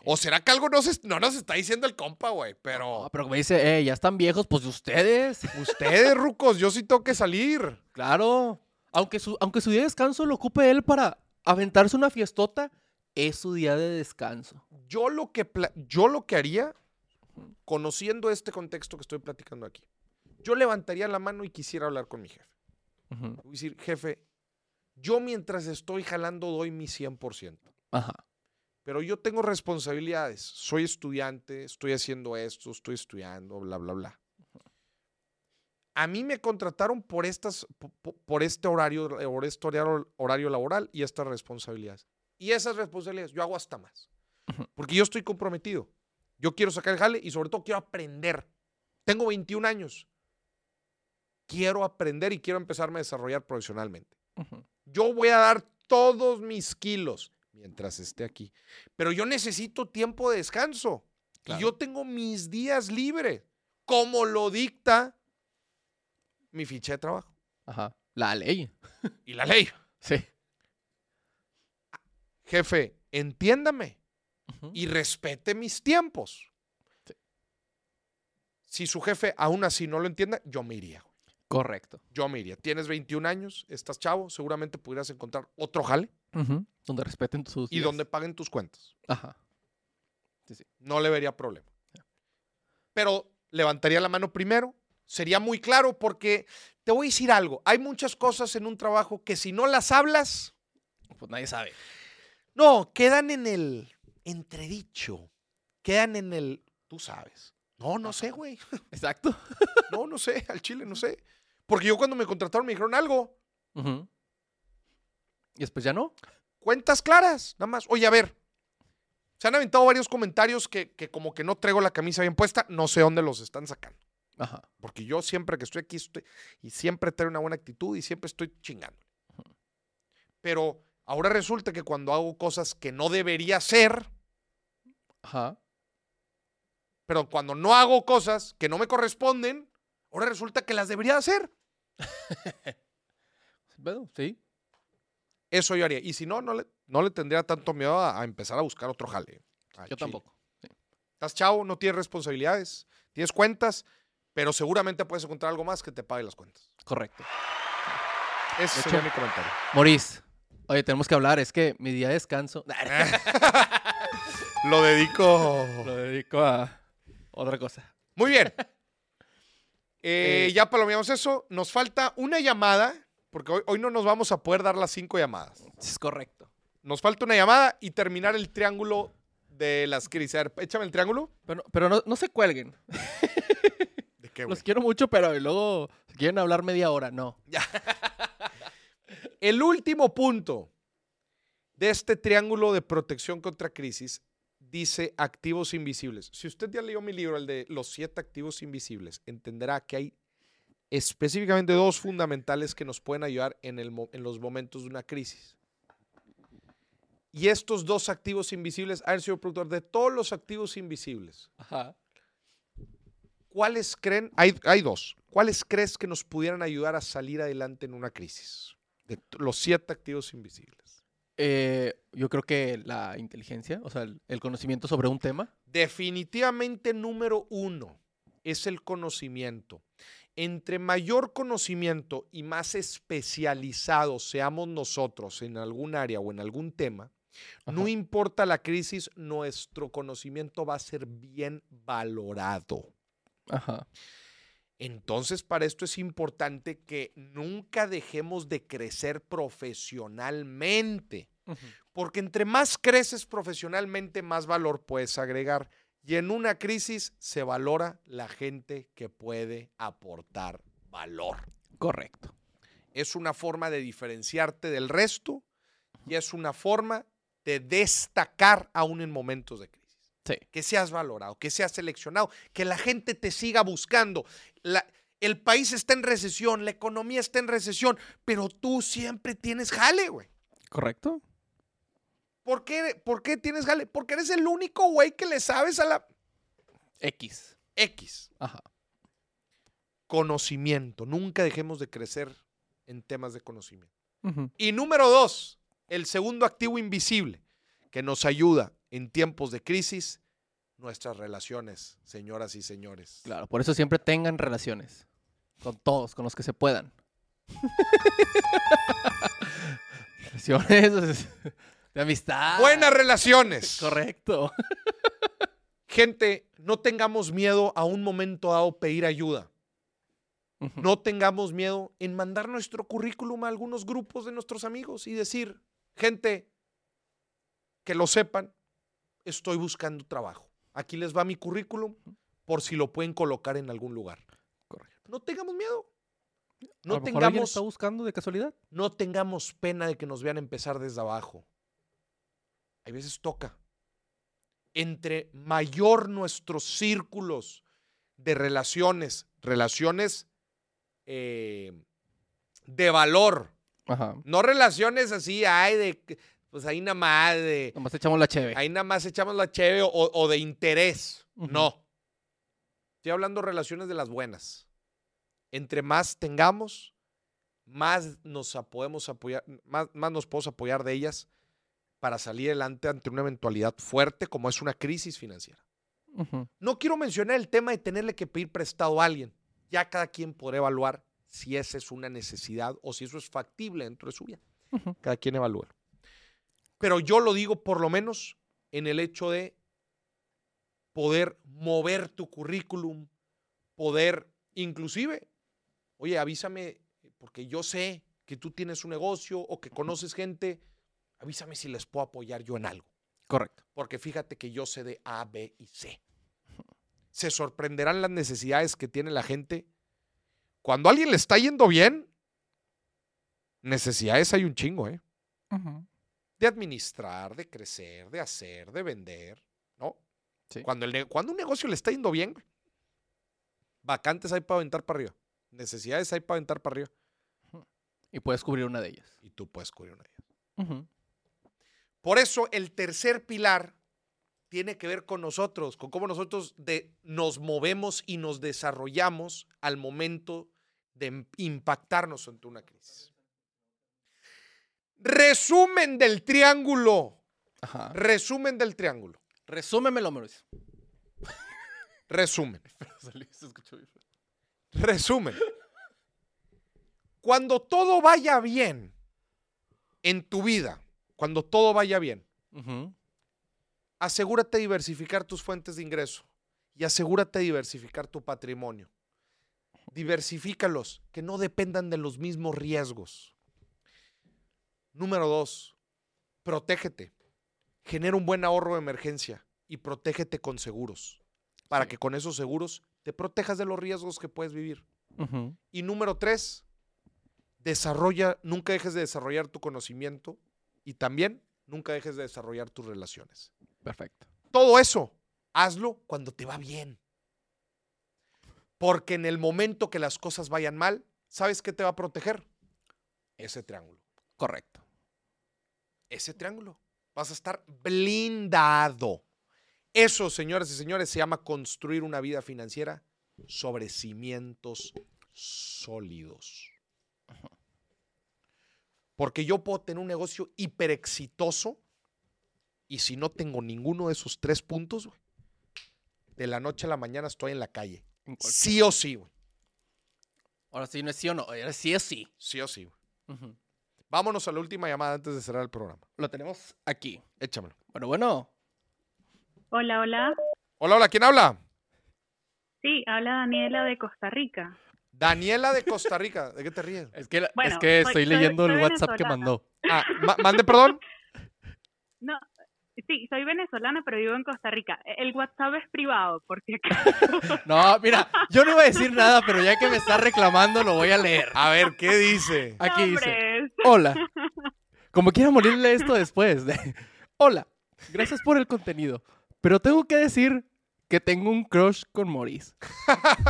S1: ¿O será que algo no, se- no nos está diciendo el compa, güey? Pero
S2: Ah, pero me dice, eh, ya están viejos, pues de ustedes.
S1: ustedes, rucos, yo sí tengo que salir.
S2: Claro. Aunque su, aunque su día de descanso lo ocupe él para aventarse una fiestota, es su día de descanso.
S1: Yo lo que, yo lo que haría, conociendo este contexto que estoy platicando aquí, yo levantaría la mano y quisiera hablar con mi jefe. Voy a decir, jefe, yo mientras estoy jalando doy mi 100%,
S2: Ajá.
S1: pero yo tengo responsabilidades. Soy estudiante, estoy haciendo esto, estoy estudiando, bla, bla, bla. A mí me contrataron por, estas, po- po- por este horario, por este horario, horario laboral y estas responsabilidades. Y esas responsabilidades yo hago hasta más. Porque yo estoy comprometido. Yo quiero sacar el jale y sobre todo quiero aprender. Tengo 21 años. Quiero aprender y quiero empezarme a desarrollar profesionalmente. Yo voy a dar todos mis kilos mientras esté aquí. Pero yo necesito tiempo de descanso.
S2: Claro.
S1: Y yo tengo mis días libres, como lo dicta mi ficha de trabajo
S2: Ajá. La ley.
S1: y la ley.
S2: Sí.
S1: Jefe, entiéndame Y respete mis tiempos.
S2: Sí.
S1: Si su jefe aún así no lo entienda, yo me iría.
S2: Correcto.
S1: Yo me iría. Tienes 21 años, estás chavo, seguramente pudieras encontrar otro jale.
S2: Donde respeten sus
S1: y
S2: días.
S1: donde paguen tus cuentas.
S2: Ajá.
S1: No le vería problema. Pero levantaría la mano primero. Sería muy claro porque te voy a decir algo. Hay muchas cosas en un trabajo que si no las hablas,
S2: Pues nadie sabe.
S1: no, quedan en el entredicho. Quedan en el, tú sabes. No, no sé, güey.
S2: Exacto.
S1: No, no sé. Al chile, no sé. Porque yo cuando me contrataron me dijeron algo.
S2: Y después ya no.
S1: Cuentas claras, nada más. Oye, a ver. Se han aventado varios comentarios que, que como que no traigo la camisa bien puesta. No sé dónde los están sacando.
S2: Ajá.
S1: Porque yo siempre que estoy aquí estoy, y siempre traigo una buena actitud y siempre estoy chingando. Pero ahora resulta que cuando hago cosas que no debería hacer,
S2: Ajá.
S1: pero cuando no hago cosas que no me corresponden, ahora resulta que las debería hacer.
S2: Bueno, sí.
S1: Eso yo haría. Y si no, no le, no le tendría tanto miedo a, a empezar a buscar otro jale. Al
S2: Yo
S1: chile.
S2: tampoco. Sí.
S1: Estás chavo, no tienes responsabilidades, tienes cuentas, pero seguramente puedes encontrar algo más que te pague las cuentas.
S2: Correcto.
S1: Ese sería mi comentario.
S2: Maurice, oye, tenemos que hablar. Es que mi día de descanso
S1: Lo dedico.
S2: lo dedico a otra cosa.
S1: Muy bien. Eh,
S2: Eh,
S1: ya palomeamos eso. Nos falta una llamada, porque hoy, hoy no nos vamos a poder dar las cinco llamadas.
S2: Es correcto.
S1: Nos falta una llamada y terminar el triángulo de las crisis. A ver, échame el triángulo.
S2: Pero, pero no, no se cuelguen.
S1: ¿De qué,
S2: Los quiero mucho, pero luego quieren hablar media hora. No.
S1: El último punto de este triángulo de protección contra crisis dice activos invisibles. Si usted ya leyó mi libro, el de los siete activos invisibles, entenderá que hay específicamente dos fundamentales que nos pueden ayudar en, el mo- en los momentos de una crisis. Y estos dos activos invisibles, a ver, señor productor, de todos los activos invisibles,
S2: Ajá.
S1: ¿cuáles creen? Hay, hay dos. ¿Cuáles crees que nos pudieran ayudar a salir adelante en una crisis? De los siete activos invisibles.
S2: Eh, yo creo que la inteligencia, o sea, el, el conocimiento sobre un tema.
S1: Definitivamente número uno es el conocimiento. Entre mayor conocimiento y más especializados seamos nosotros en algún área o en algún tema, no importa la crisis, nuestro conocimiento va a ser bien valorado.
S2: Ajá.
S1: Entonces, para esto es importante que nunca dejemos de crecer profesionalmente. Porque entre más creces profesionalmente, más valor puedes agregar. Y en una crisis se valora la gente que puede aportar valor.
S2: Correcto.
S1: Es una forma de diferenciarte del resto y es una forma de destacar aún en momentos de crisis.
S2: Sí.
S1: Que seas valorado, que seas seleccionado, que la gente te siga buscando. La- el país está en recesión, la economía está en recesión, pero tú siempre tienes jale, güey.
S2: Correcto.
S1: ¿Por qué, ¿Por qué tienes jale? Porque eres el único güey que le sabes a la
S2: X.
S1: X.
S2: Ajá.
S1: Conocimiento. Nunca dejemos de crecer en temas de conocimiento. Y número dos, el segundo activo invisible que nos ayuda en tiempos de crisis, nuestras relaciones, señoras y señores.
S2: Claro, por eso siempre tengan relaciones. Con todos, con los que se puedan. relaciones de amistad.
S1: Buenas relaciones.
S2: Correcto.
S1: Gente, no tengamos miedo a un momento dado pedir ayuda. No tengamos miedo en mandar nuestro currículum a algunos grupos de nuestros amigos y decir, gente, que lo sepan, estoy buscando trabajo. Aquí les va mi currículum por si lo pueden colocar en algún lugar.
S2: Correcto.
S1: No tengamos miedo.
S2: A
S1: No
S2: lo mejor
S1: tengamos,
S2: está buscando de casualidad.
S1: no tengamos pena de que nos vean empezar desde abajo. Hay veces toca. Entre mayor nuestros círculos de relaciones, relaciones eh, de valor,
S2: Ajá.
S1: no relaciones así, ay, de, pues ahí nada más, de,
S2: Nomás echamos la cheve.
S1: ahí nada más echamos la cheve o, o de interés. No. Estoy hablando relaciones de las buenas. Entre más tengamos, más nos podemos apoyar, más, más nos podemos apoyar de ellas para salir adelante ante una eventualidad fuerte como es una crisis financiera. No quiero mencionar el tema de tenerle que pedir prestado a alguien. Ya cada quien podrá evaluar si esa es una necesidad o si eso es factible dentro de su vida. Cada quien evalúa. Pero yo lo digo por lo menos en el hecho de poder mover tu currículum, poder inclusive, oye, avísame, porque yo sé que tú tienes un negocio o que conoces gente, avísame si les puedo apoyar yo en algo.
S2: Correcto.
S1: Porque fíjate que yo sé de A, B y C. Se sorprenderán las necesidades que tiene la gente. Cuando a alguien le está yendo bien, necesidades hay un chingo, ¿eh?
S2: Ujú.
S1: De administrar, de crecer, de hacer, de vender, ¿no?
S2: Sí.
S1: Cuando, el cuando un negocio le está yendo bien, vacantes hay para aventar para arriba. Necesidades hay para aventar para arriba.
S2: Y puedes cubrir una de ellas.
S1: Y tú puedes cubrir una de ellas. Por eso el tercer pilar tiene que ver con nosotros, con cómo nosotros de- nos movemos y nos desarrollamos al momento de im- impactarnos ante una crisis. Resumen del triángulo.
S2: Ajá.
S1: Resumen del triángulo.
S2: Resúmemelo, Mauricio.
S1: Resumen. Resumen. Cuando todo vaya bien en tu vida, cuando todo vaya bien, asegúrate de diversificar tus fuentes de ingreso y asegúrate de diversificar tu patrimonio. Diversifícalos, que no dependan de los mismos riesgos. Número dos, protégete. Genera un buen ahorro de emergencia y protégete con seguros, para que con esos seguros te protejas de los riesgos que puedes vivir. Y número tres, desarrolla, nunca dejes de desarrollar tu conocimiento y también nunca dejes de desarrollar tus relaciones.
S2: Perfecto.
S1: Todo eso, hazlo cuando te va bien. Porque en el momento que las cosas vayan mal, ¿sabes qué te va a proteger? Ese triángulo.
S2: Correcto.
S1: Ese triángulo. Vas a estar blindado. Eso, señoras y señores, se llama construir una vida financiera sobre cimientos sólidos. Porque yo puedo tener un negocio hiper exitoso y si no tengo ninguno de esos tres puntos, de la noche a la mañana estoy en la calle.
S2: En
S1: Sí o sí, güey.
S2: Ahora sí no es sí o no. Ahora sí es sí.
S1: Sí o sí, güey. Vámonos a la última llamada antes de cerrar el programa.
S2: Lo tenemos aquí.
S1: Échamelo.
S2: Bueno, bueno.
S6: Hola, hola.
S1: Hola, hola, ¿quién habla?
S6: Sí, habla Daniela de Costa Rica.
S1: Daniela de Costa Rica. ¿De qué te ríes?
S2: Es que,
S6: Bueno,
S2: es que
S6: soy-
S2: estoy
S6: soy-
S2: leyendo
S6: soy
S2: el WhatsApp que mandó.
S1: Ah, ma- mande perdón.
S6: No, sí, soy venezolana, pero vivo en Costa Rica. El WhatsApp es privado, por si acaso.
S2: No, mira, yo no iba a decir nada, pero ya que me está reclamando, lo voy a leer.
S1: A ver, ¿qué dice?
S2: Aquí dice. Hola. Como quiera morirle esto después. Hola. Gracias por el contenido. Pero tengo que decir que tengo un crush con Maurice.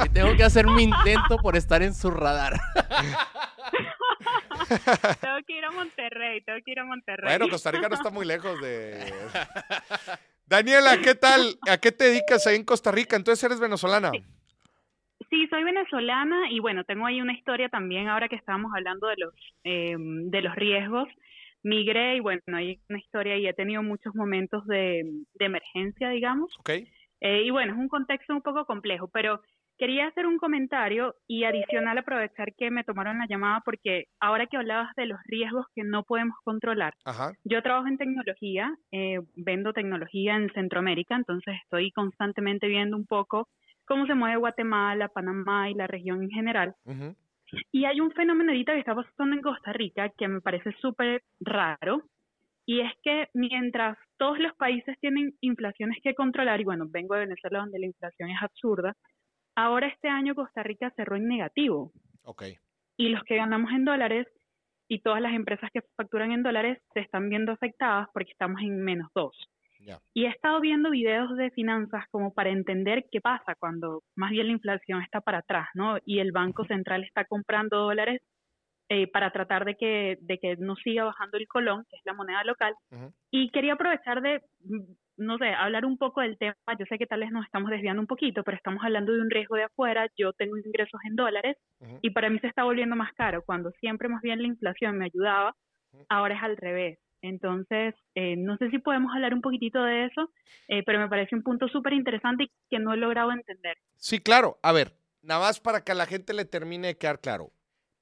S2: Y tengo que hacer mi intento por estar en su radar.
S6: tengo que ir a Monterrey, tengo que ir a Monterrey.
S1: Bueno, Costa Rica no está muy lejos de. Daniela, ¿qué tal? ¿A qué te dedicas ahí en Costa Rica? Entonces eres venezolana.
S6: Sí, soy venezolana y bueno, tengo ahí una historia también ahora que estábamos hablando de los, eh, de los riesgos. Migré y bueno, hay una historia y he tenido muchos momentos de, de emergencia, digamos.
S1: ¿Ok?
S6: Eh, y bueno, es un contexto un poco complejo, pero quería hacer un comentario y adicional aprovechar que me tomaron la llamada porque ahora que hablabas de los riesgos que no podemos controlar,
S1: Ajá.
S6: yo trabajo en tecnología, eh, vendo tecnología en Centroamérica, entonces estoy constantemente viendo un poco cómo se mueve Guatemala, Panamá y la región en general.
S1: ujú,
S6: Y hay un fenómeno ahorita que está pasando en Costa Rica que me parece súper raro. Y es que mientras todos los países tienen inflaciones que controlar, y bueno, vengo de Venezuela donde la inflación es absurda, ahora este año Costa Rica cerró en negativo.
S1: Ok.
S6: Y los que ganamos en dólares y todas las empresas que facturan en dólares se están viendo afectadas porque estamos en menos dos.
S1: Ya.
S6: Y he estado viendo videos de finanzas como para entender qué pasa cuando más bien la inflación está para atrás, ¿no? Y el Banco Central está comprando dólares eh, para tratar de que, de que no siga bajando el colón, que es la moneda local.
S1: Ujú.
S6: Y quería aprovechar de, mm, no sé, hablar un poco del tema. Yo sé que tal vez nos estamos desviando un poquito, pero estamos hablando de un riesgo de afuera. Yo tengo ingresos en dólares
S1: Ujú.
S6: y para mí se está volviendo más caro. Cuando siempre más bien la inflación me ayudaba, ahora es al revés. Entonces, eh, no sé si podemos hablar un poquitito de eso, eh, pero me parece un punto súper interesante y que no he logrado entender.
S1: Sí, claro. A ver, nada más para que a la gente le termine de quedar claro.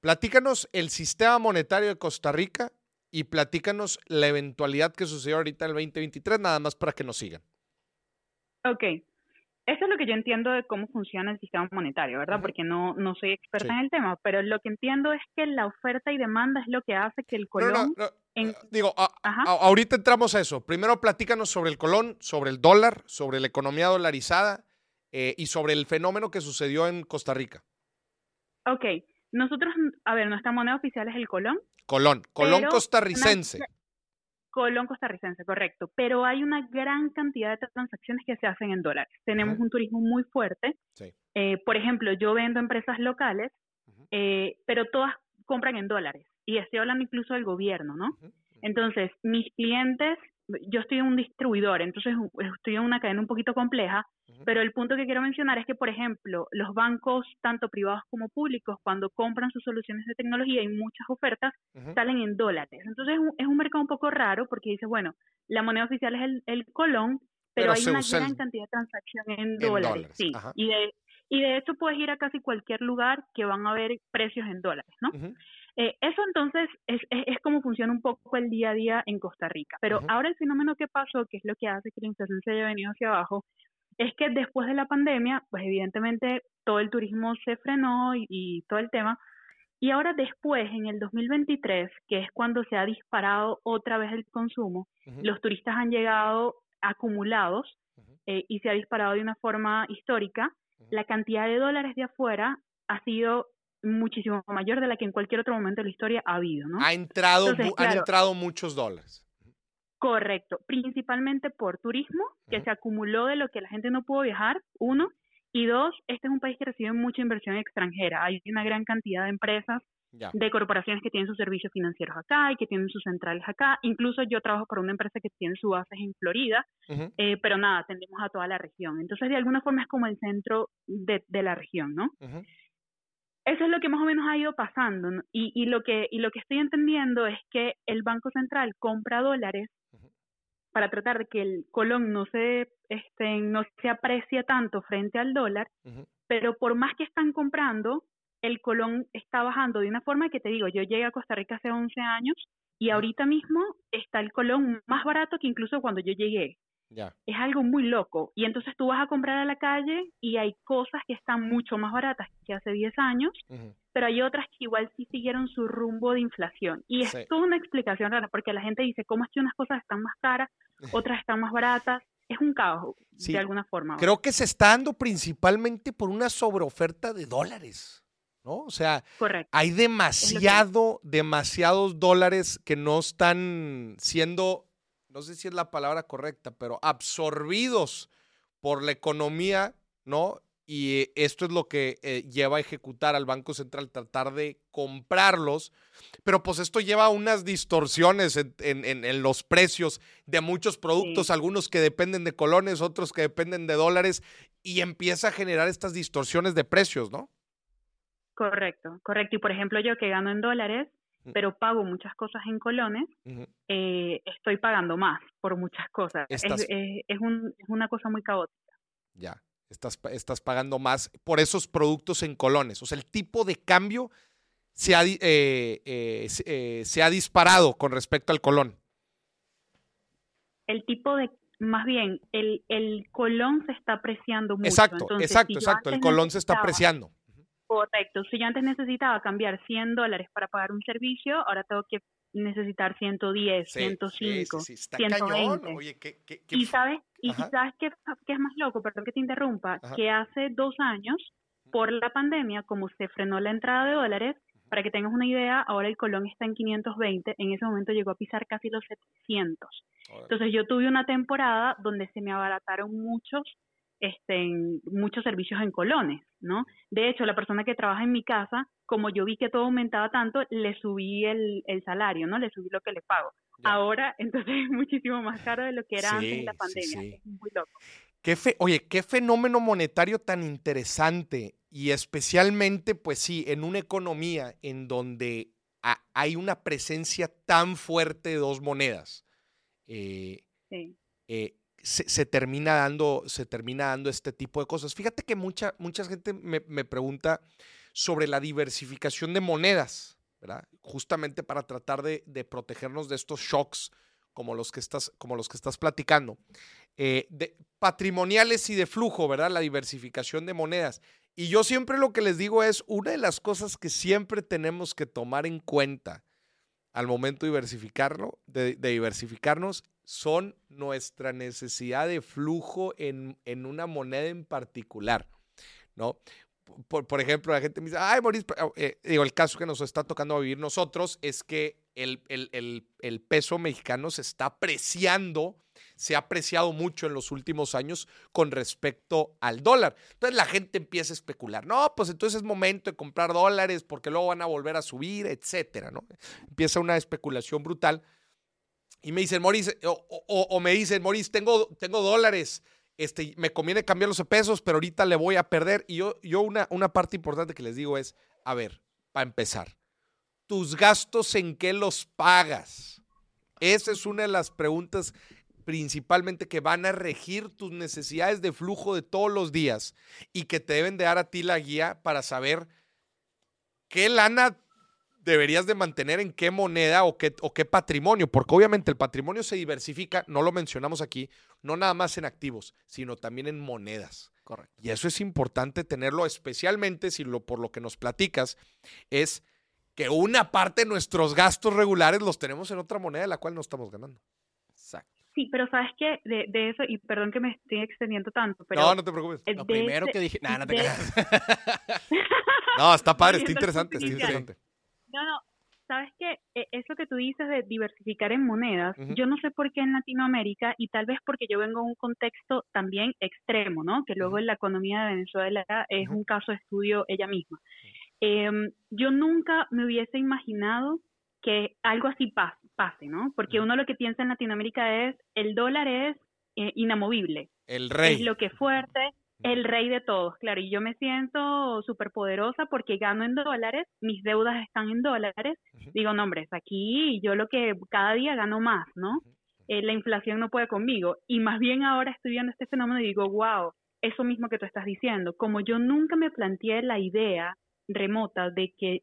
S1: Platícanos el sistema monetario de Costa Rica y platícanos la eventualidad que sucedió ahorita en el 2023, nada más para que nos sigan.
S6: Ok, eso es lo que yo entiendo de cómo funciona el sistema monetario, ¿verdad? Porque no, no soy experta
S1: Sí.
S6: en el tema, pero lo que entiendo es que la oferta y demanda es lo que hace que el colón...
S1: no, no,
S6: en-
S1: eh, Digo, a-
S6: Ajá.
S1: a- ahorita entramos a eso. Primero platícanos sobre el colón, sobre el dólar, sobre la economía dolarizada eh, y sobre el fenómeno que sucedió en Costa Rica.
S6: Ok, nosotros, a ver, nuestra moneda oficial es el colón,
S1: Colón, colón costarricense.
S6: Colón costarricense, correcto, pero hay una gran cantidad de transacciones que se hacen en dólares. Tenemos un turismo muy fuerte.
S1: Sí.
S6: Eh, por ejemplo, yo vendo empresas locales, eh, pero todas compran en dólares. Y estoy hablando incluso del gobierno, ¿no? Entonces, mis clientes, yo estoy en un distribuidor, entonces estoy en una cadena un poquito compleja, pero el punto que quiero mencionar es que, por ejemplo, los bancos, tanto privados como públicos, cuando compran sus soluciones de tecnología y muchas ofertas, salen en dólares. Entonces, es un, es un mercado un poco raro porque dice, bueno, la moneda oficial es el, el colón, pero,
S1: Pero
S6: hay una gran cantidad de transacciones en,
S1: en
S6: dólares.
S1: dólares,
S6: Sí,
S1: ajá.
S6: y de, y de hecho puedes ir a casi cualquier lugar que van a haber precios en dólares, ¿no? Eh, eso entonces es, es, es como funciona un poco el día a día en Costa Rica. Pero ahora el fenómeno que pasó, que es lo que hace que la inflación se haya venido hacia abajo, es que después de la pandemia, pues evidentemente todo el turismo se frenó y, y todo el tema. Y ahora después, en el 2023, que es cuando se ha disparado otra vez el consumo, los turistas han llegado acumulados eh, y se ha disparado de una forma histórica. La cantidad de dólares de afuera ha sido muchísimo mayor de la que en cualquier otro momento de la historia ha habido, ¿no?
S1: Ha entrado,
S6: Entonces,
S1: han entrado muchos dólares.
S6: Correcto, principalmente por turismo, que se acumuló de lo que la gente no pudo viajar, uno, y dos, este es un país que recibe mucha inversión extranjera. Hay una gran cantidad de empresas, de corporaciones que tienen sus servicios financieros acá y que tienen sus centrales acá. Incluso yo trabajo para una empresa que tiene sus bases en Florida, eh, pero nada, atendemos a toda la región. Entonces, de alguna forma es como el centro de, de la región, ¿no? Eso es lo que más o menos ha ido pasando. ¿no? Y, y, lo que, y lo que estoy entendiendo es que el Banco Central compra dólares para tratar de que el colón no se, este, no se aprecie tanto frente al dólar, pero por más que están comprando, el colón está bajando de una forma que te digo, yo llegué a Costa Rica hace 11 años y ahorita mismo está el colón más barato que incluso cuando yo llegué. Es algo muy loco. Y entonces tú vas a comprar a la calle y hay cosas que están mucho más baratas que hace 10 años, pero hay otras que igual sí siguieron su rumbo de inflación. Y es toda una explicación rara, porque la gente dice, ¿cómo es que unas cosas están más caras, otras están más baratas? Es un caos,
S1: Sí.
S6: de alguna forma.
S1: Creo que se está dando principalmente por una sobreoferta de dólares, ¿no? O sea,
S6: Correcto.
S1: hay demasiado, demasiados dólares que no están siendo, no sé si es la palabra correcta, pero absorbidos por la economía, ¿no? Y eh, esto es lo que eh, lleva a ejecutar al Banco Central, tratar de comprarlos. Pero pues esto lleva a unas distorsiones en, en- en- en los precios de muchos productos,
S6: Sí.
S1: algunos que dependen de colones, otros que dependen de dólares, y empieza a generar estas distorsiones de precios, ¿no?
S6: Correcto, correcto. Y por ejemplo, yo que gano en dólares. Pero pago muchas cosas en colones, eh, estoy pagando más por muchas cosas. Es,
S1: Estás-
S6: es- es un- es una cosa muy caótica.
S1: Ya, estás, pa- estás pagando más por esos productos en colones. O sea, el tipo de cambio se ha, eh, eh, se, se ha disparado con respecto al colón.
S6: El tipo de, más bien, el, el colón se está apreciando mucho.
S1: exacto,
S6: Entonces,
S1: exacto,
S6: si
S1: exacto. El colón se está apreciando.
S6: Correcto. Si yo antes necesitaba cambiar 100 dólares para pagar un servicio, ahora tengo que necesitar 110,
S1: Sí,
S6: 105.
S1: sí, sí, está
S6: 120.
S1: cañón. Oye, qué, qué- qué
S6: Y sabes, y sabes qué, qué es más loco, perdón que te interrumpa,
S1: Ajá.
S6: que hace dos años, por la pandemia, como se frenó la entrada de dólares, para que tengas una idea, ahora el colón está en 520, en ese momento llegó a pisar casi los 700.
S1: Órale.
S6: Entonces yo tuve una temporada donde se me abarataron muchos, este, muchos servicios en colones, ¿no? De hecho, la persona que trabaja en mi casa, como yo vi que todo aumentaba tanto, le subí el, el salario, ¿no? Le subí lo que le pago.
S1: Ya.
S6: Ahora, entonces es muchísimo más caro de lo que era antes de la pandemia.
S1: sí.
S6: Es muy loco.
S1: Qué fe- oye, qué fenómeno monetario tan interesante y especialmente, pues sí, en una economía en donde ha- hay una presencia tan fuerte de dos monedas. eh,
S6: Sí.
S1: eh, se, se termina dando, se termina dando este tipo de cosas. Fíjate que mucha, mucha gente me, me pregunta sobre la diversificación de monedas, ¿verdad? Justamente para tratar de, de protegernos de estos shocks como los que estás, como los que estás platicando. Eh, de, patrimoniales y de flujo, ¿verdad? La diversificación de monedas. Y yo siempre lo que les digo es, una de las cosas que siempre tenemos que tomar en cuenta al momento diversificarlo, de, de diversificarnos, son nuestra necesidad de flujo en, en una moneda en particular, ¿no? Por, por ejemplo, la gente me dice, ay, Maurice, pero, eh, digo, el caso que nos está tocando vivir nosotros es que el, el- el- el peso mexicano se está apreciando, se ha apreciado mucho en los últimos años con respecto al dólar. Entonces la gente empieza a especular, no, pues entonces es momento de comprar dólares porque luego van a volver a subir, etcétera, ¿no? Empieza una especulación brutal. Y me dicen, Maurice, o, me dicen, Maurice, tengo, tengo dólares, este, me conviene cambiarlos a pesos, pero ahorita le voy a perder. Y yo, yo una, una parte importante que les digo es, a ver, para empezar, ¿tus gastos en qué los pagas? Esa es una de las preguntas principalmente que van a regir tus necesidades de flujo de todos los días y que te deben de dar a ti la guía para saber qué lana deberías de mantener en qué moneda o qué, o qué patrimonio, porque obviamente el patrimonio se diversifica, no lo mencionamos aquí, no nada más en activos, sino también en monedas.
S2: Correcto.
S1: Y eso es importante tenerlo, especialmente si lo por lo que nos platicas es que una parte de nuestros gastos regulares los tenemos en otra moneda de la cual no estamos ganando.
S2: Exacto.
S6: Sí, pero sabes que de, de eso, y perdón que me estoy extendiendo tanto, pero
S1: no, no te preocupes.
S6: eh,
S2: Lo
S6: de
S2: primero
S6: ese-
S2: que dije. Nah, no te
S6: de-.
S1: No, está padre, está interesante, está interesante.
S6: No, no, sabes que eso que tú dices de diversificar en monedas, yo no sé por qué en Latinoamérica y tal vez porque yo vengo de un contexto también extremo, ¿no? Que luego en la economía de Venezuela es un caso de estudio ella misma. Em, yo nunca me hubiese imaginado que algo así pas- pase, ¿no? Porque uno lo que piensa en Latinoamérica es el dólar es eh, inamovible,
S1: El
S6: es
S1: rey.
S6: lo que es fuerte, el rey de todos, claro, y yo me siento súper poderosa porque gano en dólares, mis deudas están en dólares, digo, no, hombre, es aquí yo lo que cada día gano más, ¿no? Eh, la inflación no puede conmigo, y más bien ahora estoy viendo este fenómeno y digo, wow, eso mismo que tú estás diciendo, como yo nunca me planteé la idea remota de que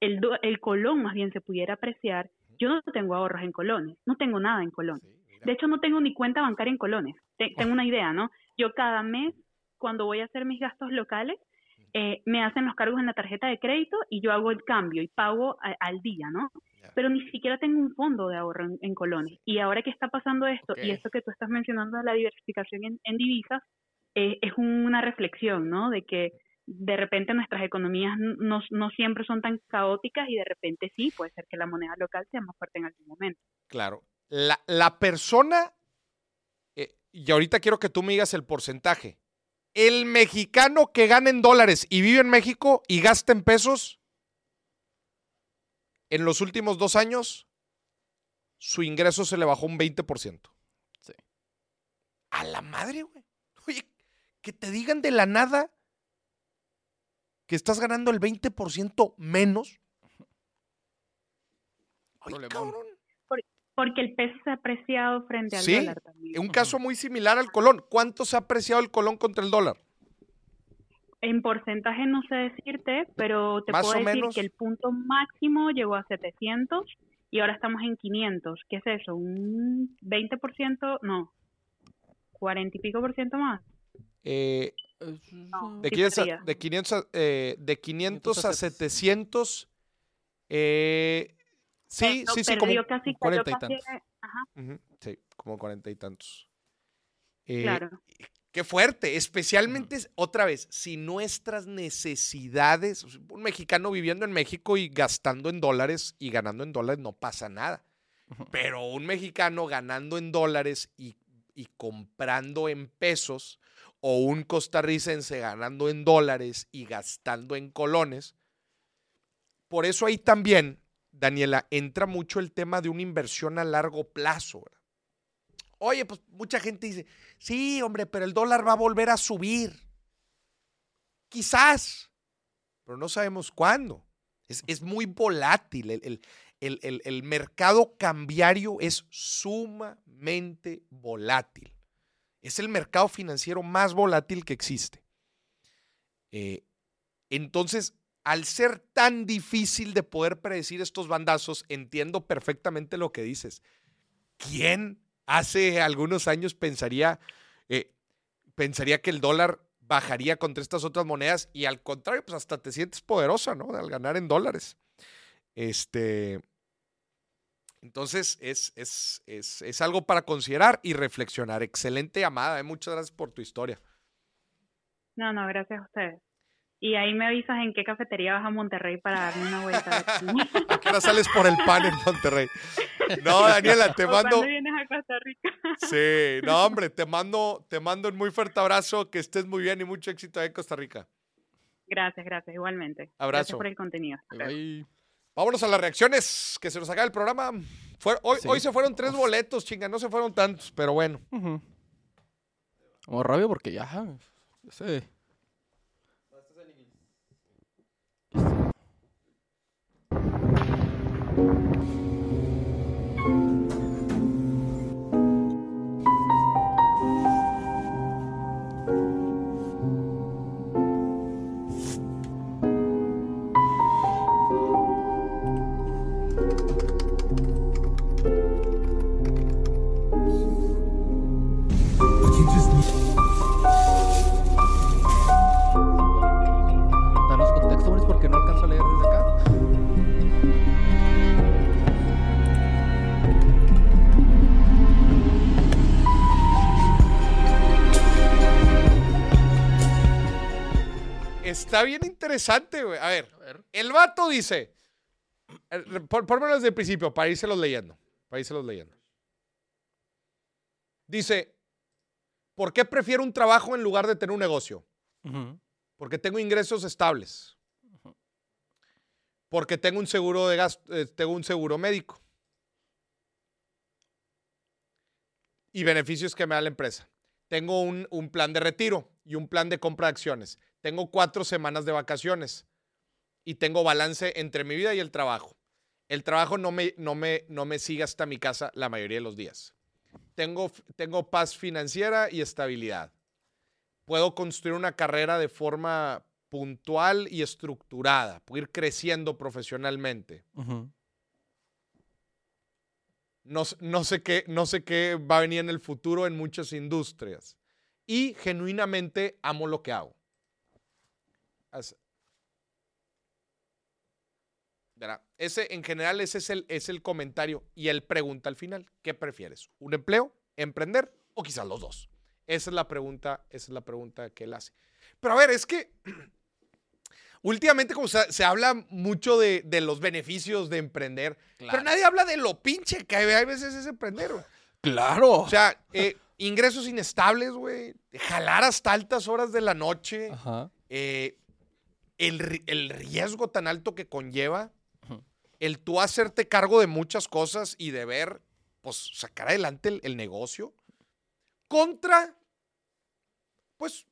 S6: el, do- el colón más bien se pudiera apreciar, yo no tengo ahorros en colones, no tengo nada en colones.
S1: Sí.
S6: De hecho, no tengo ni cuenta bancaria en colones. Te- tengo una idea, ¿no? Yo cada mes, cuando voy a hacer mis gastos locales, eh, me hacen los cargos en la tarjeta de crédito y yo hago el cambio y pago a- al día, ¿no? Pero ni siquiera tengo un fondo de ahorro en, en colones. Y ahora que está pasando esto y esto que tú estás mencionando de la diversificación en, en divisas, eh, es una reflexión, ¿no? De que de repente nuestras economías no, no siempre son tan caóticas y de repente sí, puede ser que la moneda local sea más fuerte en algún momento.
S1: Claro. La, la persona, eh, y ahorita quiero que tú me digas el porcentaje. El mexicano que gana en dólares y vive en México y gasta en pesos, en los últimos dos años, su ingreso se le bajó un 20%.
S2: Sí.
S1: A la madre, güey. Oye, que te digan de la nada que estás ganando el 20% menos. Ay,
S2: Problemón.
S1: cabrón.
S6: Porque el peso se ha apreciado frente al
S1: Sí,
S6: dólar también.
S1: Un caso muy similar al colón. ¿Cuánto se ha apreciado el colón contra el dólar?
S6: En porcentaje no sé decirte, pero te
S1: Más
S6: puedo decir
S1: menos.
S6: que el punto máximo llegó a 700 y ahora estamos en 500. ¿Qué es eso? ¿Un 20%? No. ¿40 y pico por ciento más?
S1: Eh,
S6: No.
S1: de,
S6: Sí
S1: 500 a, de 500 a, eh, de 500 a
S2: 500 a
S1: 700. eh, sí, sí, sí, como
S6: casi,
S2: cuarenta y tantos.
S6: Ajá,
S1: sí, como cuarenta y tantos. Eh,
S6: claro.
S1: Qué fuerte, especialmente otra vez, si nuestras necesidades, un mexicano viviendo en México y gastando en dólares y ganando en dólares no pasa nada. Pero un mexicano ganando en dólares y, y comprando en pesos, o un costarricense ganando en dólares y gastando en colones. Por eso ahí también, Daniela, entra mucho el tema de una inversión a largo plazo. Oye, pues mucha gente dice, sí, hombre, pero el dólar va a volver a subir. Quizás, pero no sabemos cuándo. Es, es muy volátil. El, el- el- el- el mercado cambiario es sumamente volátil. Es el mercado financiero más volátil que existe. Eh, entonces, al ser tan difícil de poder predecir estos bandazos, entiendo perfectamente lo que dices. ¿Quién hace algunos años pensaría, eh, pensaría que el dólar bajaría contra estas otras monedas? Y al contrario, pues hasta te sientes poderosa, ¿no? Al ganar en dólares. Este. Entonces, es, es, es, es algo para considerar y reflexionar. Excelente llamada. eh, Muchas gracias por tu historia.
S6: No, no, gracias a ustedes. Y ahí me avisas en qué cafetería vas a Monterrey para darme una vuelta.
S1: ¿A qué hora sales por el pan en Monterrey? No, Daniela, te
S6: ¿O
S1: mando.
S6: ¿Cuándo vienes a Costa Rica?
S1: Sí, no, hombre, te mando, te mando un muy fuerte abrazo, que estés muy bien y mucho éxito ahí en Costa Rica.
S6: Gracias, gracias, igualmente.
S1: Abrazo.
S6: Gracias por el contenido.
S1: Vámonos a las reacciones, que se nos acaba el programa. Fue- hoy,
S2: Sí.
S1: hoy se fueron tres boletos, chinga, no se fueron tantos, pero bueno.
S2: ujú. Vamos rápido porque ya. ese-
S1: está bien interesante, güey. A ver,
S2: A ver.
S1: el vato dice, por, pónmelo desde el principio, para irse los leyendo, para irse los leyendo. Dice, ¿por qué prefiero un trabajo en lugar de tener un negocio? Porque tengo ingresos estables. Porque tengo un seguro de gasto, eh, tengo un seguro médico. Y beneficios que me da la empresa. Tengo un, un plan de retiro y un plan de compra de acciones. Tengo cuatro semanas de vacaciones. Y tengo balance entre mi vida y el trabajo. El trabajo no me, no me, no me sigue hasta mi casa la mayoría de los días. Tengo, tengo paz financiera y estabilidad puedo construir una carrera de forma puntual y estructurada, puedo ir creciendo profesionalmente. No, no sé qué, no sé qué va a venir en el futuro en muchas industrias. Y genuinamente amo lo que hago. As- Verá, Ese, en general, ese es el, es el comentario y él pregunta al final, ¿qué prefieres? ¿Un empleo, emprender o quizás los dos? Esa es la pregunta, esa es la pregunta que él hace. Pero a ver, es que últimamente como se, se habla mucho de, de los beneficios de emprender, pero nadie habla de lo pinche que hay veces es emprender.
S2: Claro.
S1: O sea, eh, ingresos inestables, güey, jalar hasta altas horas de la noche,
S2: Ajá.
S1: eh, el, el riesgo tan alto que conlleva, el tú hacerte cargo de muchas cosas y de ver, pues, sacar adelante el, el negocio, contra, pues,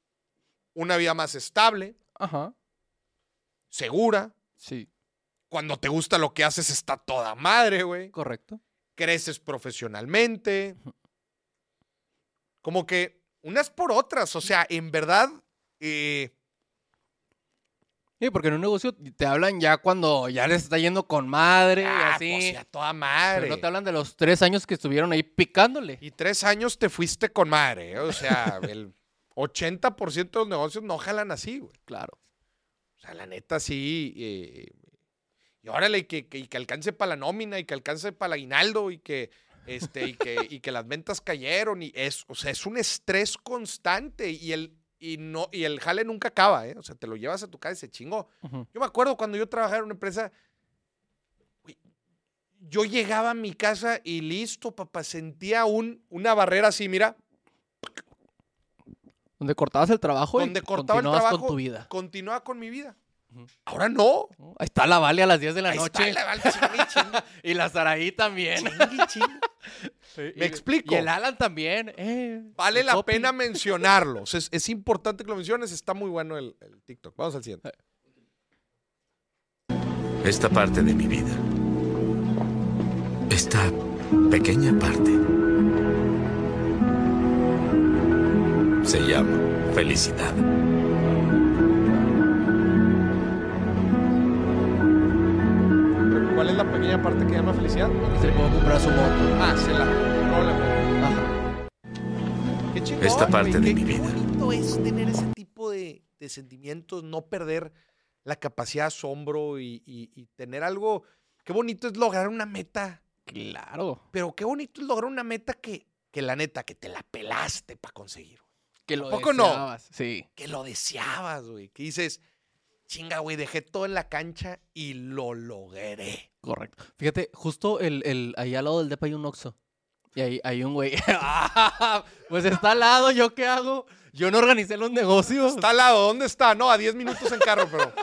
S1: una vida más estable,
S2: Ajá.
S1: segura.
S2: Sí.
S1: Cuando te gusta lo que haces está toda madre, güey.
S2: Correcto.
S1: Creces profesionalmente. Como que unas por otras. O sea, en verdad, eh,
S2: Sí, porque en un negocio te hablan ya cuando ya les está yendo con madre y
S1: ah,
S2: así.
S1: pues, a toda
S2: pero
S1: madre.
S2: no te hablan de los tres años que estuvieron ahí picándole.
S1: Y tres años te fuiste con madre. ¿eh? O sea, el 80% de los negocios no jalan así, güey.
S2: Claro.
S1: O sea, la neta sí. eh, y órale, que, que, y que alcance para la nómina y que alcance para el aguinaldo y que, este, y, que, y que las ventas cayeron. Y es, o sea, es un estrés constante y el, y no, y el jale nunca acaba, ¿eh? O sea, te lo llevas a tu casa y se chingó. Yo me acuerdo cuando yo trabajaba en una empresa, yo llegaba a mi casa y listo, papá, sentía un, una barrera así, mira,
S2: Donde cortabas el trabajo
S1: donde
S2: y
S1: cortaba el
S2: continuabas
S1: trabajo,
S2: con tu vida.
S1: continuaba con mi vida. Ahora no.
S2: está la Vale a las 10 de la
S1: Ahí
S2: noche.
S1: está, la- la- chingue, chingue.
S2: Y la Saraí también. Sí,
S1: Me
S2: y-
S1: explico.
S2: Y el Alan también. eh,
S1: Vale la pena mencionarlo. O sea, es, es importante que lo menciones. Está muy bueno el, el TikTok. Vamos al siguiente.
S7: Esta parte de mi vida. Esta pequeña parte. Se llama felicidad.
S1: ¿Cuál es la pequeña parte que llama felicidad?
S2: Se le puede comprar su moto.
S1: Ah, se la compró la.
S2: Ajá.
S1: Qué chingón,
S7: Esta parte
S1: güey,
S7: de
S1: qué-
S7: mi
S1: qué
S7: vida.
S1: bonito es tener ese tipo de, de sentimientos, no perder la capacidad de asombro y, y- y tener algo. Qué bonito es lograr una meta,
S2: Claro.
S1: pero qué bonito es lograr una meta que, que la neta, que te la pelaste para conseguir. güey.
S2: Que lo
S1: ¿A poco no?
S2: deseabas, Sí.
S1: Que lo deseabas, güey. Que dices, chinga, güey, dejé todo en la cancha y lo logré.
S2: Correcto. Fíjate, justo el, el, ahí al lado del depa hay un Oxxo. Y ahí hay un güey. pues está al lado, ¿yo qué hago? Yo no organicé los negocios.
S1: Está al lado, ¿dónde está? No, a 10 minutos en carro, pero.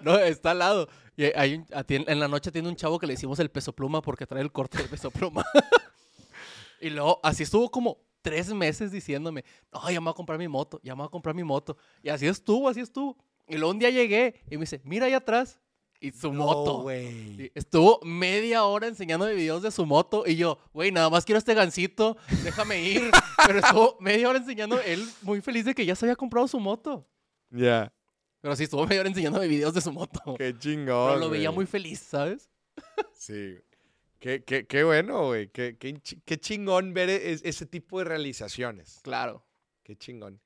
S2: No, está al lado. Y hay un- ati- en la noche tiene un chavo que le decimos el peso pluma porque trae el corte del peso pluma. y luego, así estuvo como tres meses diciéndome, no, ya me voy a comprar mi moto, ya me voy a comprar mi moto. Y así estuvo, así estuvo. Y luego un día llegué y me dice, mira ahí atrás. Y su moto.
S1: güey.
S2: Sí, Estuvo media hora enseñándome videos de su moto y yo, güey, nada más quiero este gancito, déjame ir. Pero estuvo media hora enseñando, él muy feliz de que ya se había comprado su moto.
S1: Ya.
S2: Pero sí, estuvo media hora enseñándome videos de su moto.
S1: Qué chingón.
S2: Pero lo veía muy feliz, ¿sabes?
S1: Sí. Qué, qué, qué bueno, güey. Qué, qué, chi- qué chingón ver e- es- ese tipo de realizaciones.
S2: Claro.
S1: Qué chingón.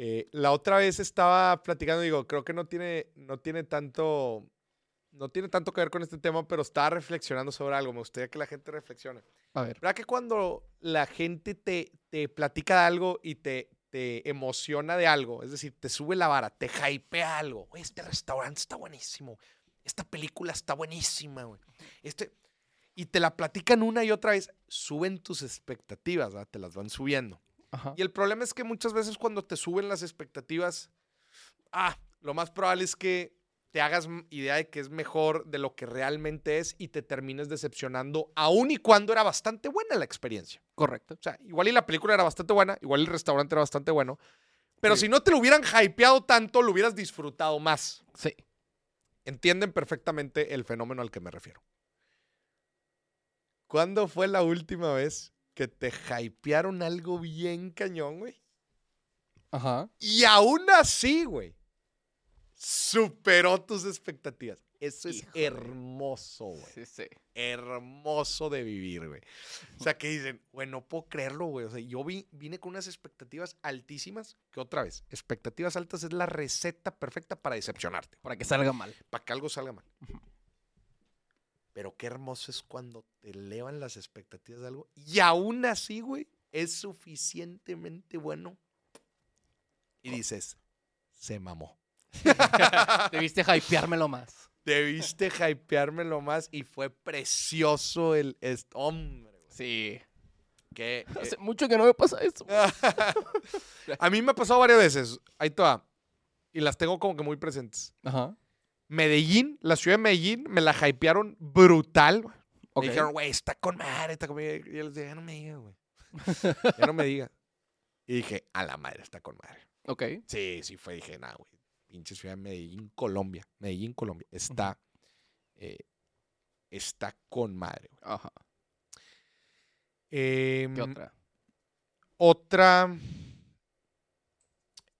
S1: Eh, la otra vez estaba platicando, digo, creo que no tiene, no tiene tanto. No tiene tanto que ver con este tema, pero estaba reflexionando sobre algo. Me gustaría que la gente reflexione.
S2: A ver.
S1: ¿Verdad que cuando la gente te, te platica de algo y te, te emociona de algo, es decir, te sube la vara, te hypea algo. Este restaurante está buenísimo. Esta película está buenísima, güey. Este, y te la platican una y otra vez, suben tus expectativas, ¿verdad? te las van subiendo.
S2: Ajá.
S1: Y el problema es que muchas veces cuando te suben las expectativas, ah, lo más probable es que te hagas idea de que es mejor de lo que realmente es y te termines decepcionando, aun y cuando era bastante buena la experiencia.
S2: Correcto.
S1: O sea, igual y la película era bastante buena, igual el restaurante era bastante bueno, pero
S2: Sí.
S1: si no te lo hubieran hypeado tanto, lo hubieras disfrutado más.
S2: Sí.
S1: Entienden perfectamente el fenómeno al que me refiero. ¿Cuándo fue la última vez que te hypearon algo bien cañón, güey?
S2: Ajá.
S1: Y aún así, güey, superó tus expectativas. Eso es
S2: Híjole.
S1: hermoso, güey.
S2: Sí, sí.
S1: Hermoso de vivir, güey. O sea, que dicen, güey, no puedo creerlo, güey. O sea, yo vi, vine con unas expectativas altísimas, que otra vez, expectativas altas es la receta perfecta para decepcionarte,
S2: Para que salga mal.
S1: para que algo salga mal. Pero qué hermoso es cuando te elevan las expectativas de algo y aún así, güey, es suficientemente bueno. Y dices, se mamó.
S2: Debiste hypeármelo más.
S1: Debiste hypeármelo más y fue precioso el hombre. güey.
S2: Sí.
S1: Que,
S2: Hace mucho que no me pasa eso.
S1: a mí me ha pasado varias veces. Ahí te va. Y las tengo como que muy presentes.
S2: Ajá.
S1: Medellín, la ciudad de Medellín, me la hypearon brutal. güey.
S2: Ok.
S1: Me dijeron, güey, está con madre, está con madre. Y yo les dije, ya no me digas, güey. ya no me digas. Y dije, a la madre, está con madre.
S2: Ok.
S1: Sí, sí fue. Dije, nada, güey. Pinche ciudad de Medellín, Colombia. Medellín, Colombia. Está, eh, está con madre. güey.
S2: Ajá.
S1: Em,
S2: ¿Qué otra?
S1: Otra.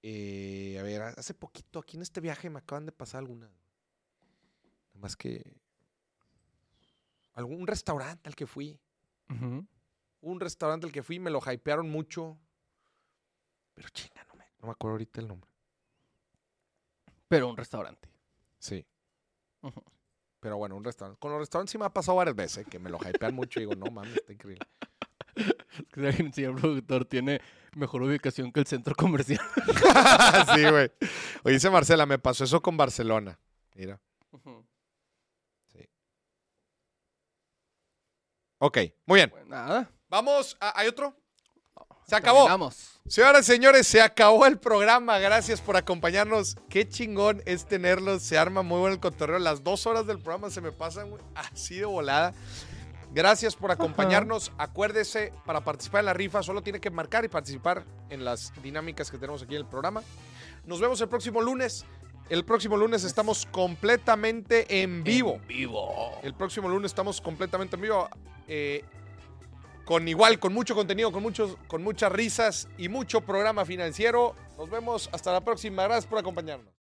S1: eh, a ver, hace poquito aquí en este viaje me acaban de pasar algunas. Más que. Algún restaurante al que fui. Un restaurante al que fui, me lo hypearon mucho. Pero chinga, no me, no me acuerdo ahorita el nombre.
S2: Pero un restaurante.
S1: Sí. Pero bueno, un restaurante. Con los restaurantes sí me ha pasado varias veces que me lo hypean mucho y digo, no mames, está increíble.
S2: El señor productor tiene mejor ubicación que el centro comercial.
S1: sí, güey. Oye, dice Marcela, me pasó eso con Barcelona. Mira. Ok, muy bien.
S2: Pues nada.
S1: Vamos, ¿a- ¿hay otro? Se acabó.
S2: Terminamos.
S1: Señoras y señores, se acabó el programa. Gracias por acompañarnos. Qué chingón es tenerlos. Se arma muy bueno el cotorreo. Las dos horas del programa se me pasan güey, así de volada. Gracias por acompañarnos. Acuérdese, para participar en la rifa solo tiene que marcar y participar en las dinámicas que tenemos aquí en el programa. Nos vemos el próximo lunes. El próximo lunes estamos completamente en vivo.
S2: Vivo.
S1: El próximo lunes estamos completamente en vivo. Eh, con igual, con mucho contenido, con, muchos, con muchas risas y mucho programa financiero. Nos vemos hasta la próxima. Gracias por acompañarnos.